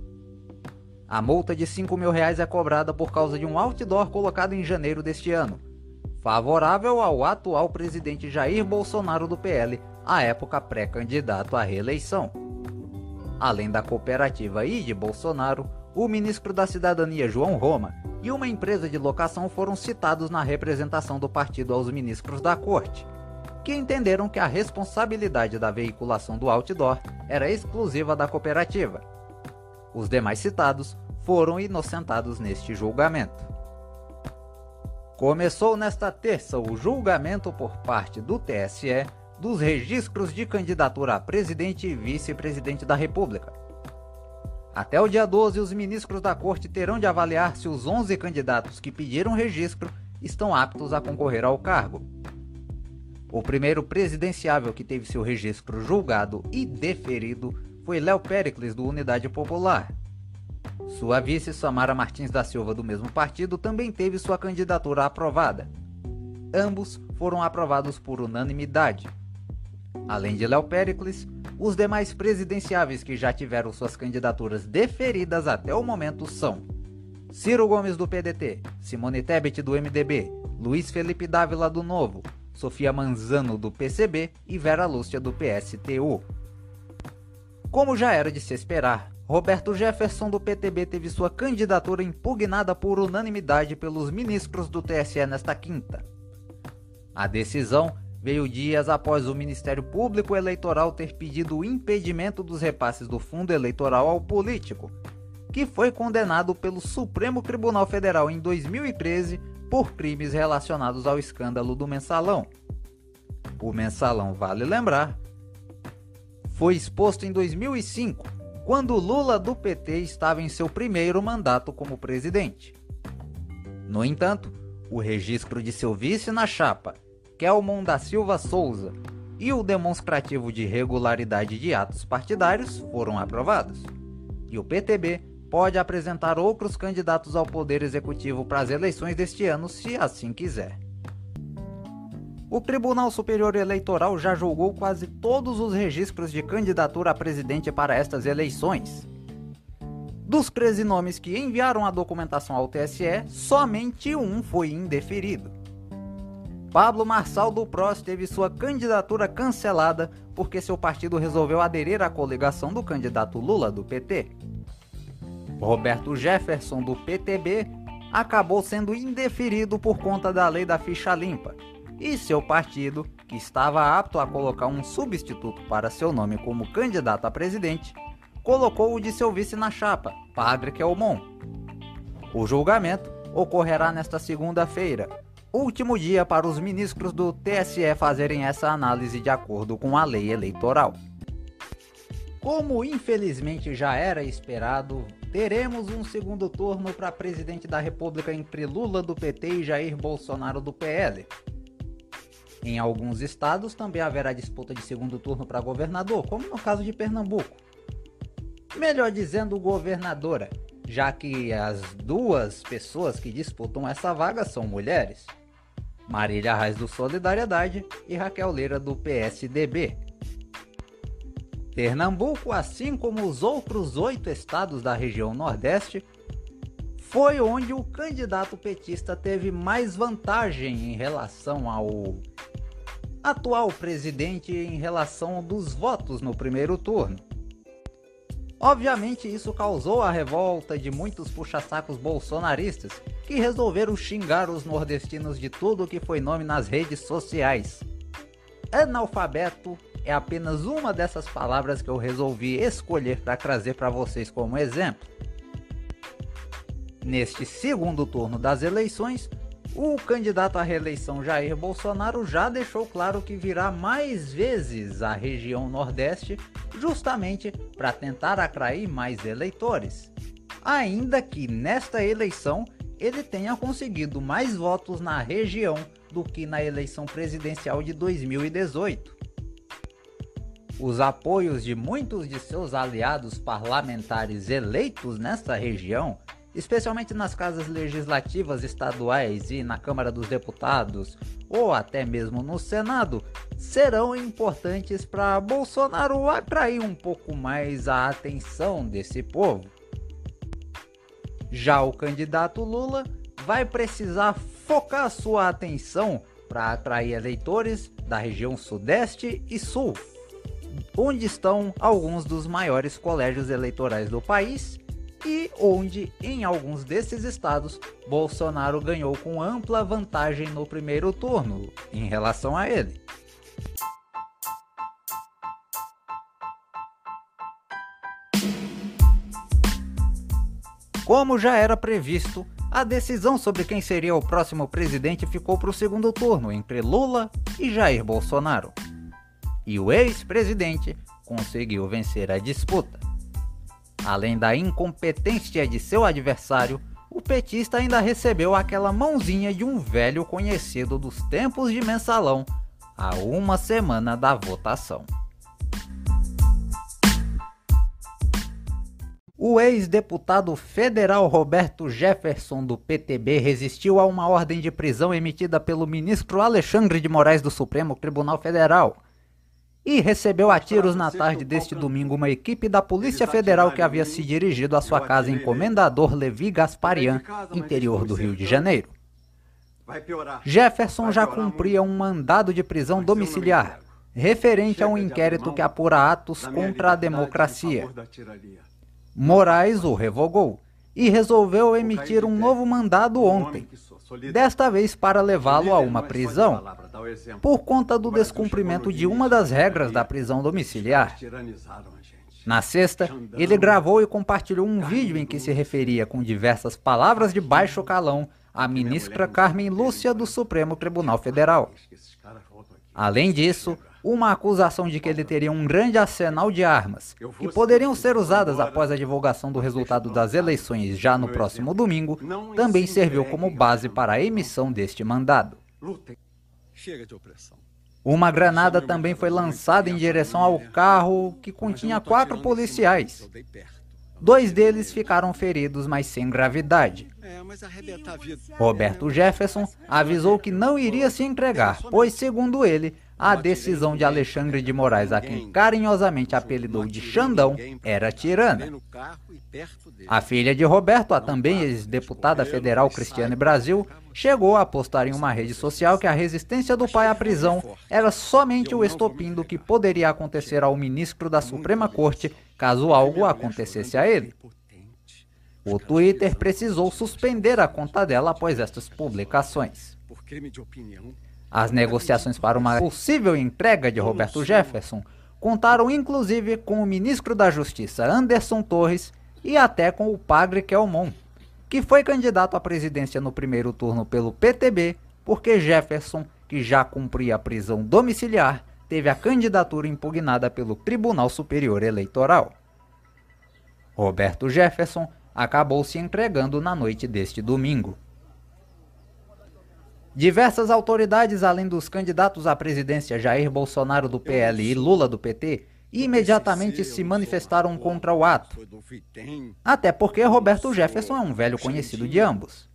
A: A multa de 5 mil reais é cobrada por causa de um outdoor colocado em janeiro deste ano, favorável ao atual presidente Jair Bolsonaro do PL, à época pré-candidato à reeleição. Além da cooperativa e de Bolsonaro, o ministro da Cidadania João Roma e uma empresa de locação foram citados na representação do partido aos ministros da corte, que entenderam que a responsabilidade da veiculação do outdoor era exclusiva da cooperativa. Os demais citados foram inocentados neste julgamento. Começou nesta terça o julgamento por parte do TSE dos registros de candidatura a presidente e vice-presidente da República. Até o dia 12, os ministros da corte terão de avaliar se os 11 candidatos que pediram registro estão aptos a concorrer ao cargo. O primeiro presidenciável que teve seu registro julgado e deferido foi Léo Pericles, do Unidade Popular. Sua vice, Samara Martins da Silva, do mesmo partido, também teve sua candidatura aprovada. Ambos foram aprovados por unanimidade. Além de Léo Pericles, os demais presidenciáveis que já tiveram suas candidaturas deferidas até o momento são Ciro Gomes do PDT, Simone Tebet do MDB, Luiz Felipe Dávila do Novo, Sofia Manzano do PCB e Vera Lúcia do PSTU. Como já era de se esperar, Roberto Jefferson do PTB teve sua candidatura impugnada por unanimidade pelos ministros do TSE nesta quinta. A decisão veio dias após o Ministério Público Eleitoral ter pedido o impedimento dos repasses do fundo eleitoral ao político, que foi condenado pelo Supremo Tribunal Federal em 2013 por crimes relacionados ao escândalo do mensalão. O mensalão, vale lembrar, foi exposto em 2005, quando Lula do PT estava em seu primeiro mandato como presidente. No entanto, o registro de seu vice na chapa Kelmon da Silva Souza e o demonstrativo de regularidade de atos partidários foram aprovados. E o PTB pode apresentar outros candidatos ao Poder Executivo para as eleições deste ano, se assim quiser. O Tribunal Superior Eleitoral já julgou quase todos os registros de candidatura a presidente para estas eleições. Dos 13 nomes que enviaram a documentação ao TSE, somente um foi indeferido. Pablo Marçal do PROS teve sua candidatura cancelada porque seu partido resolveu aderir à coligação do candidato Lula do PT. Roberto Jefferson do PTB acabou sendo indeferido por conta da lei da ficha limpa, e seu partido, que estava apto a colocar um substituto para seu nome como candidato a presidente, colocou o de seu vice na chapa, Padre Kelmon. O julgamento ocorrerá nesta segunda-feira, último dia para os ministros do TSE fazerem essa análise de acordo com a lei eleitoral. Como infelizmente já era esperado, teremos um segundo turno para presidente da República entre Lula do PT e Jair Bolsonaro do PL. Em alguns estados também haverá disputa de segundo turno para governador, como no caso de Pernambuco. Melhor dizendo, governadora, já que as duas pessoas que disputam essa vaga são mulheres. Marília Reis do Solidariedade e Raquel Leira do PSDB. Pernambuco, assim como os outros oito estados da região Nordeste, foi onde o candidato petista teve mais vantagem em relação ao atual presidente em relação dos votos no primeiro turno. Obviamente, isso causou a revolta de muitos puxa-sacos bolsonaristas que resolveram xingar os nordestinos de tudo que foi nome nas redes sociais. Analfabeto é apenas uma dessas palavras que eu resolvi escolher para trazer para vocês como exemplo. Neste segundo turno das eleições, o candidato à reeleição Jair Bolsonaro já deixou claro que virá mais vezes à região Nordeste, justamente para tentar atrair mais eleitores. Ainda que nesta eleição ele tenha conseguido mais votos na região do que na eleição presidencial de 2018. os apoios de muitos de seus aliados parlamentares eleitos nesta região, especialmente nas casas legislativas estaduais e na Câmara dos Deputados, ou até mesmo no Senado, serão importantes para Bolsonaro atrair um pouco mais a atenção desse povo. Já o candidato Lula vai precisar focar sua atenção para atrair eleitores da região Sudeste e Sul, onde estão alguns dos maiores colégios eleitorais do país e onde, em alguns desses estados, Bolsonaro ganhou com ampla vantagem no primeiro turno em relação a ele. Como já era previsto, a decisão sobre quem seria o próximo presidente ficou para o segundo turno entre Lula e Jair Bolsonaro. E o ex-presidente conseguiu vencer a disputa. Além da incompetência de seu adversário, o petista ainda recebeu aquela mãozinha de um velho conhecido dos tempos de mensalão a uma semana da votação. O ex-deputado federal Roberto Jefferson do PTB resistiu a uma ordem de prisão emitida pelo ministro Alexandre de Moraes do Supremo Tribunal Federal e recebeu a tiros na tarde deste domingo. Uma equipe da Polícia Federal que havia se dirigido à sua casa em Comendador Levi Gasparian, interior do Rio de Janeiro. Jefferson já cumpria um mandado de prisão domiciliar, referente a um inquérito que apura atos contra a democracia. Moraes o revogou e resolveu emitir um novo mandado ontem, desta vez para levá-lo a uma prisão, por conta do descumprimento de uma das regras da prisão domiciliar. Na sexta, ele gravou e compartilhou um vídeo em que se referia com diversas palavras de baixo calão à ministra Carmen Lúcia do Supremo Tribunal Federal. Além disso, uma acusação de que ele teria um grande arsenal de armas que poderiam ser usadas após a divulgação do resultado das eleições já no próximo domingo, também serviu como base para a emissão deste mandado. Uma granada também foi lançada em direção ao carro que continha quatro policiais. Dois deles ficaram feridos, mas sem gravidade. É, Roberto Jefferson avisou que não iria se entregar, pois, segundo ele, a decisão de Alexandre de Moraes, a quem carinhosamente apelidou de Xandão, era tirana. A filha de Roberto, a também ex-deputada federal Cristiane Brasil, chegou a postar em uma rede social que a resistência do pai à prisão era somente o estopim do que poderia acontecer ao ministro da Suprema Corte caso algo acontecesse a ele. O Twitter precisou suspender a conta dela após estas publicações. As negociações para uma possível entrega de Roberto Jefferson contaram inclusive com o ministro da Justiça Anderson Torres e até com o padre Kelmon, que foi candidato à presidência no primeiro turno pelo PTB, porque Jefferson, que já cumpria a prisão domiciliar, teve a candidatura impugnada pelo Tribunal Superior Eleitoral. Roberto Jefferson acabou se entregando na noite deste domingo. Diversas autoridades, além dos candidatos à presidência Jair Bolsonaro do PL e Lula do PT, imediatamente se manifestaram contra o ato. Até porque Roberto Jefferson é um velho conhecido de ambos.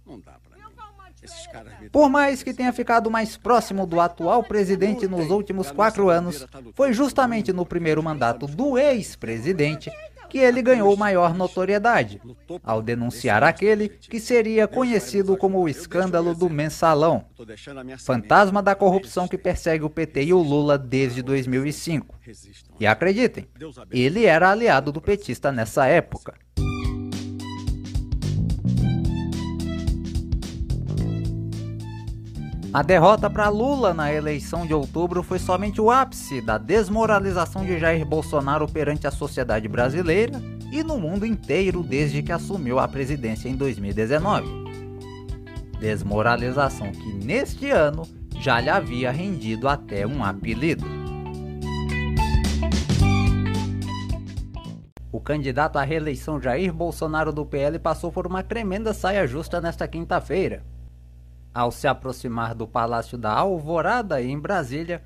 A: Por mais que tenha ficado mais próximo do atual presidente nos últimos quatro anos, foi justamente no primeiro mandato do ex-presidente que ele ganhou maior notoriedade, ao denunciar aquele que seria conhecido como o escândalo do mensalão, fantasma da corrupção que persegue o PT e o Lula desde 2005. E acreditem, ele era aliado do petista nessa época. A derrota para Lula na eleição de outubro foi somente o ápice da desmoralização de Jair Bolsonaro perante a sociedade brasileira e no mundo inteiro desde que assumiu a presidência em 2019. Desmoralização que neste ano já lhe havia rendido até um apelido. O candidato à reeleição Jair Bolsonaro do PL passou por uma tremenda saia justa nesta quinta-feira ao se aproximar do Palácio da Alvorada, em Brasília,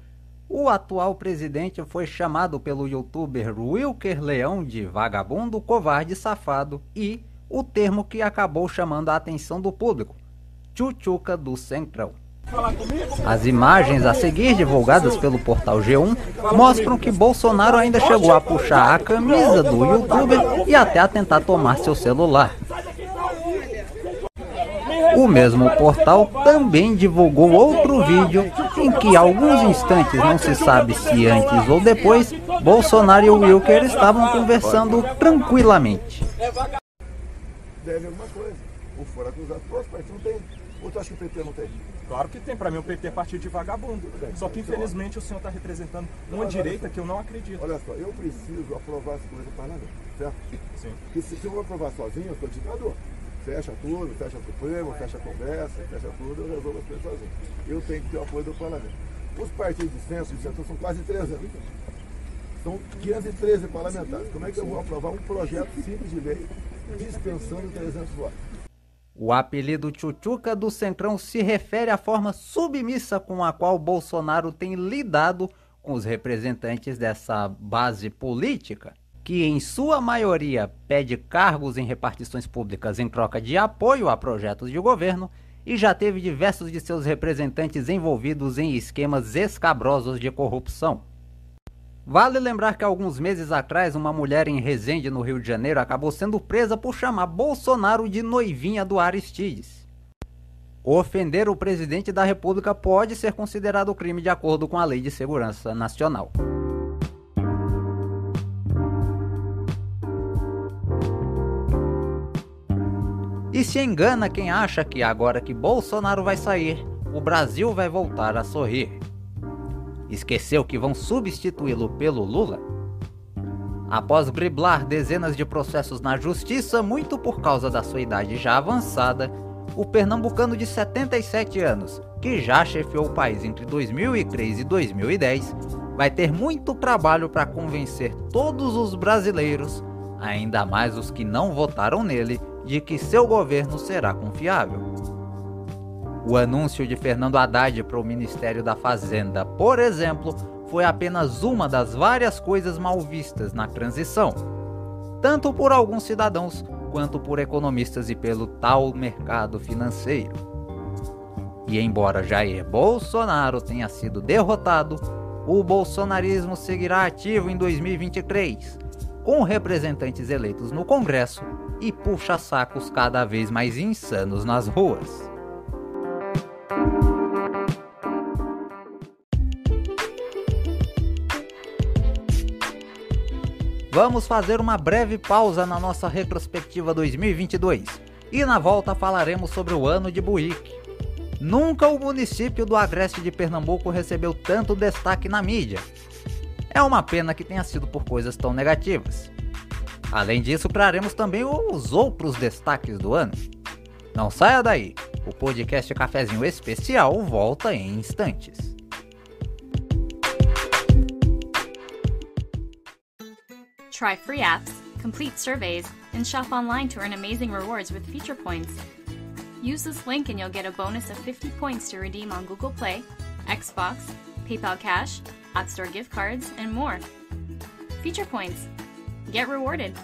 A: o atual presidente foi chamado pelo youtuber Wilker Leão de vagabundo, covarde, safado e o termo que acabou chamando a atenção do público, Chuchuca do Centrão. As imagens a seguir, divulgadas pelo portal G1, mostram que Bolsonaro ainda chegou a puxar a camisa do youtuber e até a tentar tomar seu celular. O mesmo portal também divulgou outro vídeo em que, alguns instantes, não se sabe se antes ou depois, Bolsonaro e o Wilker estavam conversando tranquilamente.
E: Deve alguma coisa. O fora acusado, pô, mas não tem. Ou tu acha que o PT não tem?
F: Claro que tem, para mim o PT é partido de vagabundo. Só que infelizmente o senhor está representando uma direita que eu não acredito.
E: Olha só, eu preciso aprovar as coisas no parlamento, certo?
F: Sim.
E: Porque se, se eu vou aprovar sozinho, eu sou ditador. Fecha tudo, fecha o Supremo, fecha a Conversa, fecha tudo, eu resolvo as coisas sozinho. Eu tenho que ter o apoio do parlamento. Os partidos de centro e centro são quase 300. São 513 parlamentares. Como é que eu vou aprovar um projeto simples de lei dispensando 300 votos?
A: O apelido Chuchuca do Centrão se refere à forma submissa com a qual Bolsonaro tem lidado com os representantes dessa base política, que em sua maioria pede cargos em repartições públicas em troca de apoio a projetos de governo e já teve diversos de seus representantes envolvidos em esquemas escabrosos de corrupção. Vale lembrar que alguns meses atrás, uma mulher em Resende, no Rio de Janeiro, acabou sendo presa por chamar Bolsonaro de noivinha do Aristides. Ofender o presidente da República pode ser considerado crime de acordo com a Lei de Segurança Nacional. E se engana quem acha que agora que Bolsonaro vai sair, o Brasil vai voltar a sorrir. Esqueceu que vão substituí-lo pelo Lula? Após driblar dezenas de processos na justiça, muito por causa da sua idade já avançada, o pernambucano de 77 anos, que já chefiou o país entre 2003 e 2010, vai ter muito trabalho para convencer todos os brasileiros, ainda mais os que não votaram nele, de que seu governo será confiável. O anúncio de Fernando Haddad para o Ministério da Fazenda, por exemplo, foi apenas uma das várias coisas mal vistas na transição, tanto por alguns cidadãos quanto por economistas e pelo tal mercado financeiro. E embora Jair Bolsonaro tenha sido derrotado, o bolsonarismo seguirá ativo em 2023, com representantes eleitos no Congresso e puxa-sacos cada vez mais insanos nas ruas. Vamos fazer uma breve pausa na nossa retrospectiva 2022 e na volta falaremos sobre o ano de Buíque. Nunca o município do Agreste de Pernambuco recebeu tanto destaque na mídia. É uma pena que tenha sido por coisas tão negativas. Além disso, traremos também os outros destaques do ano. Não saia daí, o podcast Cafezinho Especial volta em instantes.
G: Try free apps, complete surveys, and shop online to earn amazing rewards with feature points. Use this link and you'll get a bonus of 50 points to redeem on Google Play, Xbox, PayPal Cash, App Store gift cards, and more. Feature points. Get rewarded.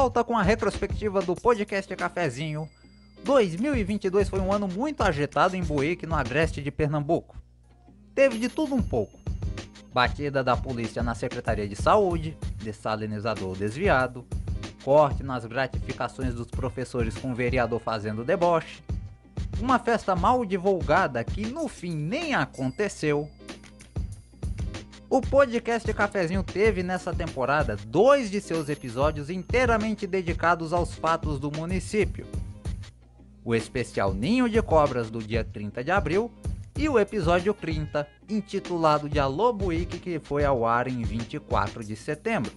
A: Volta com a retrospectiva do podcast Cafezinho. 2022 foi um ano muito agitado em Buíque, no agreste de Pernambuco. Teve de tudo um pouco. Batida da polícia na Secretaria de Saúde, dessalinizador desviado, corte nas gratificações dos professores com o vereador fazendo deboche, uma festa mal divulgada que no fim nem aconteceu, O podcast Cafezinho teve nessa temporada dois de seus episódios inteiramente dedicados aos fatos do município. O especial Ninho de Cobras do dia 30 de abril e o episódio 30, intitulado de Alô Buíque, que foi ao ar em 24 de setembro.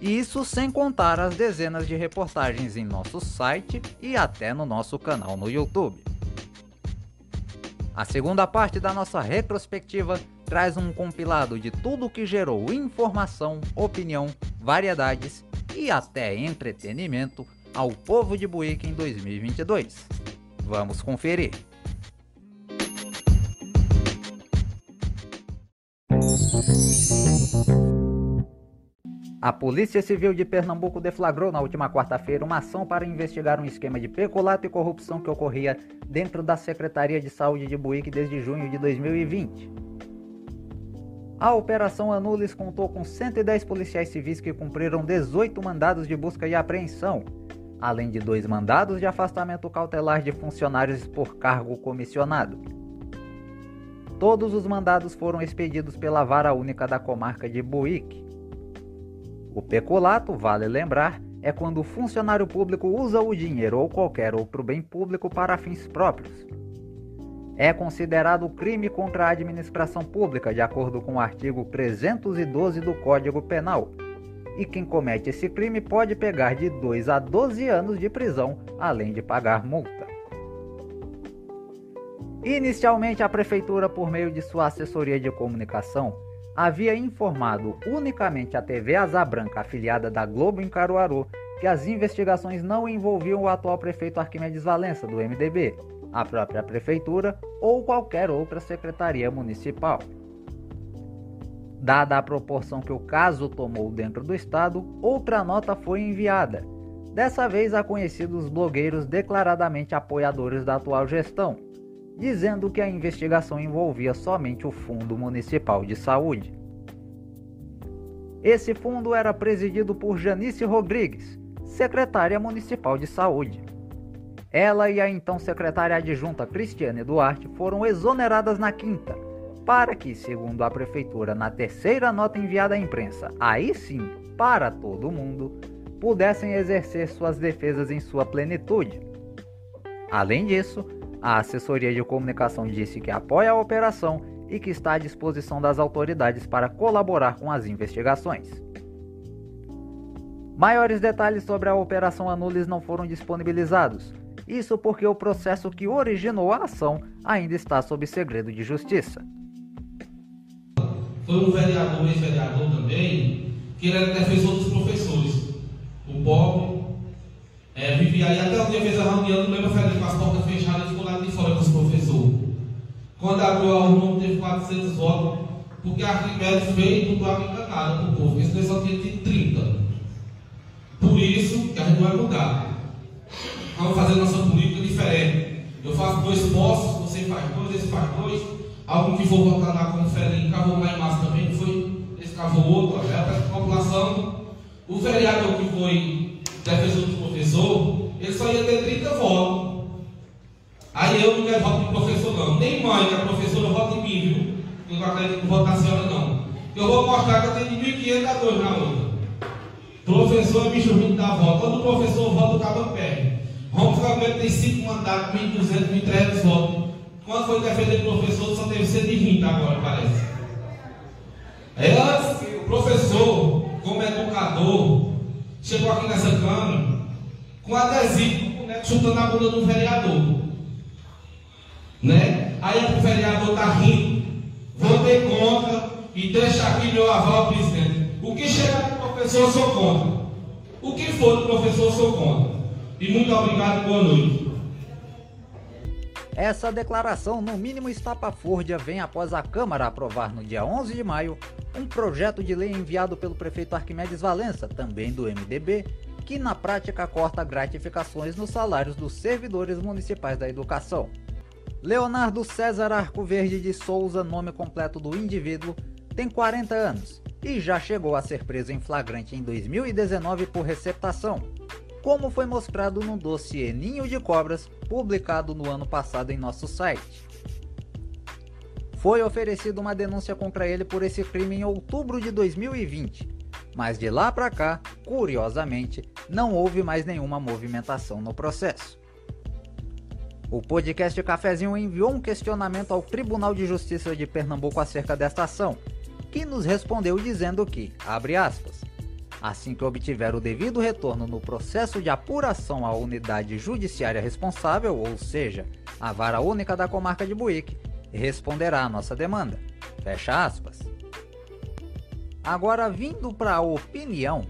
A: Isso sem contar as dezenas de reportagens em nosso site e até no nosso canal no YouTube. A segunda parte da nossa retrospectiva traz um compilado de tudo que gerou informação, opinião, variedades e até entretenimento ao povo de Buíque em 2022. Vamos conferir. A Polícia Civil de Pernambuco deflagrou na última quarta-feira uma ação para investigar um esquema de peculato e corrupção que ocorria dentro da Secretaria de Saúde de Buíque desde junho de 2020. A Operação Anulis contou com 110 policiais civis que cumpriram 18 mandados de busca e apreensão, além de dois mandados de afastamento cautelar de funcionários por cargo comissionado. Todos os mandados foram expedidos pela Vara Única da Comarca de Buíque. O peculato, vale lembrar, é quando o funcionário público usa o dinheiro ou qualquer outro bem público para fins próprios. É considerado crime contra a administração pública, de acordo com o artigo 312 do Código Penal. E quem comete esse crime pode pegar de 2 a 12 anos de prisão, além de pagar multa. Inicialmente, a Prefeitura, por meio de sua assessoria de comunicação, havia informado unicamente a TV Asa Branca, afiliada da Globo em Caruaru, que as investigações não envolviam o atual prefeito Arquimedes Valença, do MDB, a própria Prefeitura ou qualquer outra secretaria municipal. Dada a proporção que o caso tomou dentro do estado, outra nota foi enviada, dessa vez a conhecidos blogueiros declaradamente apoiadores da atual gestão, dizendo que a investigação envolvia somente o Fundo Municipal de Saúde. Esse fundo era presidido por Janice Rodrigues, secretária municipal de saúde. Ela e a então secretária adjunta Cristiane Duarte foram exoneradas na quinta, para que, segundo a prefeitura, na terceira nota enviada à imprensa, aí sim, para todo mundo, pudessem exercer suas defesas em sua plenitude. Além disso, a assessoria de comunicação disse que apoia a operação e que está à disposição das autoridades para colaborar com as investigações. Maiores detalhes sobre a operação Anulis não foram disponibilizados. Isso porque o processo que originou a ação ainda está sob segredo de justiça.
H: Foi um vereador, ex-vereador também, que era defensor dos professores. O pobre é, vivia aí até o dia fez a reunião, não lembro, com as portas fechadas, ficou lá de fora com os professores. Quando abriu a urna, teve 400 votos, porque Arquimedes veio e botou a enganada para o povo, esse pessoal tinha de 30. Por isso que a gente vai mudar. Vamos fazer nossa política diferente. Eu faço dois postos, você faz dois, esse faz dois. Algum que for votar lá como Felinho cavou lá em massa também, não foi? Esse cavou outro, é a população. O vereador que foi defensor do professor, ele só ia ter 30 votos. Aí eu não quero voto de professor, não. Nem mãe, que é professora, vota em mim, viu? Eu não acredito que voto na senhora, não. Eu vou mostrar que eu tenho de 1.500 a 2 na outra. Professor é bicho ruim da voto. Quando o professor vota, o cabo perde. Ficar com tem 5 mandatos, 1.200, 1.300 votos. Quando foi defender o professor, só teve 120 agora, parece. Antes, o professor, como educador, chegou aqui nessa câmara com adesivo do boneco chutando a bunda do vereador. Né? Aí o vereador está rindo, votei contra e deixa aqui meu aval, presidente. O que chegar do professor, eu sou contra. O que for do professor, eu sou contra. E muito obrigado, boa noite.
A: Essa declaração, no mínimo estapafúrdia, vem após a Câmara aprovar no dia 11 de maio um projeto de lei enviado pelo prefeito Arquimedes Valença, também do MDB, que na prática corta gratificações nos salários dos servidores municipais da educação. Leonardo César Arcoverde de Souza, nome completo do indivíduo, tem 40 anos e já chegou a ser preso em flagrante em 2019 por receptação, como foi mostrado no dossiê Ninho de Cobras, publicado no ano passado em nosso site. Foi oferecida uma denúncia contra ele por esse crime em outubro de 2020, mas de lá para cá, curiosamente, não houve mais nenhuma movimentação no processo. O podcast Cafezinho enviou um questionamento ao Tribunal de Justiça de Pernambuco acerca desta ação, que nos respondeu dizendo que, abre aspas, assim que obtiver o devido retorno no processo de apuração à unidade judiciária responsável, ou seja, a vara única da comarca de Buíque, responderá à nossa demanda. Fecha aspas. Agora vindo para a opinião,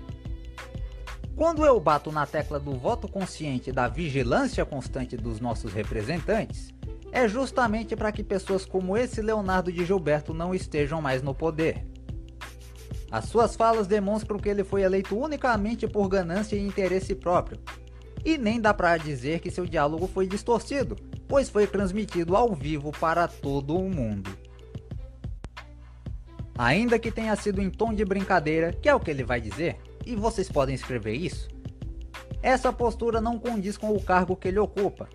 A: quando eu bato na tecla do voto consciente da vigilância constante dos nossos representantes, é justamente para que pessoas como esse Leonardo de Gilberto não estejam mais no poder. As suas falas demonstram que ele foi eleito unicamente por ganância e interesse próprio. E nem dá para dizer que seu diálogo foi distorcido, pois foi transmitido ao vivo para todo o mundo. Ainda que tenha sido em tom de brincadeira, que é o que ele vai dizer, e vocês podem escrever isso, essa postura não condiz com o cargo que ele ocupa.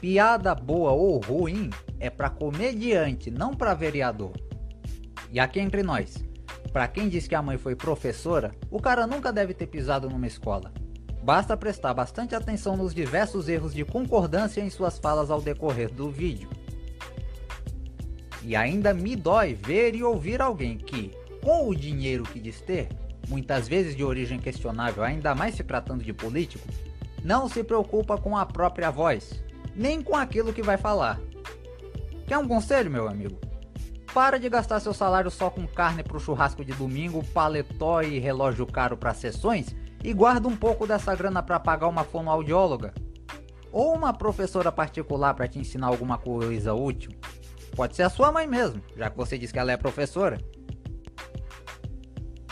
A: Piada boa ou ruim é para comediante, não para vereador. E aqui entre nós, para quem diz que a mãe foi professora, o cara nunca deve ter pisado numa escola. Basta prestar bastante atenção nos diversos erros de concordância em suas falas ao decorrer do vídeo. E ainda me dói ver e ouvir alguém que, com o dinheiro que diz ter, muitas vezes de origem questionável, ainda mais se tratando de político, não se preocupa com a própria voz, nem com aquilo que vai falar. Quer um conselho, meu amigo? Para de gastar seu salário só com carne para o churrasco de domingo, paletó e relógio caro para sessões e guarda um pouco dessa grana para pagar uma fonoaudióloga ou uma professora particular para te ensinar alguma coisa útil. Pode ser a sua mãe mesmo, já que você diz que ela é professora.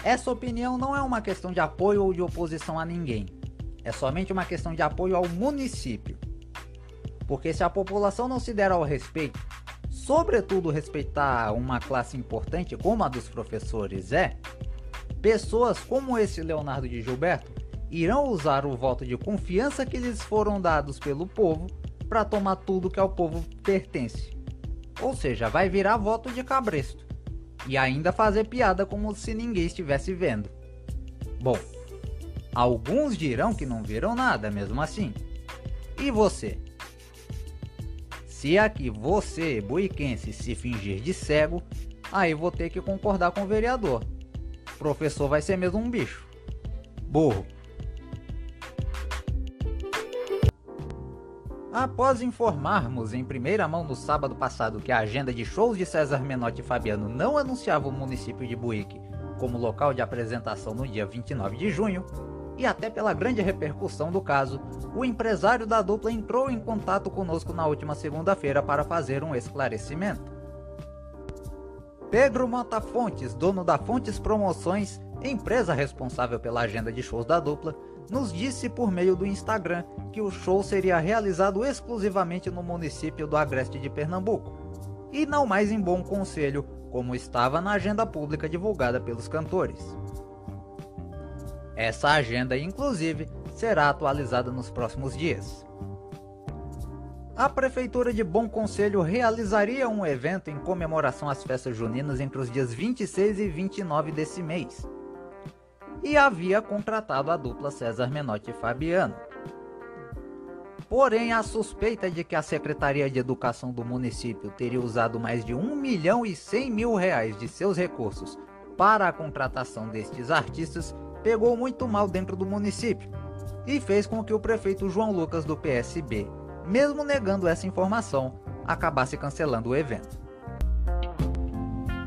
A: Essa opinião não é uma questão de apoio ou de oposição a ninguém. É somente uma questão de apoio ao município. Porque se a população não se der ao respeito, sobretudo respeitar uma classe importante como a dos professores é, pessoas como esse Leonardo de Gilberto irão usar o voto de confiança que lhes foram dados pelo povo para tomar tudo que ao povo pertence. Ou seja, vai virar voto de cabresto e ainda fazer piada como se ninguém estivesse vendo. Bom, alguns dirão que não viram nada mesmo assim. E você? Se aqui você, buiquense, se fingir de cego, aí vou ter que concordar com o vereador. O professor vai ser mesmo um bicho. Burro. Após informarmos em primeira mão no sábado passado que a agenda de shows de César Menotti e Fabiano não anunciava o município de Buíque como local de apresentação no dia 29 de junho, e até pela grande repercussão do caso, o empresário da dupla entrou em contato conosco na última segunda-feira para fazer um esclarecimento. Pedro Mota Fontes, dono da Fontes Promoções, empresa responsável pela agenda de shows da dupla, nos disse por meio do Instagram que o show seria realizado exclusivamente no município do Agreste de Pernambuco, e não mais em bom conselho, como estava na agenda pública divulgada pelos cantores. Essa agenda, inclusive, será atualizada nos próximos dias. A Prefeitura de Bom Conselho realizaria um evento em comemoração às festas juninas entre os dias 26 e 29 desse mês, e havia contratado a dupla César Menotti e Fabiano. Porém, a suspeita de que a Secretaria de Educação do município teria usado mais de 1 milhão e 100 mil reais de seus recursos para a contratação destes artistas pegou muito mal dentro do município e fez com que o prefeito João Lucas do PSB, mesmo negando essa informação, acabasse cancelando o evento.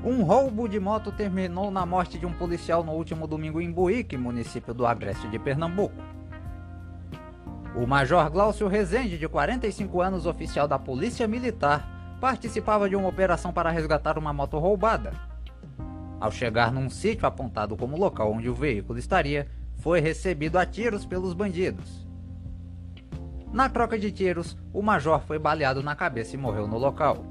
A: Um roubo de moto terminou na morte de um policial no último domingo em Buíque, município do Agreste de Pernambuco. O Major Glaucio Rezende, de 45 anos, oficial da Polícia Militar, participava de uma operação para resgatar uma moto roubada. Ao chegar num sítio apontado como local onde o veículo estaria, foi recebido a tiros pelos bandidos. Na troca de tiros, o major foi baleado na cabeça e morreu no local.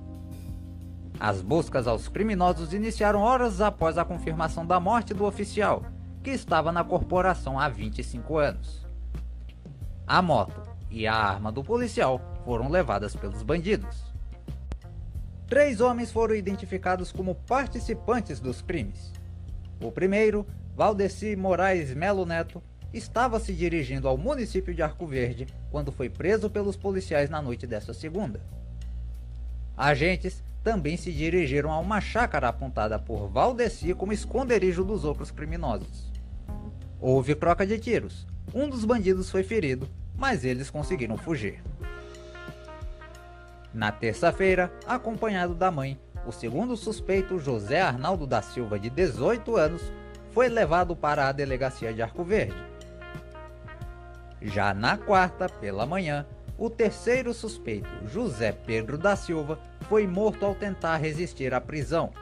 A: As buscas aos criminosos iniciaram horas após a confirmação da morte do oficial, que estava na corporação há 25 anos. A moto e a arma do policial foram levadas pelos bandidos. Três homens foram identificados como participantes dos crimes. O primeiro, Valdeci Moraes Melo Neto, estava se dirigindo ao município de Arco Verde quando foi preso pelos policiais na noite desta segunda. Agentes também se dirigiram a uma chácara apontada por Valdeci como esconderijo dos outros criminosos. Houve troca de tiros. Um dos bandidos foi ferido, mas eles conseguiram fugir. Na terça-feira, acompanhado da mãe, o segundo suspeito, José Arnaldo da Silva, de 18 anos, foi levado para a delegacia de Arco Verde. Já na quarta, pela manhã, o terceiro suspeito, José Pedro da Silva, foi morto ao tentar resistir à prisão.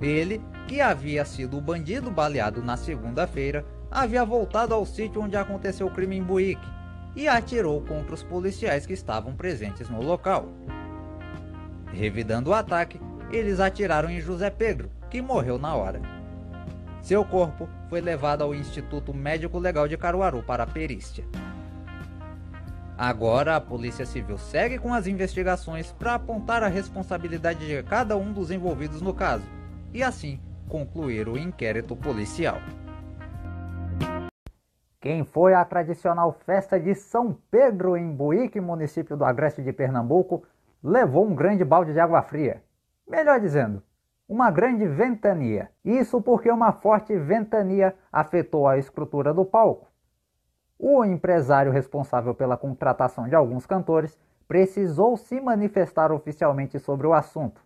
A: Ele, que havia sido o bandido baleado na segunda-feira, havia voltado ao sítio onde aconteceu o crime em Buíque e atirou contra os policiais que estavam presentes no local. Revidando o ataque, eles atiraram em José Pedro, que morreu na hora. Seu corpo foi levado ao Instituto Médico Legal de Caruaru para a perícia. Agora a Polícia Civil segue com as investigações para apontar a responsabilidade de cada um dos envolvidos no caso e assim concluir o inquérito policial. Quem foi à tradicional festa de São Pedro em Buíque, município do Agreste de Pernambuco, levou um grande balde de água fria. Melhor dizendo, uma grande ventania. Isso porque uma forte ventania afetou a estrutura do palco. O empresário responsável pela contratação de alguns cantores precisou se manifestar oficialmente sobre o assunto.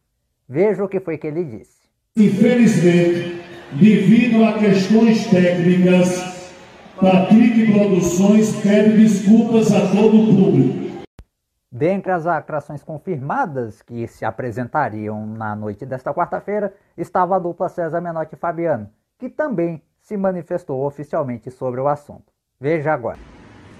A: Veja o que foi que ele disse.
I: Infelizmente, devido a questões técnicas, Patrick Produções pede desculpas a todo o público
A: Dentre as atrações confirmadas que se apresentariam na noite desta quarta-feira estava a dupla César Menotti e Fabiano, que também se manifestou oficialmente sobre o assunto. Veja agora.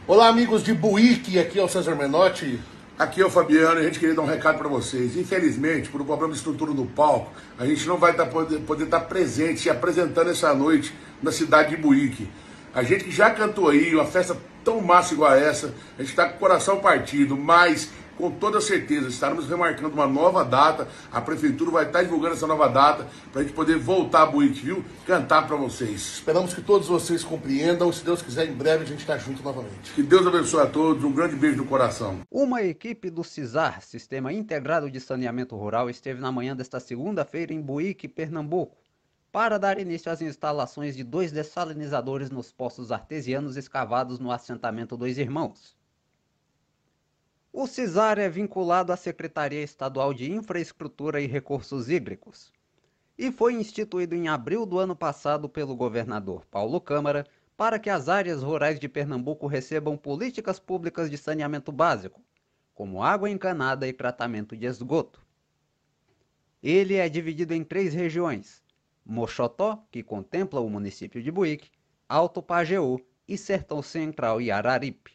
J: Olá, amigos de Buíque, aqui é o César Menotti. Aqui é o Fabiano e a gente queria dar um recado para vocês. Infelizmente, por um problema de estrutura no palco, a gente não vai tá, poder, poder estar tá presente e apresentando essa noite na cidade de Buíque. A gente que já cantou aí, uma festa tão massa igual a essa, a gente está com o coração partido, mas com toda certeza estaremos remarcando uma nova data. A prefeitura vai estar divulgando essa nova data para a gente poder voltar a Buíque, viu? Cantar para vocês. Esperamos que todos vocês compreendam. Se Deus quiser, em breve a gente está junto novamente. Que Deus abençoe a todos. Um grande beijo no coração.
A: Uma equipe do CISAR, Sistema Integrado de Saneamento Rural, esteve na manhã desta segunda-feira em Buíque, Pernambuco para dar início às instalações de dois dessalinizadores nos poços artesianos escavados no assentamento Dois Irmãos. O CISAR é vinculado à Secretaria Estadual de Infraestrutura e Recursos Hídricos e foi instituído em abril do ano passado pelo governador Paulo Câmara para que as áreas rurais de Pernambuco recebam políticas públicas de saneamento básico, como água encanada e tratamento de esgoto. Ele é dividido em três regiões: Moxotó, que contempla o município de Buíque, Alto Pajeú e Sertão Central e Araripe.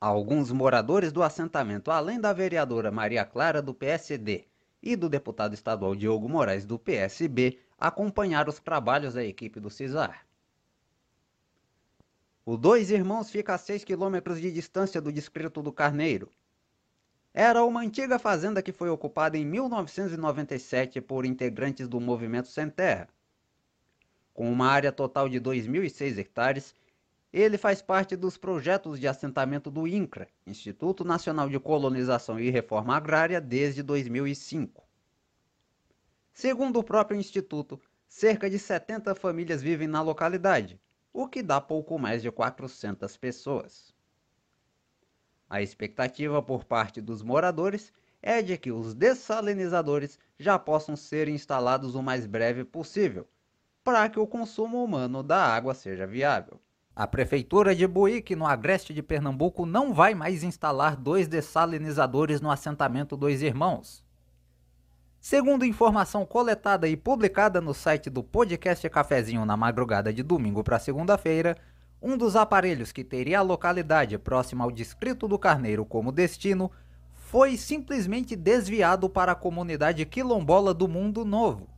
A: Alguns moradores do assentamento, além da vereadora Maria Clara do PSD e do deputado estadual Diogo Moraes do PSB, acompanharam os trabalhos da equipe do CISAR. O Dois Irmãos fica a 6 quilômetros de distância do distrito do Carneiro, era uma antiga fazenda que foi ocupada em 1997 por integrantes do Movimento Sem Terra. Com uma área total de 2.006 hectares, ele faz parte dos projetos de assentamento do INCRA, Instituto Nacional de Colonização e Reforma Agrária, desde 2005. Segundo o próprio instituto, cerca de 70 famílias vivem na localidade, o que dá pouco mais de 400 pessoas. A expectativa por parte dos moradores é de que os dessalinizadores já possam ser instalados o mais breve possível, para que o consumo humano da água seja viável. A Prefeitura de Buíque, no agreste de Pernambuco, não vai mais instalar dois dessalinizadores no assentamento Dois Irmãos. Segundo informação coletada e publicada no site do podcast Cafezinho na madrugada de domingo para segunda-feira, um dos aparelhos que teria a localidade próxima ao distrito do Carneiro como destino foi simplesmente desviado para a comunidade quilombola do Mundo Novo,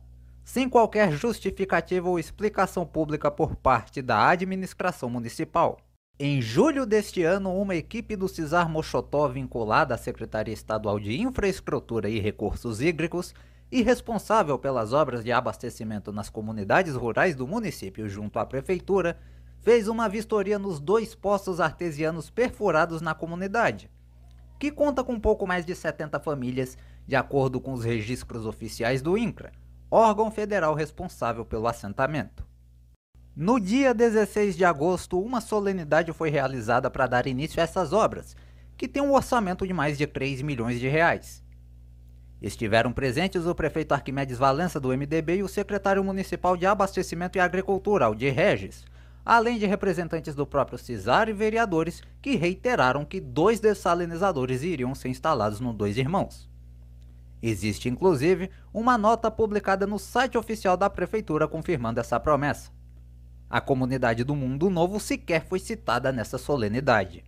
A: sem qualquer justificativa ou explicação pública por parte da administração municipal. Em julho deste ano, uma equipe do Cisar Mochotó vinculada à Secretaria Estadual de Infraestrutura e Recursos Hídricos e responsável pelas obras de abastecimento nas comunidades rurais do município junto à prefeitura, fez uma vistoria nos dois poços artesianos perfurados na comunidade, que conta com pouco mais de 70 famílias, de acordo com os registros oficiais do INCRA, órgão federal responsável pelo assentamento. No dia 16 de agosto, uma solenidade foi realizada para dar início a essas obras, que tem um orçamento de mais de 3 milhões de reais. Estiveram presentes o prefeito Arquimedes Valença do MDB e o secretário municipal de Abastecimento e Agricultura, Aldir Regis, além de representantes do próprio CISAR e vereadores que reiteraram que dois dessalinizadores iriam ser instalados no Dois Irmãos. Existe inclusive uma nota publicada no site oficial da prefeitura confirmando essa promessa. A comunidade do Mundo Novo sequer foi citada nessa solenidade.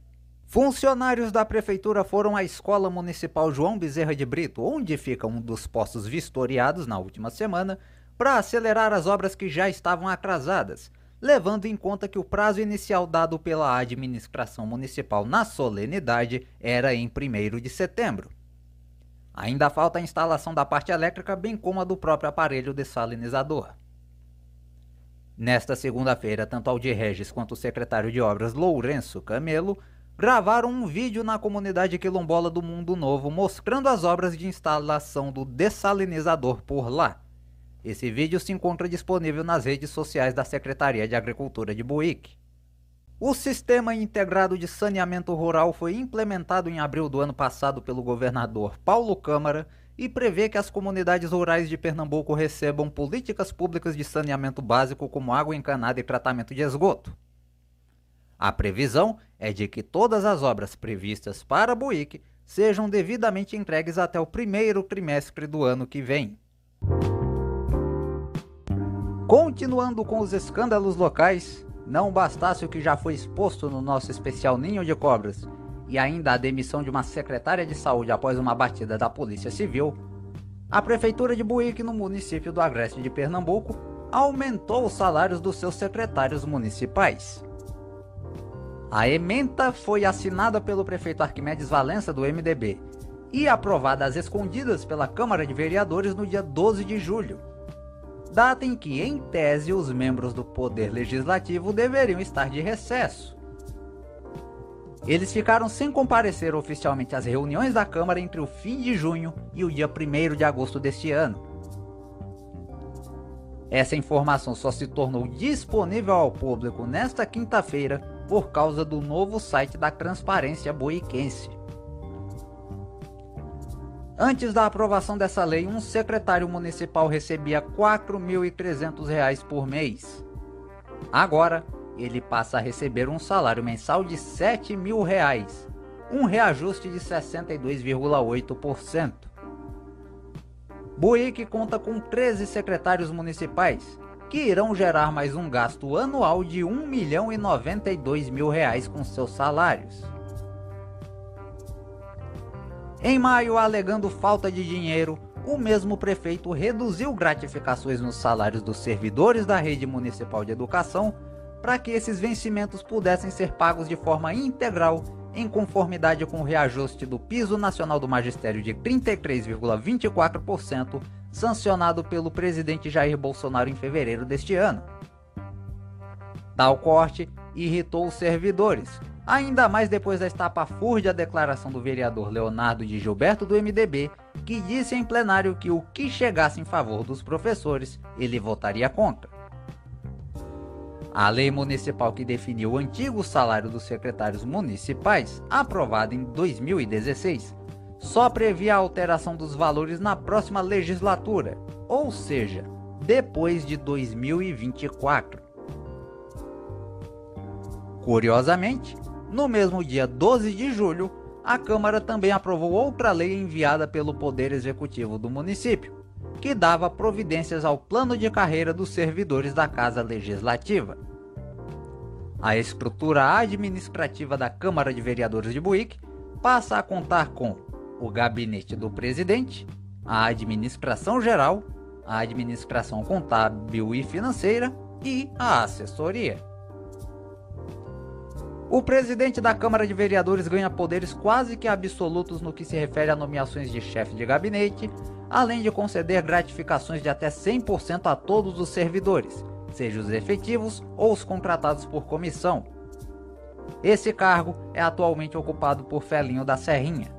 A: Funcionários da prefeitura foram à Escola Municipal João Bezerra de Brito, onde fica um dos postos vistoriados na última semana, para acelerar as obras que já estavam atrasadas, levando em conta que o prazo inicial dado pela administração municipal na solenidade era em 1 de setembro. Ainda falta a instalação da parte elétrica, bem como a do próprio aparelho dessalinizador. Nesta segunda-feira, tanto Aldir Regis quanto o secretário de Obras Lourenço Camelo gravaram um vídeo na comunidade quilombola do Mundo Novo mostrando as obras de instalação do dessalinizador por lá. Esse vídeo se encontra disponível nas redes sociais da Secretaria de Agricultura de Buíque. O Sistema Integrado de Saneamento Rural foi implementado em abril do ano passado pelo governador Paulo Câmara e prevê que as comunidades rurais de Pernambuco recebam políticas públicas de saneamento básico como água encanada e tratamento de esgoto. A previsão é de que todas as obras previstas para Buíque sejam devidamente entregues até o primeiro trimestre do ano que vem. Continuando com os escândalos locais, não bastasse o que já foi exposto no nosso especial Ninho de Cobras e ainda a demissão de uma secretária de saúde após uma batida da Polícia Civil, a Prefeitura de Buíque, no município do Agreste de Pernambuco, aumentou os salários dos seus secretários municipais. A ementa foi assinada pelo prefeito Arquimedes Valença do MDB e aprovada às escondidas pela Câmara de Vereadores no dia 12 de julho data em que, em tese, os membros do Poder Legislativo deveriam estar de recesso. Eles ficaram sem comparecer oficialmente às reuniões da Câmara entre o fim de junho e o dia 1 de agosto deste ano. Essa informação só se tornou disponível ao público nesta quinta-feira por causa do novo site da Transparência Boiquense. Antes da aprovação dessa lei, um secretário municipal recebia R$ 4.300 por mês. Agora, ele passa a receber um salário mensal de 7 mil reais, um reajuste de 62,8%. Buíque conta com 13 secretários municipais, que irão gerar mais um gasto anual de R$ 1 milhão e 92 mil reais com seus salários. Em maio, alegando falta de dinheiro, o mesmo prefeito reduziu gratificações nos salários dos servidores da rede municipal de educação para que esses vencimentos pudessem ser pagos de forma integral, em conformidade com o reajuste do piso nacional do magistério de 33,24%, sancionado pelo presidente Jair Bolsonaro em fevereiro deste ano. Tal corte irritou os servidores, Ainda mais depois da estapafúrdia declaração do vereador Leonardo de Gilberto do MDB, que disse em plenário que o que chegasse em favor dos professores, ele votaria contra. A lei municipal que definiu o antigo salário dos secretários municipais, aprovada em 2016, só previa a alteração dos valores na próxima legislatura, ou seja, depois de 2024. Curiosamente, no mesmo dia 12 de julho, a Câmara também aprovou outra lei enviada pelo Poder Executivo do município, que dava providências ao plano de carreira dos servidores da Casa Legislativa. A estrutura administrativa da Câmara de Vereadores de Buíque passa a contar com o gabinete do presidente, a administração geral, a administração contábil e financeira e a assessoria. O presidente da Câmara de Vereadores ganha poderes quase que absolutos no que se refere a nomeações de chefe de gabinete, além de conceder gratificações de até 100% a todos os servidores, seja os efetivos ou os contratados por comissão. Esse cargo é atualmente ocupado por Felinho da Serrinha.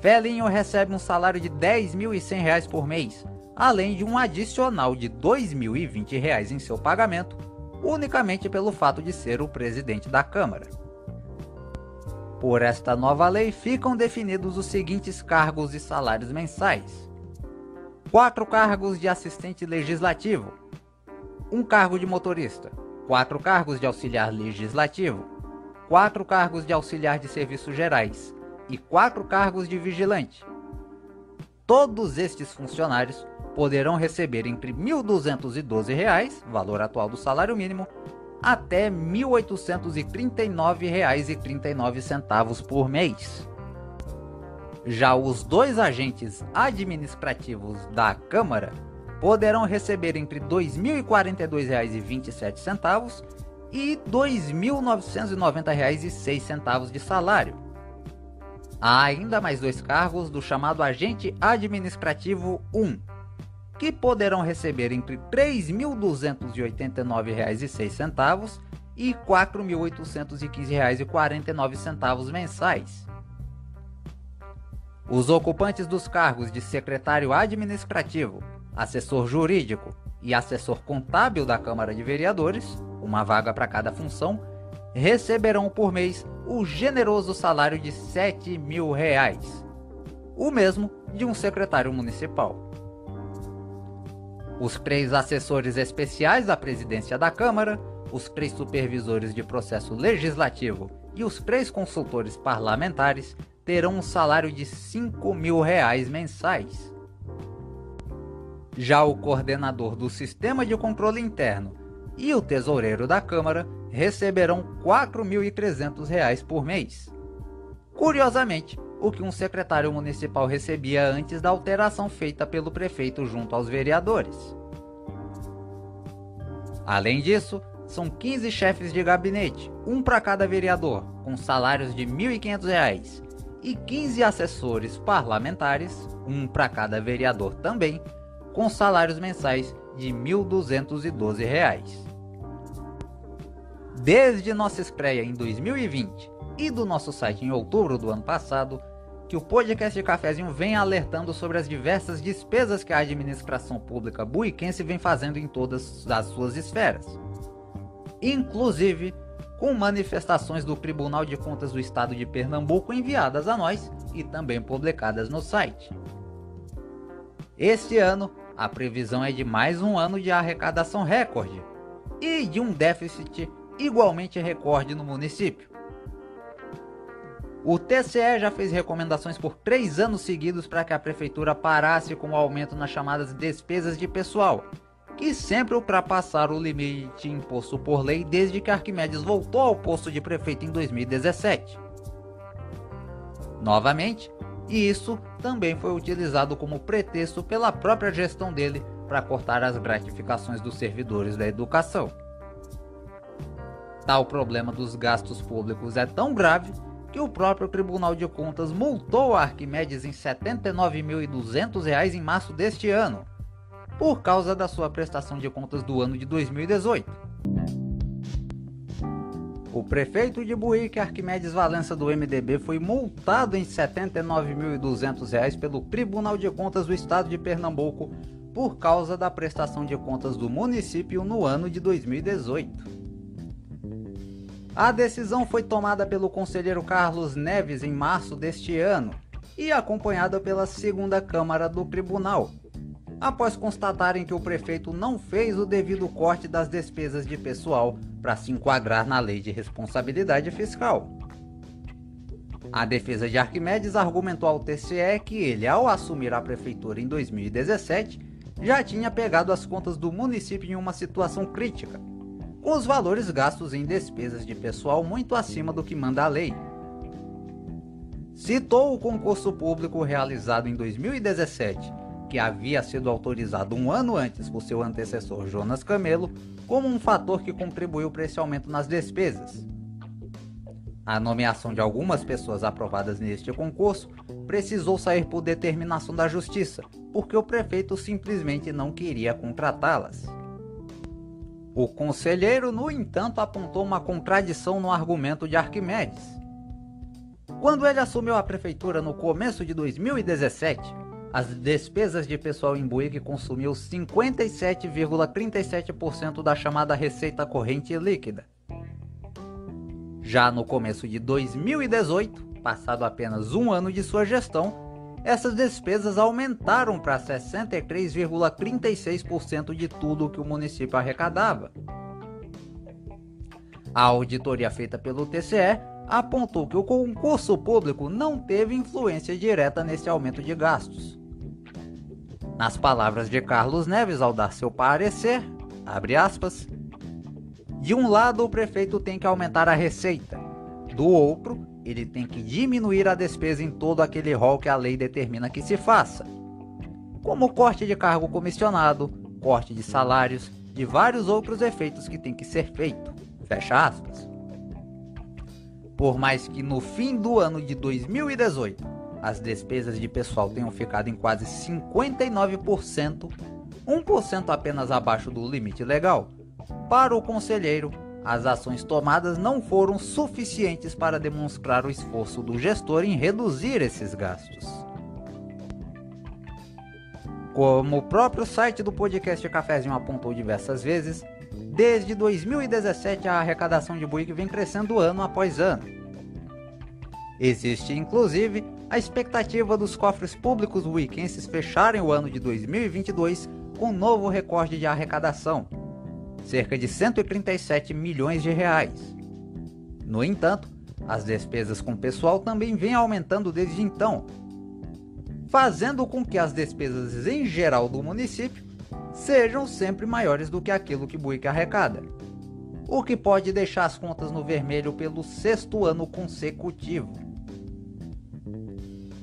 A: Felinho recebe um salário de R$ 10.100 por mês, além de um adicional de R$ 2.020 em seu pagamento, unicamente pelo fato de ser o presidente da Câmara. Por esta nova lei ficam definidos os seguintes cargos e salários mensais: quatro cargos de assistente legislativo, um cargo de motorista, quatro cargos de auxiliar legislativo, quatro cargos de auxiliar de serviços gerais. E quatro cargos de vigilante. Todos estes funcionários poderão receber entre R$ 1.212, valor atual do salário mínimo, até R$ 1.839,39 por mês. Já os dois agentes administrativos da Câmara poderão receber entre R$ 2.042,27 e R$ 2.990,06 de salário. Há ainda mais dois cargos do chamado Agente Administrativo 1, que poderão receber entre R$ 3.289,06 e R$ 4.815,49 mensais. Os ocupantes dos cargos de secretário administrativo, assessor jurídico e assessor contábil da Câmara de Vereadores, uma vaga para cada função, receberão por mês o generoso salário de 7 mil reais, o mesmo de um secretário municipal. Os três assessores especiais da presidência da Câmara, os três supervisores de processo legislativo e os três consultores parlamentares terão um salário de 5 mil reais mensais. Já o coordenador do Sistema de Controle Interno e o tesoureiro da Câmara receberão R$ 4.300 por mês. Curiosamente, o que um secretário municipal recebia antes da alteração feita pelo prefeito junto aos vereadores. Além disso, são 15 chefes de gabinete, um para cada vereador, com salários de R$ 1.500, e 15 assessores parlamentares, um para cada vereador também, com salários mensais de R$ 1.212. Desde nossa estreia em 2020 e do nosso site em outubro do ano passado, que o podcast de cafezinho vem alertando sobre as diversas despesas que a administração pública buiquense vem fazendo em todas as suas esferas. Inclusive, com manifestações do Tribunal de Contas do Estado de Pernambuco enviadas a nós e também publicadas no site. Este ano, a previsão é de mais um ano de arrecadação recorde e de um déficit igualmente recorde no município. O TCE já fez recomendações por três anos seguidos para que a prefeitura parasse com o aumento nas chamadas despesas de pessoal, que sempre ultrapassaram o limite imposto por lei desde que Arquimedes voltou ao posto de prefeito em 2017. Novamente, e isso também foi utilizado como pretexto pela própria gestão dele para cortar as gratificações dos servidores da educação. Tal problema dos gastos públicos é tão grave que o próprio Tribunal de Contas multou a Arquimedes em R$ 79.200 em março deste ano, por causa da sua prestação de contas do ano de 2018. O prefeito de Buíque, Arquimedes Valença do MDB, foi multado em R$ 79.200 pelo Tribunal de Contas do Estado de Pernambuco por causa da prestação de contas do município no ano de 2018. A decisão foi tomada pelo conselheiro Carlos Neves em março deste ano e acompanhada pela segunda Câmara do Tribunal, após constatarem que o prefeito não fez o devido corte das despesas de pessoal para se enquadrar na lei de responsabilidade fiscal. A defesa de Arquimedes argumentou ao TCE que ele, ao assumir a prefeitura em 2017, já tinha pegado as contas do município em uma situação crítica com os valores gastos em despesas de pessoal muito acima do que manda a lei. Citou o concurso público realizado em 2017, que havia sido autorizado um ano antes por seu antecessor Jonas Camelo, como um fator que contribuiu para esse aumento nas despesas. A nomeação de algumas pessoas aprovadas neste concurso precisou sair por determinação da Justiça, porque o prefeito simplesmente não queria contratá-las. O conselheiro, no entanto, apontou uma contradição no argumento de Arquimedes. Quando ele assumiu a prefeitura no começo de 2017, as despesas de pessoal em Buíque consumiu 57,37% da chamada receita corrente líquida. Já no começo de 2018, passado apenas um ano de sua gestão, essas despesas aumentaram para 63,36% de tudo que o município arrecadava. A auditoria feita pelo TCE apontou que o concurso público não teve influência direta nesse aumento de gastos. Nas palavras de Carlos Neves ao dar seu parecer, abre aspas, de um lado o prefeito tem que aumentar a receita, do outro ele tem que diminuir a despesa em todo aquele rol que a lei determina que se faça, como corte de cargo comissionado, corte de salários, de vários outros efeitos que tem que ser feito. Fecha aspas. Por mais que no fim do ano de 2018 as despesas de pessoal tenham ficado em quase 59%, 1% apenas abaixo do limite legal, para o conselheiro as ações tomadas não foram suficientes para demonstrar o esforço do gestor em reduzir esses gastos. Como o próprio site do podcast Cafézinho apontou diversas vezes, desde 2017 a arrecadação de Buick vem crescendo ano após ano. Existe inclusive a expectativa dos cofres públicos buiquenses fecharem o ano de 2022 com um novo recorde de arrecadação, cerca de 137 milhões de reais. No entanto, as despesas com pessoal também vêm aumentando desde então, fazendo com que as despesas em geral do município sejam sempre maiores do que aquilo que Buick arrecada, o que pode deixar as contas no vermelho pelo sexto ano consecutivo.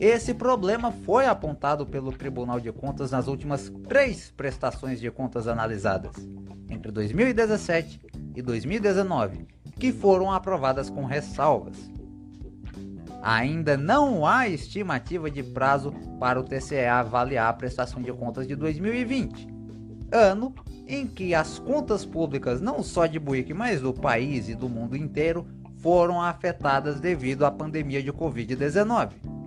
A: Esse problema foi apontado pelo Tribunal de Contas nas últimas três prestações de contas analisadas entre 2017 e 2019, que foram aprovadas com ressalvas. Ainda não há estimativa de prazo para o TCE avaliar a prestação de contas de 2020, ano em que as contas públicas não só de Buíque, mas do país e do mundo inteiro foram afetadas devido à pandemia de Covid-19.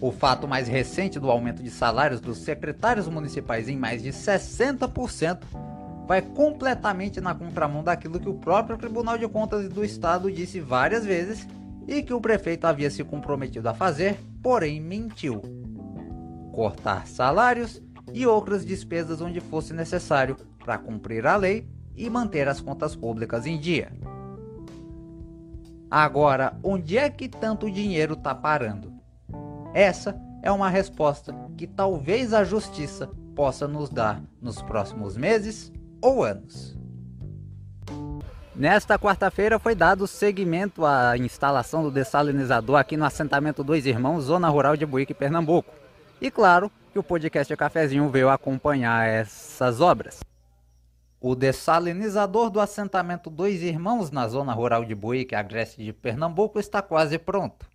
A: O fato mais recente do aumento de salários dos secretários municipais em mais de 60% vai completamente na contramão daquilo que o próprio Tribunal de Contas do Estado disse várias vezes e que o prefeito havia se comprometido a fazer, porém mentiu. Cortar salários e outras despesas onde fosse necessário para cumprir a lei e manter as contas públicas em dia. Agora, onde é que tanto dinheiro está parando? Essa é uma resposta que talvez a justiça possa nos dar nos próximos meses ou anos. Nesta quarta-feira foi dado seguimento à instalação do dessalinizador aqui no assentamento Dois Irmãos, zona rural de Buíque, Pernambuco. E claro que o podcast Cafezinho veio acompanhar essas obras. O dessalinizador do assentamento Dois Irmãos na zona rural de Buíque, agreste de Pernambuco, está quase pronto.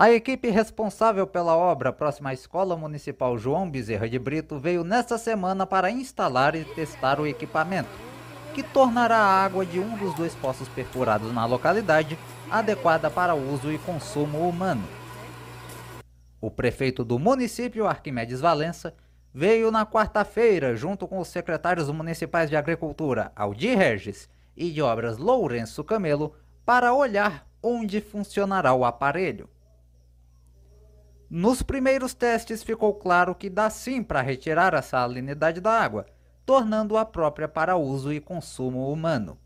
A: A equipe responsável pela obra próxima à Escola Municipal João Bezerra de Brito veio nesta semana para instalar e testar o equipamento, que tornará a água de um dos dois poços perfurados na localidade adequada para uso e consumo humano. O prefeito do município, Arquimedes Valença, veio na quarta-feira, junto com os secretários municipais de Agricultura, Aldir Regis, e de Obras Lourenço Camelo, para olhar onde funcionará o aparelho. Nos primeiros testes ficou claro que dá sim para retirar a salinidade da água, tornando-a própria para uso e consumo humano.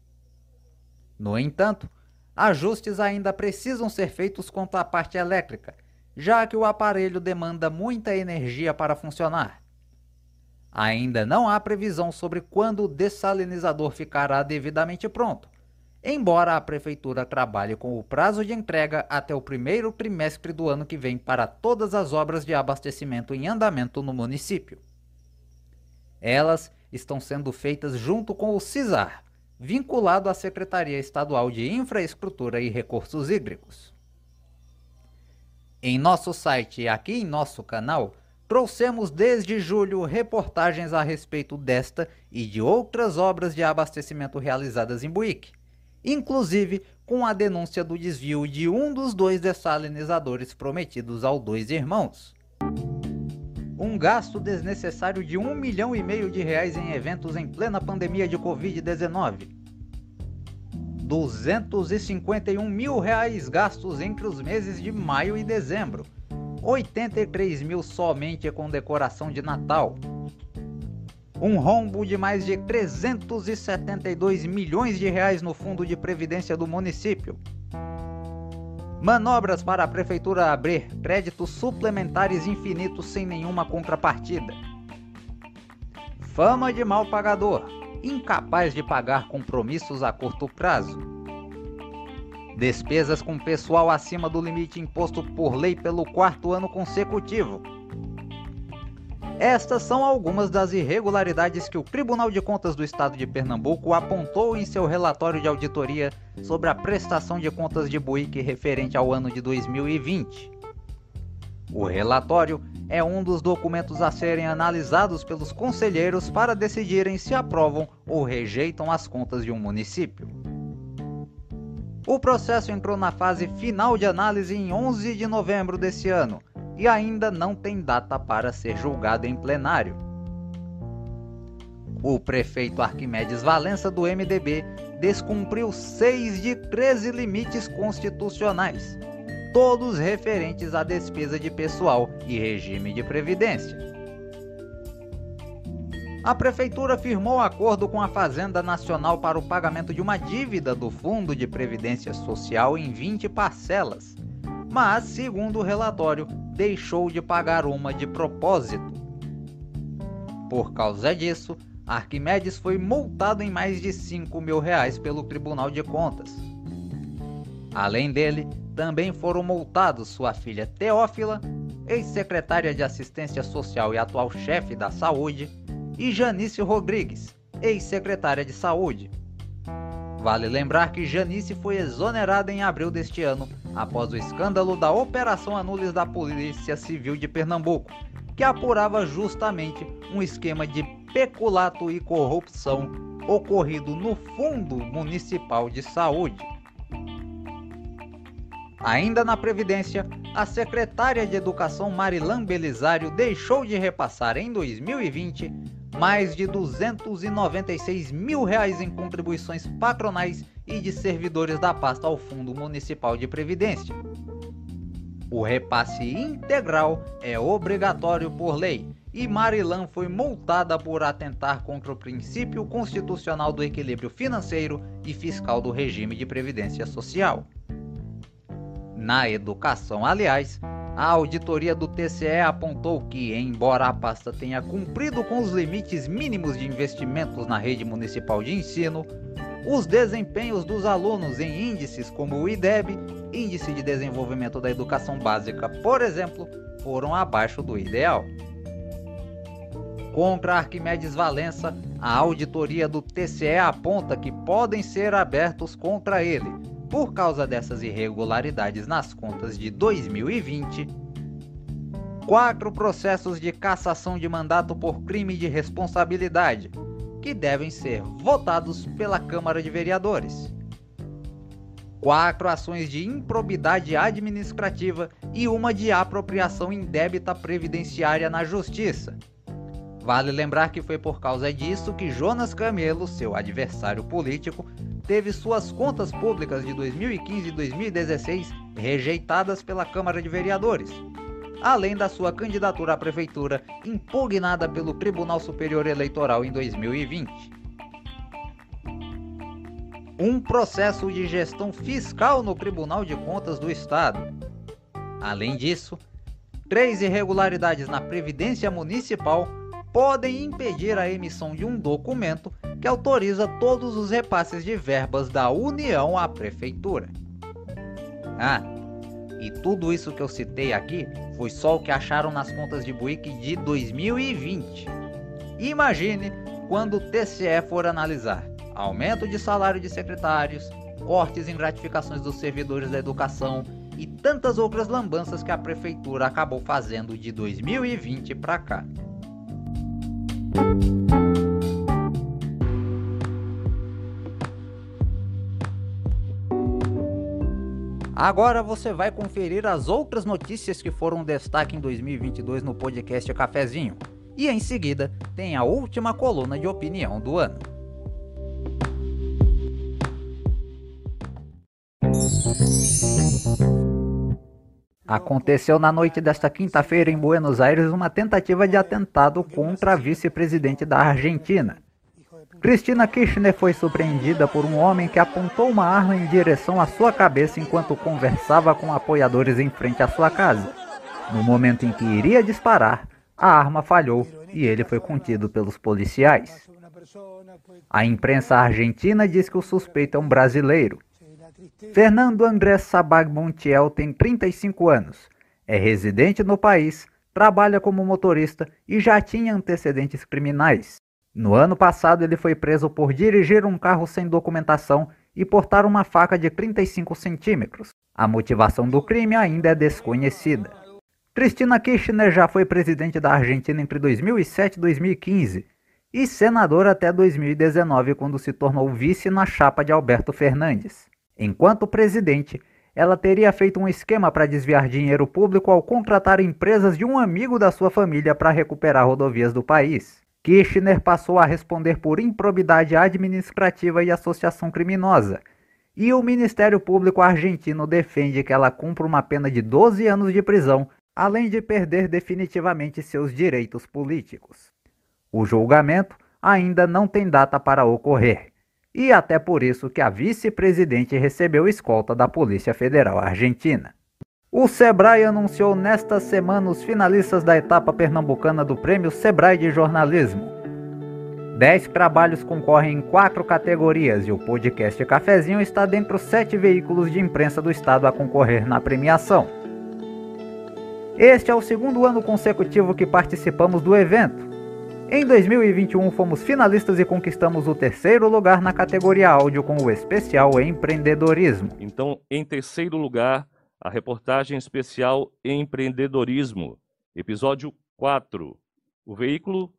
A: No entanto, ajustes ainda precisam ser feitos quanto à parte elétrica, já que o aparelho demanda muita energia para funcionar. Ainda não há previsão sobre quando o dessalinizador ficará devidamente pronto, embora a prefeitura trabalhe com o prazo de entrega até o primeiro trimestre do ano que vem para todas as obras de abastecimento em andamento no município. Elas estão sendo feitas junto com o CISAR, vinculado à Secretaria Estadual de Infraestrutura e Recursos Hídricos. Em nosso site e aqui em nosso canal, trouxemos desde julho reportagens a respeito desta e de outras obras de abastecimento realizadas em Buíque, inclusive com a denúncia do desvio de um dos dois dessalinizadores prometidos ao dois irmãos. Um gasto desnecessário de um milhão e meio de reais em eventos em plena pandemia de Covid-19. 251 mil reais gastos entre os meses de maio e dezembro 83 mil somente com decoração de Natal. Um rombo de mais de 372 milhões de reais no fundo de previdência do município. Manobras para a prefeitura abrir créditos suplementares infinitos sem nenhuma contrapartida. Fama de mal pagador, incapaz de pagar compromissos a curto prazo Despesas com pessoal acima do limite imposto por lei pelo quarto ano consecutivo. Estas são algumas das irregularidades que o Tribunal de Contas do Estado de Pernambuco apontou em seu relatório de auditoria sobre a prestação de contas de Buíque referente ao ano de 2020. O relatório é um dos documentos a serem analisados pelos conselheiros para decidirem se aprovam ou rejeitam as contas de um município. O processo entrou na fase final de análise em 11 de novembro desse ano e ainda não tem data para ser julgado em plenário. O prefeito Arquimedes Valença do MDB descumpriu seis de 13 limites constitucionais, todos referentes à despesa de pessoal e regime de previdência a Prefeitura firmou acordo com a Fazenda Nacional para o pagamento de uma dívida do Fundo de Previdência Social em 20 parcelas, mas, segundo o relatório, deixou de pagar uma de propósito. Por causa disso, Arquimedes foi multado em mais de 5 mil reais pelo Tribunal de Contas. Além dele, também foram multados sua filha Teófila, ex-secretária de Assistência Social e atual chefe da Saúde, e Janice Rodrigues, ex-secretária de Saúde. Vale lembrar que Janice foi exonerada em abril deste ano, após o escândalo da Operação Anulis da Polícia Civil de Pernambuco, que apurava justamente um esquema de peculato e corrupção ocorrido no Fundo Municipal de Saúde. Ainda na Previdência, a secretária de Educação Marilan Belisário deixou de repassar em 2020 mais de 296 mil reais em contribuições patronais e de servidores da pasta ao Fundo Municipal de Previdência. O repasse integral é obrigatório por lei e Marilan foi multada por atentar contra o princípio constitucional do equilíbrio financeiro e fiscal do regime de previdência social. Na educação, aliás, a auditoria do TCE apontou que, embora a pasta tenha cumprido com os limites mínimos de investimentos na rede municipal de ensino, os desempenhos dos alunos em índices como o IDEB, Índice de Desenvolvimento da Educação Básica, por exemplo, foram abaixo do ideal. Contra Arquimedes Valença, a auditoria do TCE aponta que podem ser abertos contra ele por causa dessas irregularidades nas contas de 2020, quatro processos de cassação de mandato por crime de responsabilidade, que devem ser votados pela Câmara de Vereadores. Quatro ações de improbidade administrativa e uma de apropriação indébita previdenciária na Justiça. Vale lembrar que foi por causa disso que Jonas Camelo, seu adversário político, teve suas contas públicas de 2015 e 2016 rejeitadas pela Câmara de Vereadores, além da sua candidatura à prefeitura impugnada pelo Tribunal Superior Eleitoral em 2020. Um processo de gestão fiscal no Tribunal de Contas do Estado. Além disso, três irregularidades na Previdência Municipal podem impedir a emissão de um documento que autoriza todos os repasses de verbas da União à Prefeitura. Ah, e tudo isso que eu citei aqui foi só o que acharam nas contas de Buick de 2020. Imagine quando o TCE for analisar aumento de salário de secretários, cortes em gratificações dos servidores da educação e tantas outras lambanças que a prefeitura acabou fazendo de 2020 para cá. Agora você vai conferir as outras notícias que foram destaque em 2022 no podcast Cafezinho. E em seguida tem a última coluna de opinião do ano. Aconteceu na noite desta quinta-feira em Buenos Aires uma tentativa de atentado contra a vice-presidente da Argentina. Cristina Kirchner foi surpreendida por um homem que apontou uma arma em direção à sua cabeça enquanto conversava com apoiadores em frente à sua casa. No momento em que iria disparar, a arma falhou e ele foi contido pelos policiais. A imprensa argentina diz que o suspeito é um brasileiro. Fernando André Sabag Montiel tem 35 anos, é residente no país, trabalha como motorista e já tinha antecedentes criminais. No ano passado, ele foi preso por dirigir um carro sem documentação e portar uma faca de 35 centímetros. A motivação do crime ainda é desconhecida. Cristina Kirchner já foi presidente da Argentina entre 2007 e 2015 e senadora até 2019, quando se tornou vice na chapa de Alberto Fernandes. Enquanto presidente, ela teria feito um esquema para desviar dinheiro público ao contratar empresas de um amigo da sua família para recuperar rodovias do país. Kirchner passou a responder por improbidade administrativa e associação criminosa, e o Ministério Público argentino defende que ela cumpra uma pena de 12 anos de prisão, além de perder definitivamente seus direitos políticos. O julgamento ainda não tem data para ocorrer e até por isso que a vice-presidente recebeu escolta da Polícia Federal Argentina. O Sebrae anunciou nesta semana os finalistas da etapa pernambucana do Prêmio Sebrae de Jornalismo. Dez trabalhos concorrem em quatro categorias e o podcast Cafezinho está dentre os sete veículos de imprensa do estado a concorrer na premiação. Este é o segundo ano consecutivo que participamos do evento em 2021, fomos finalistas e conquistamos o terceiro lugar na categoria áudio com o especial Empreendedorismo.
K: Então, em terceiro lugar, a reportagem especial Empreendedorismo, episódio 4. O veículo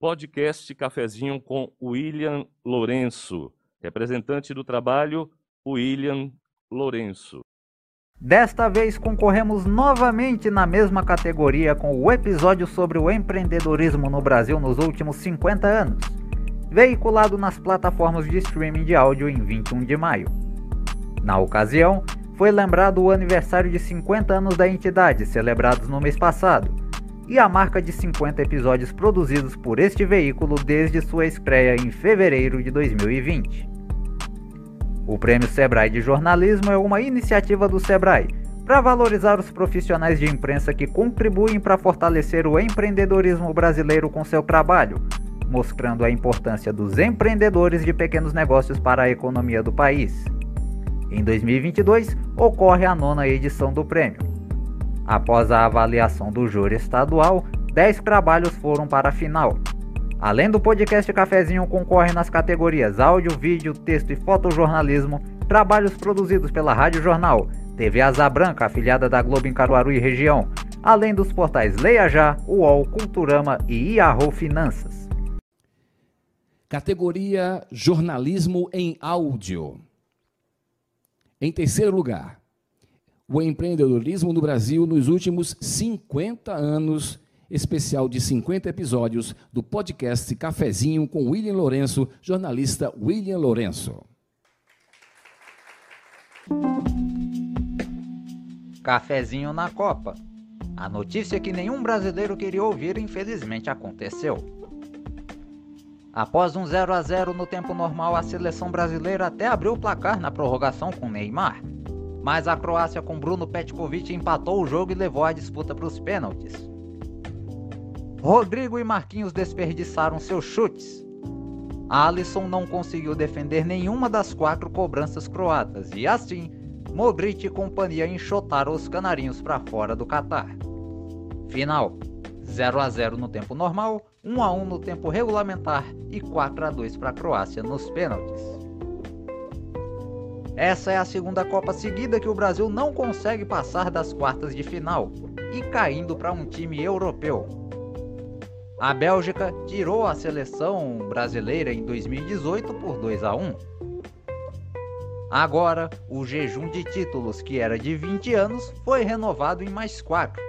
K: podcast Cafezinho com William Lourenço, representante do trabalho William Lourenço.
A: Desta vez concorremos novamente na mesma categoria com o episódio sobre o empreendedorismo no Brasil nos últimos 50 anos, veiculado nas plataformas de streaming de áudio em 21 de maio. Na ocasião, foi lembrado o aniversário de 50 anos da entidade, celebrados no mês passado, e a marca de 50 episódios produzidos por este veículo desde sua estreia em fevereiro de 2020. O Prêmio Sebrae de Jornalismo é uma iniciativa do Sebrae para valorizar os profissionais de imprensa que contribuem para fortalecer o empreendedorismo brasileiro com seu trabalho, mostrando a importância dos empreendedores de pequenos negócios para a economia do país. Em 2022, ocorre a nona edição do prêmio. Após a avaliação do júri estadual, 10 trabalhos foram para a final, Além do podcast Cafezinho, concorre nas categorias áudio, vídeo, texto e fotojornalismo, trabalhos produzidos pela Rádio Jornal, TV Asa Branca, afiliada da Globo em Caruaru e região, além dos portais Leia Já, UOL, Culturama e Yahoo Finanças.
L: Categoria Jornalismo em Áudio. Em terceiro lugar, o empreendedorismo no Brasil nos últimos 50 anos especial de 50 episódios do podcast Cafezinho com William Lourenço, jornalista William Lourenço.
A: Cafezinho na Copa. A notícia que nenhum brasileiro queria ouvir infelizmente aconteceu. Após um 0 a 0 no tempo normal, a seleção brasileira até abriu o placar na prorrogação com Neymar. Mas a Croácia com Bruno Petkovic empatou o jogo e levou a disputa para os pênaltis. Rodrigo e Marquinhos desperdiçaram seus chutes. Alisson não conseguiu defender nenhuma das quatro cobranças croatas e assim Modric e companhia enxotaram os canarinhos para fora do Catar. Final: 0 a 0 no tempo normal, 1 a 1 no tempo regulamentar e 4 a 2 para a Croácia nos pênaltis. Essa é a segunda Copa seguida que o Brasil não consegue passar das quartas de final e caindo para um time europeu. A Bélgica tirou a seleção brasileira em 2018 por 2 a 1. Agora, o jejum de títulos, que era de 20 anos, foi renovado em mais 4,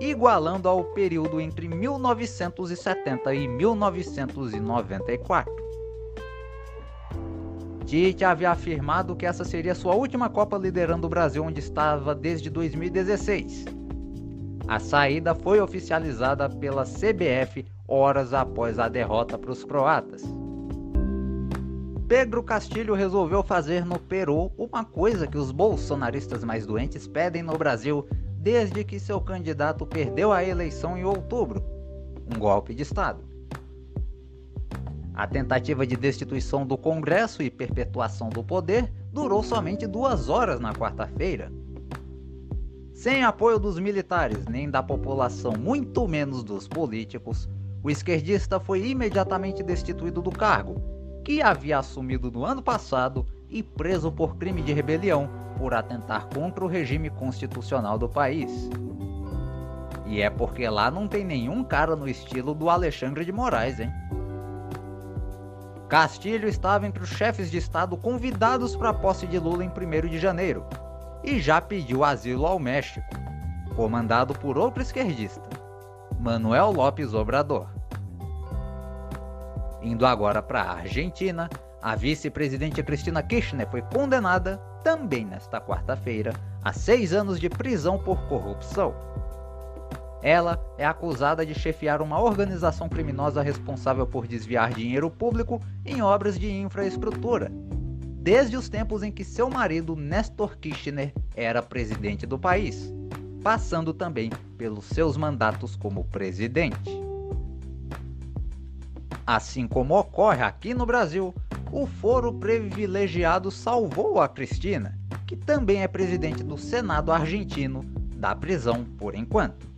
A: igualando ao período entre 1970 e 1994. Tite havia afirmado que essa seria sua última Copa liderando o Brasil, onde estava desde 2016. A saída foi oficializada pela CBF horas após a derrota para os croatas. Pedro Castilho resolveu fazer no Peru uma coisa que os bolsonaristas mais doentes pedem no Brasil desde que seu candidato perdeu a eleição em outubro: um golpe de Estado. A tentativa de destituição do Congresso e perpetuação do poder durou somente duas horas na quarta-feira. Sem apoio dos militares nem da população, muito menos dos políticos, o esquerdista foi imediatamente destituído do cargo, que havia assumido no ano passado e preso por crime de rebelião por atentar contra o regime constitucional do país. E é porque lá não tem nenhum cara no estilo do Alexandre de Moraes, hein? Castilho estava entre os chefes de Estado convidados para a posse de Lula em 1 de janeiro e já pediu asilo ao México, comandado por outro esquerdista, Manuel Lopes Obrador. Indo agora para a Argentina, a vice-presidente Cristina Kirchner foi condenada, também nesta quarta-feira, a seis anos de prisão por corrupção. Ela é acusada de chefiar uma organização criminosa responsável por desviar dinheiro público em obras de infraestrutura, desde os tempos em que seu marido, Nestor Kirchner, era presidente do país, passando também pelos seus mandatos como presidente. Assim como ocorre aqui no Brasil, o foro privilegiado salvou a Cristina, que também é presidente do Senado argentino, da prisão por enquanto.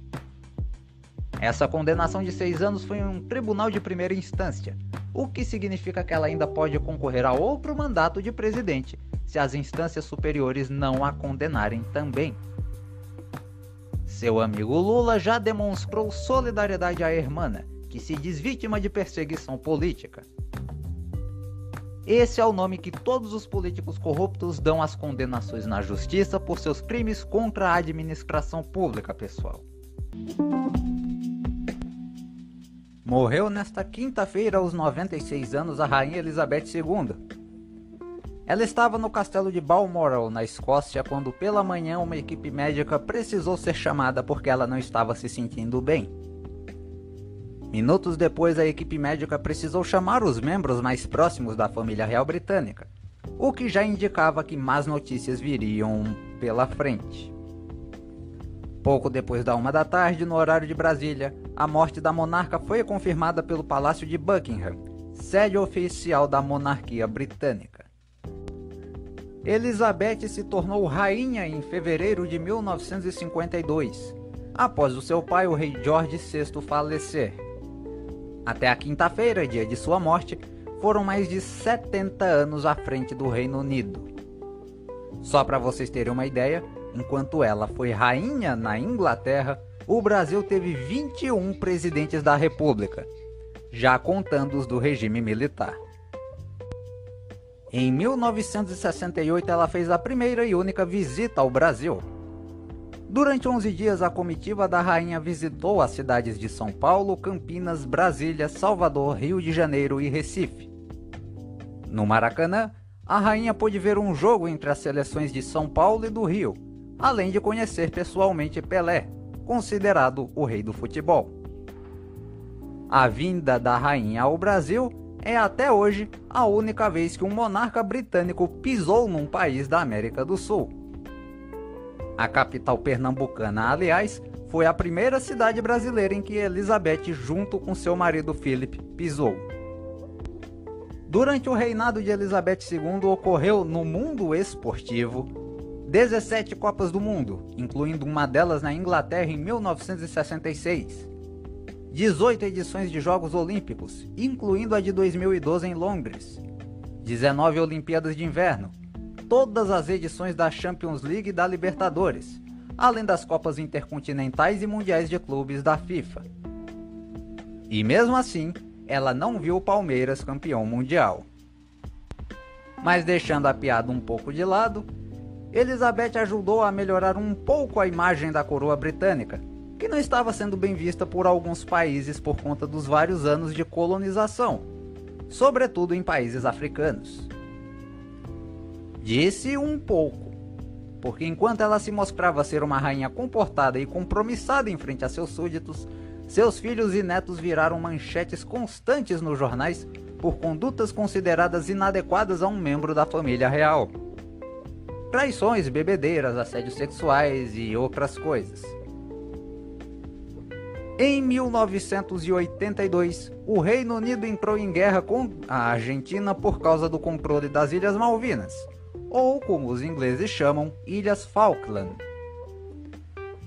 A: Essa condenação de seis anos foi em um tribunal de primeira instância, o que significa que ela ainda pode concorrer a outro mandato de presidente se as instâncias superiores não a condenarem também. Seu amigo Lula já demonstrou solidariedade à hermana, que se diz vítima de perseguição política. Esse é o nome que todos os políticos corruptos dão às condenações na justiça por seus crimes contra a administração pública, pessoal. Morreu nesta quinta-feira, aos 96 anos, a Rainha Elizabeth II. Ela estava no castelo de Balmoral, na Escócia, quando pela manhã uma equipe médica precisou ser chamada porque ela não estava se sentindo bem. Minutos depois, a equipe médica precisou chamar os membros mais próximos da família real britânica, o que já indicava que más notícias viriam pela frente. Pouco depois da uma da tarde, no horário de Brasília, a morte da monarca foi confirmada pelo Palácio de Buckingham, sede oficial da monarquia britânica. Elizabeth se tornou rainha em fevereiro de 1952, após o seu pai, o rei George VI, falecer. Até a quinta-feira, dia de sua morte, foram mais de 70 anos à frente do Reino Unido. Só para vocês terem uma ideia, Enquanto ela foi rainha na Inglaterra, o Brasil teve 21 presidentes da República, já contando os do regime militar. Em 1968, ela fez a primeira e única visita ao Brasil. Durante 11 dias, a comitiva da rainha visitou as cidades de São Paulo, Campinas, Brasília, Salvador, Rio de Janeiro e Recife. No Maracanã, a rainha pôde ver um jogo entre as seleções de São Paulo e do Rio, além de conhecer pessoalmente Pelé, considerado o rei do futebol. A vinda da rainha ao Brasil é até hoje a única vez que um monarca britânico pisou num país da América do Sul. A capital pernambucana, aliás, foi a primeira cidade brasileira em que Elizabeth, junto com seu marido Philip, pisou. Durante o reinado de Elizabeth II ocorreu no mundo esportivo 17 Copas do Mundo, incluindo uma delas na Inglaterra em 1966, 18 edições de Jogos Olímpicos, incluindo a de 2012 em Londres, 19 Olimpíadas de Inverno, todas as edições da Champions League e da Libertadores, além das Copas Intercontinentais e Mundiais de Clubes da FIFA. E mesmo assim, ela não viu o Palmeiras campeão mundial. Mas deixando a piada um pouco de lado, Elizabeth ajudou a melhorar um pouco a imagem da coroa britânica, que não estava sendo bem vista por alguns países por conta dos vários anos de colonização, sobretudo em países africanos. Disse um pouco, porque enquanto ela se mostrava ser uma rainha comportada e compromissada em frente a seus súditos, seus filhos e netos viraram manchetes constantes nos jornais por condutas consideradas inadequadas a um membro da família real. Traições, bebedeiras, assédios sexuais e outras coisas. Em 1982, o Reino Unido entrou em guerra com a Argentina por causa do controle das Ilhas Malvinas, ou como os ingleses chamam, Ilhas Falkland.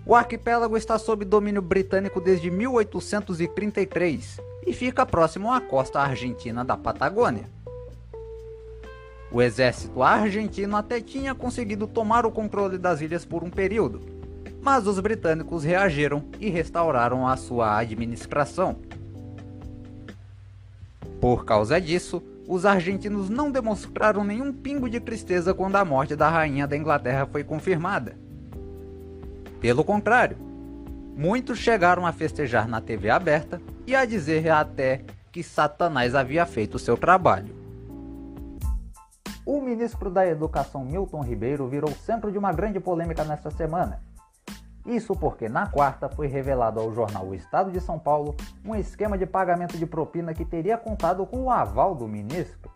A: O arquipélago está sob domínio britânico desde 1833 e fica próximo à costa argentina da Patagônia. O exército argentino até tinha conseguido tomar o controle das ilhas por um período, mas os britânicos reagiram e restauraram a sua administração. Por causa disso, os argentinos não demonstraram nenhum pingo de tristeza quando a morte da rainha da Inglaterra foi confirmada. Pelo contrário, muitos chegaram a festejar na TV aberta e a dizer até que Satanás havia feito seu trabalho. O ministro da Educação Milton Ribeiro virou centro de uma grande polêmica nesta semana isso porque na quarta foi revelado ao jornal O Estado de São Paulo um esquema de pagamento de propina que teria contado com o aval do ministro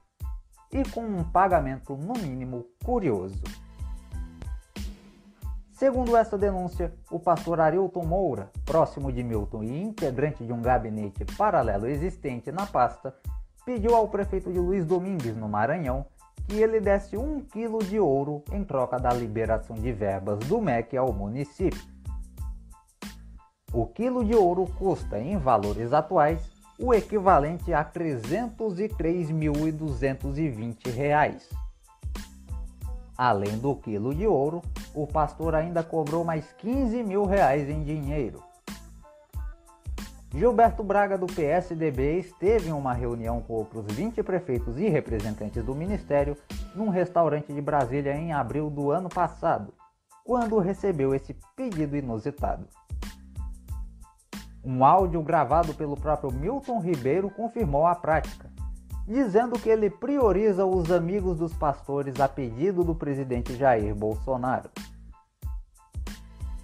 A: e com um pagamento no mínimo curioso. Segundo essa denúncia, o pastor Arilton Moura, próximo de Milton e integrante de um gabinete paralelo existente na pasta, pediu ao prefeito de Luiz Domingues, no Maranhão, que ele desse um quilo de ouro em troca da liberação de verbas do MEC ao município. O quilo de ouro custa, em valores atuais, o equivalente a R$ 303.220. Além do quilo de ouro, o pastor ainda cobrou mais 15 mil reais em dinheiro. Gilberto Braga, do PSDB, esteve em uma reunião com outros 20 prefeitos e representantes do ministério num restaurante de Brasília em abril do ano passado, quando recebeu esse pedido inusitado. Um áudio gravado pelo próprio Milton Ribeiro confirmou a prática, dizendo que ele prioriza os amigos dos pastores a pedido do presidente Jair Bolsonaro.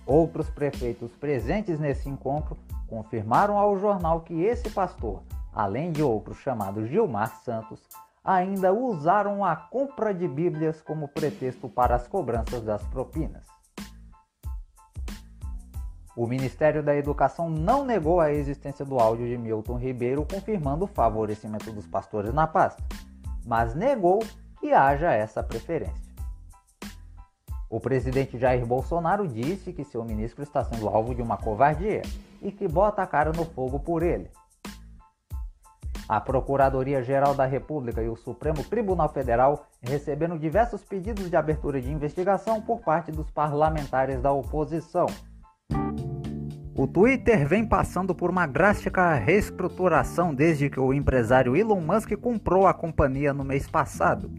A: Outros prefeitos presentes nesse encontro confirmaram ao jornal que esse pastor, além de outros chamados Gilmar Santos, ainda usaram a compra de Bíblias como pretexto para as cobranças das propinas. O Ministério da Educação não negou a existência do áudio de Milton Ribeiro confirmando o favorecimento dos pastores na pasta, mas negou que haja essa preferência. O presidente Jair Bolsonaro disse que seu ministro está sendo alvo de uma covardia e que bota a cara no fogo por ele. A Procuradoria-Geral da República e o Supremo Tribunal Federal receberam diversos pedidos de abertura de investigação por parte dos parlamentares da oposição o Twitter vem passando por uma drástica reestruturação desde que o empresário Elon Musk comprou a companhia no mês passado.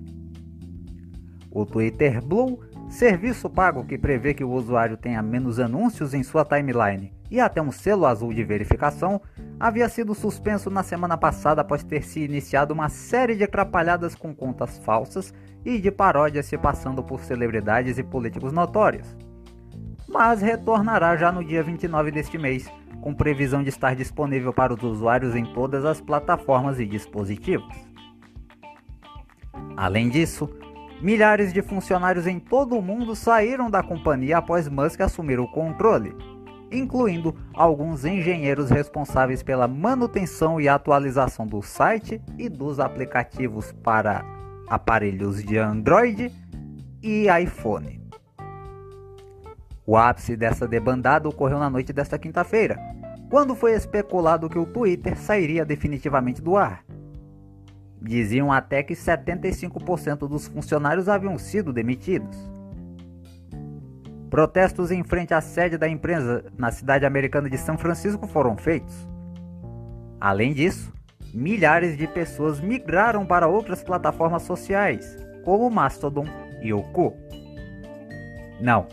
A: O Twitter Blue, serviço pago que prevê que o usuário tenha menos anúncios em sua timeline e até um selo azul de verificação, havia sido suspenso na semana passada após ter se iniciado uma série de atrapalhadas com contas falsas e de paródias se passando por celebridades e políticos notórios mas retornará já no dia 29 deste mês, com previsão de estar disponível para os usuários em todas as plataformas e dispositivos. Além disso, milhares de funcionários em todo o mundo saíram da companhia após Musk assumir o controle, incluindo alguns engenheiros responsáveis pela manutenção e atualização do site e dos aplicativos para aparelhos de Android e iPhone. O ápice dessa debandada ocorreu na noite desta quinta-feira, quando foi especulado que o Twitter sairia definitivamente do ar. Diziam até que 75% dos funcionários haviam sido demitidos. Protestos em frente à sede da empresa na cidade americana de São Francisco foram feitos. Além disso, milhares de pessoas migraram para outras plataformas sociais, como o Mastodon e o. Não,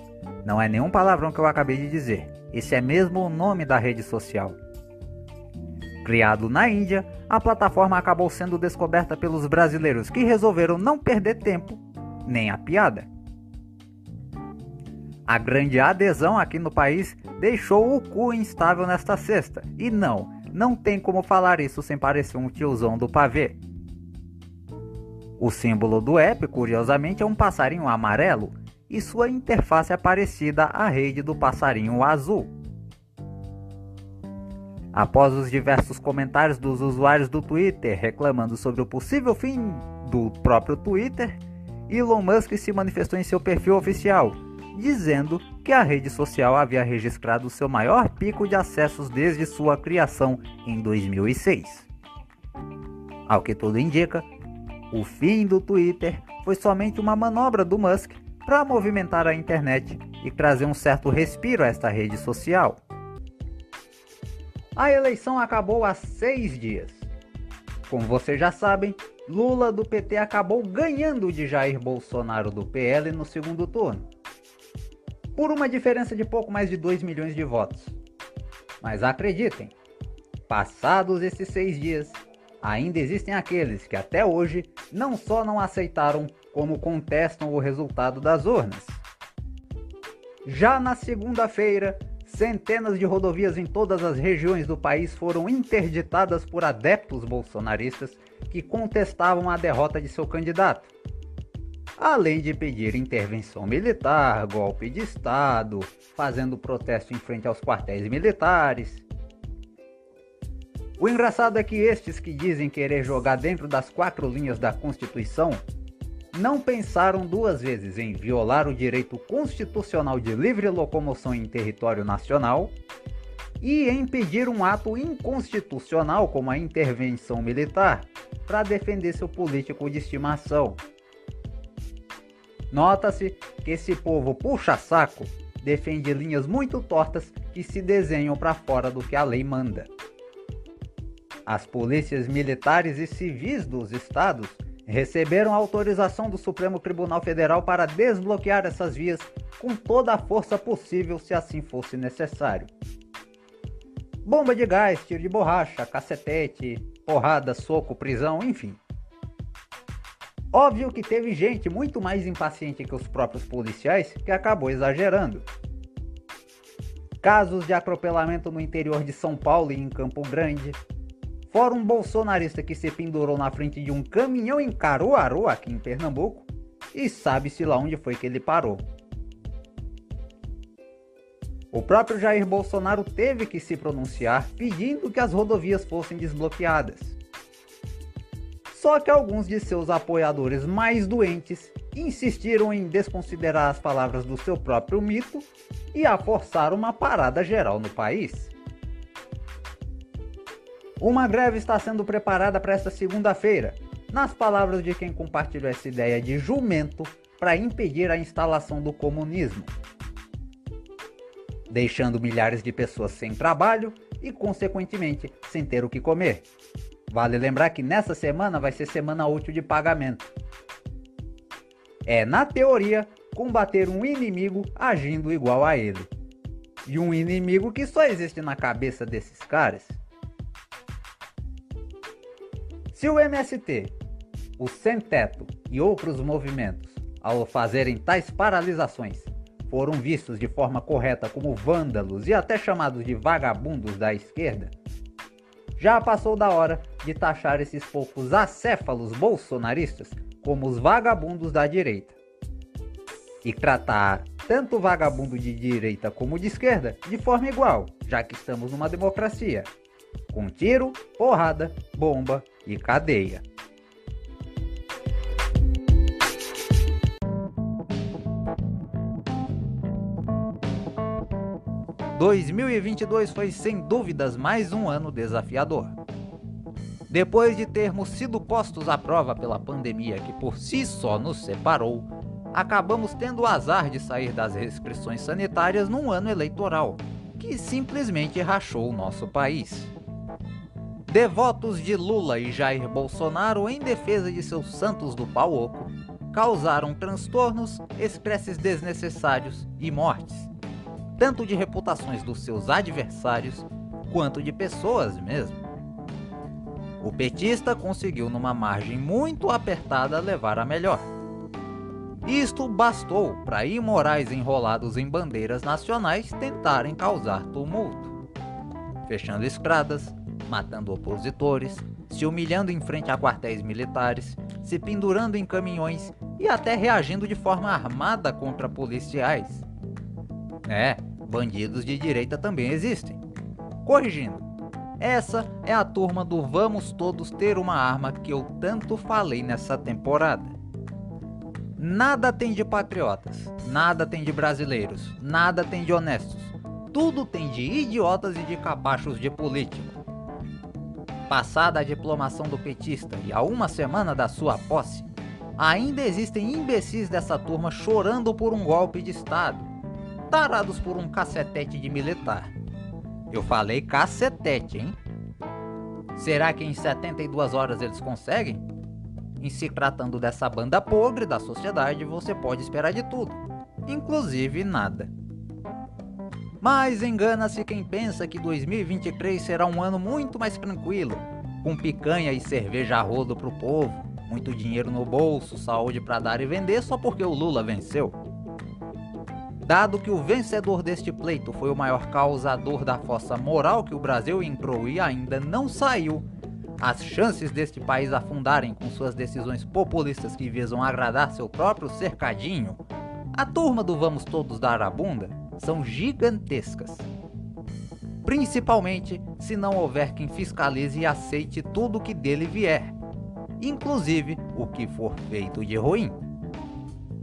A: não é nenhum palavrão que eu acabei de dizer. Esse é mesmo o nome da rede social. Criado na Índia, a plataforma acabou sendo descoberta pelos brasileiros que resolveram não perder tempo nem a piada. A grande adesão aqui no país deixou o cu instável nesta sexta. E não, não tem como falar isso sem parecer um tiozão do pavê. O símbolo do app, curiosamente, é um passarinho amarelo e sua interface é parecida à rede do passarinho azul. Após os diversos comentários dos usuários do Twitter reclamando sobre o possível fim do próprio Twitter, Elon Musk se manifestou em seu perfil oficial, dizendo que a rede social havia registrado seu maior pico de acessos desde sua criação em 2006. Ao que tudo indica, o fim do Twitter foi somente uma manobra do Musk para movimentar a internet e trazer um certo respiro a esta rede social. A eleição acabou há seis dias. Como vocês já sabem, Lula do PT acabou ganhando de Jair Bolsonaro do PL no segundo turno, por uma diferença de pouco mais de 2 milhões de votos. Mas acreditem, passados esses seis dias, ainda existem aqueles que até hoje não só não aceitaram como contestam o resultado das urnas. Já na segunda-feira, centenas de rodovias em todas as regiões do país foram interditadas por adeptos bolsonaristas que contestavam a derrota de seu candidato. Além de pedir intervenção militar, golpe de Estado, fazendo protesto em frente aos quartéis militares. O engraçado é que estes que dizem querer jogar dentro das quatro linhas da Constituição não pensaram duas vezes em violar o direito constitucional de livre locomoção em território nacional e em pedir um ato inconstitucional como a intervenção militar para defender seu político de estimação. Nota-se que esse povo puxa-saco defende linhas muito tortas que se desenham para fora do que a lei manda. As polícias militares e civis dos estados receberam autorização do Supremo Tribunal Federal para desbloquear essas vias com toda a força possível se assim fosse necessário. Bomba de gás, tiro de borracha, cacetete, porrada, soco, prisão, enfim. Óbvio que teve gente muito mais impaciente que os próprios policiais que acabou exagerando. Casos de atropelamento no interior de São Paulo e em Campo Grande, Fora um bolsonarista que se pendurou na frente de um caminhão em Caruaru, aqui em Pernambuco, e sabe-se lá onde foi que ele parou. O próprio Jair Bolsonaro teve que se pronunciar pedindo que as rodovias fossem desbloqueadas. Só que alguns de seus apoiadores mais doentes insistiram em desconsiderar as palavras do seu próprio mito e a forçar uma parada geral no país. Uma greve está sendo preparada para esta segunda-feira, nas palavras de quem compartilhou essa ideia de jumento para impedir a instalação do comunismo, deixando milhares de pessoas sem trabalho e, consequentemente, sem ter o que comer. Vale lembrar que nessa semana vai ser semana útil de pagamento. É, na teoria, combater um inimigo agindo igual a ele. E um inimigo que só existe na cabeça desses caras. Se o MST, o Sem Teto e outros movimentos, ao fazerem tais paralisações, foram vistos de forma correta como vândalos e até chamados de vagabundos da esquerda, já passou da hora de taxar esses poucos acéfalos bolsonaristas como os vagabundos da direita. E tratar tanto vagabundo de direita como de esquerda de forma igual, já que estamos numa democracia com tiro, porrada, bomba e cadeia. 2022 foi sem dúvidas mais um ano desafiador. Depois de termos sido postos à prova pela pandemia que por si só nos separou, acabamos tendo o azar de sair das restrições sanitárias num ano eleitoral, que simplesmente rachou o nosso país. Devotos de Lula e Jair Bolsonaro em defesa de seus santos do pau oco causaram transtornos, estresses desnecessários e mortes, tanto de reputações dos seus adversários quanto de pessoas mesmo. O petista conseguiu, numa margem muito apertada, levar a melhor. Isto bastou para imorais enrolados em bandeiras nacionais tentarem causar tumulto, fechando estradas, matando opositores, se humilhando em frente a quartéis militares, se pendurando em caminhões e até reagindo de forma armada contra policiais. É, bandidos de direita também existem. Corrigindo, essa é a turma do Vamos Todos Ter uma Arma que eu tanto falei nessa temporada. Nada tem de patriotas, nada tem de brasileiros, nada tem de honestos. Tudo tem de idiotas e de capachos de político. Passada a diplomação do petista e a uma semana da sua posse, ainda existem imbecis dessa turma chorando por um golpe de Estado, tarados por um cacetete de militar. Eu falei cacetete, hein? Será que em 72 horas eles conseguem? Em se tratando dessa banda podre da sociedade, você pode esperar de tudo, inclusive nada. Mas engana-se quem pensa que 2023 será um ano muito mais tranquilo, com picanha e cerveja a rodo pro povo, muito dinheiro no bolso, saúde para dar e vender só porque o Lula venceu. Dado que o vencedor deste pleito foi o maior causador da fossa moral que o Brasil entrou e ainda não saiu, as chances deste país afundarem com suas decisões populistas que visam agradar seu próprio cercadinho, a turma do Vamos Todos Dar a Bunda, são gigantescas. Principalmente se não houver quem fiscalize e aceite tudo que dele vier, inclusive o que for feito de ruim.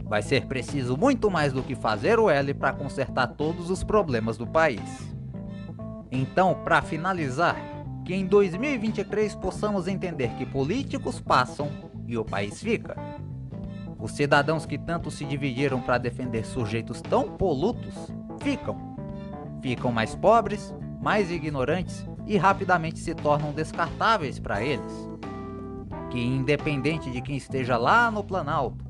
A: Vai ser preciso muito mais do que fazer o L para consertar todos os problemas do país. Então, para finalizar, que em 2023 possamos entender que políticos passam e o país fica. Os cidadãos que tanto se dividiram para defender sujeitos tão polutos ficam. Ficam mais pobres, mais ignorantes e rapidamente se tornam descartáveis para eles. Que, independente de quem esteja lá no Planalto,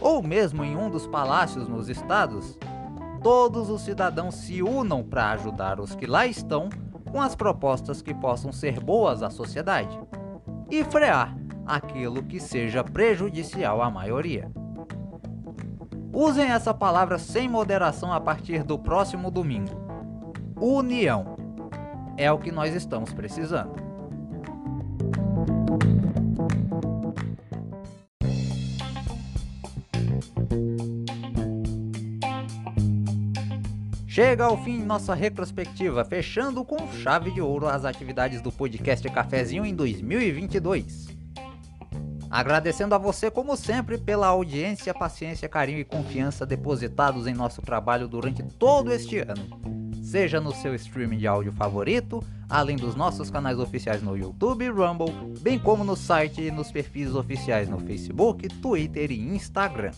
A: ou mesmo em um dos palácios nos estados, todos os cidadãos se unam para ajudar os que lá estão com as propostas que possam ser boas à sociedade e frear aquilo que seja prejudicial à maioria. Usem essa palavra sem moderação a partir do próximo domingo. União é o que nós estamos precisando. Chega ao fim nossa retrospectiva, fechando com chave de ouro as atividades do podcast Cafezinho em 2022. Agradecendo a você, como sempre, pela audiência, paciência, carinho e confiança depositados em nosso trabalho durante todo este ano. Seja no seu streaming de áudio favorito, além dos nossos canais oficiais no YouTube e Rumble, bem como no site e nos perfis oficiais no Facebook, Twitter e Instagram.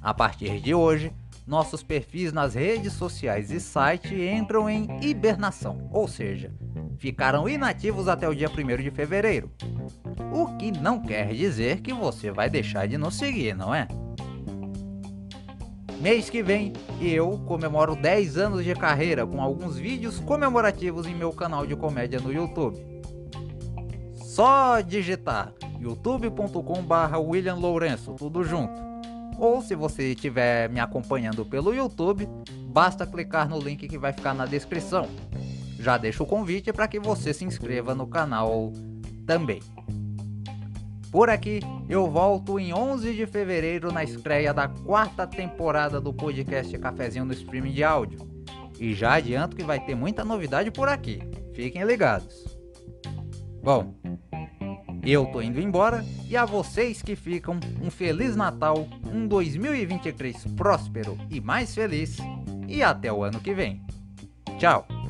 A: A partir de hoje, nossos perfis nas redes sociais e site entram em hibernação, ou seja, ficaram inativos até o dia 1 de fevereiro. O que não quer dizer que você vai deixar de nos seguir, não é? Mês que vem, eu comemoro 10 anos de carreira com alguns vídeos comemorativos em meu canal de comédia no YouTube. Só digitar youtube.com/william Lourenço, tudo junto ou se você estiver me acompanhando pelo YouTube, basta clicar no link que vai ficar na descrição. Já deixo o convite para que você se inscreva no canal também. Por aqui, eu volto em 11 de fevereiro na estreia da quarta temporada do podcast Cafezinho no streaming de áudio. E já adianto que vai ter muita novidade por aqui. Fiquem ligados. Bom, eu tô indo embora e a vocês que ficam, um Feliz Natal, um 2023 próspero e mais feliz e até o ano que vem. Tchau!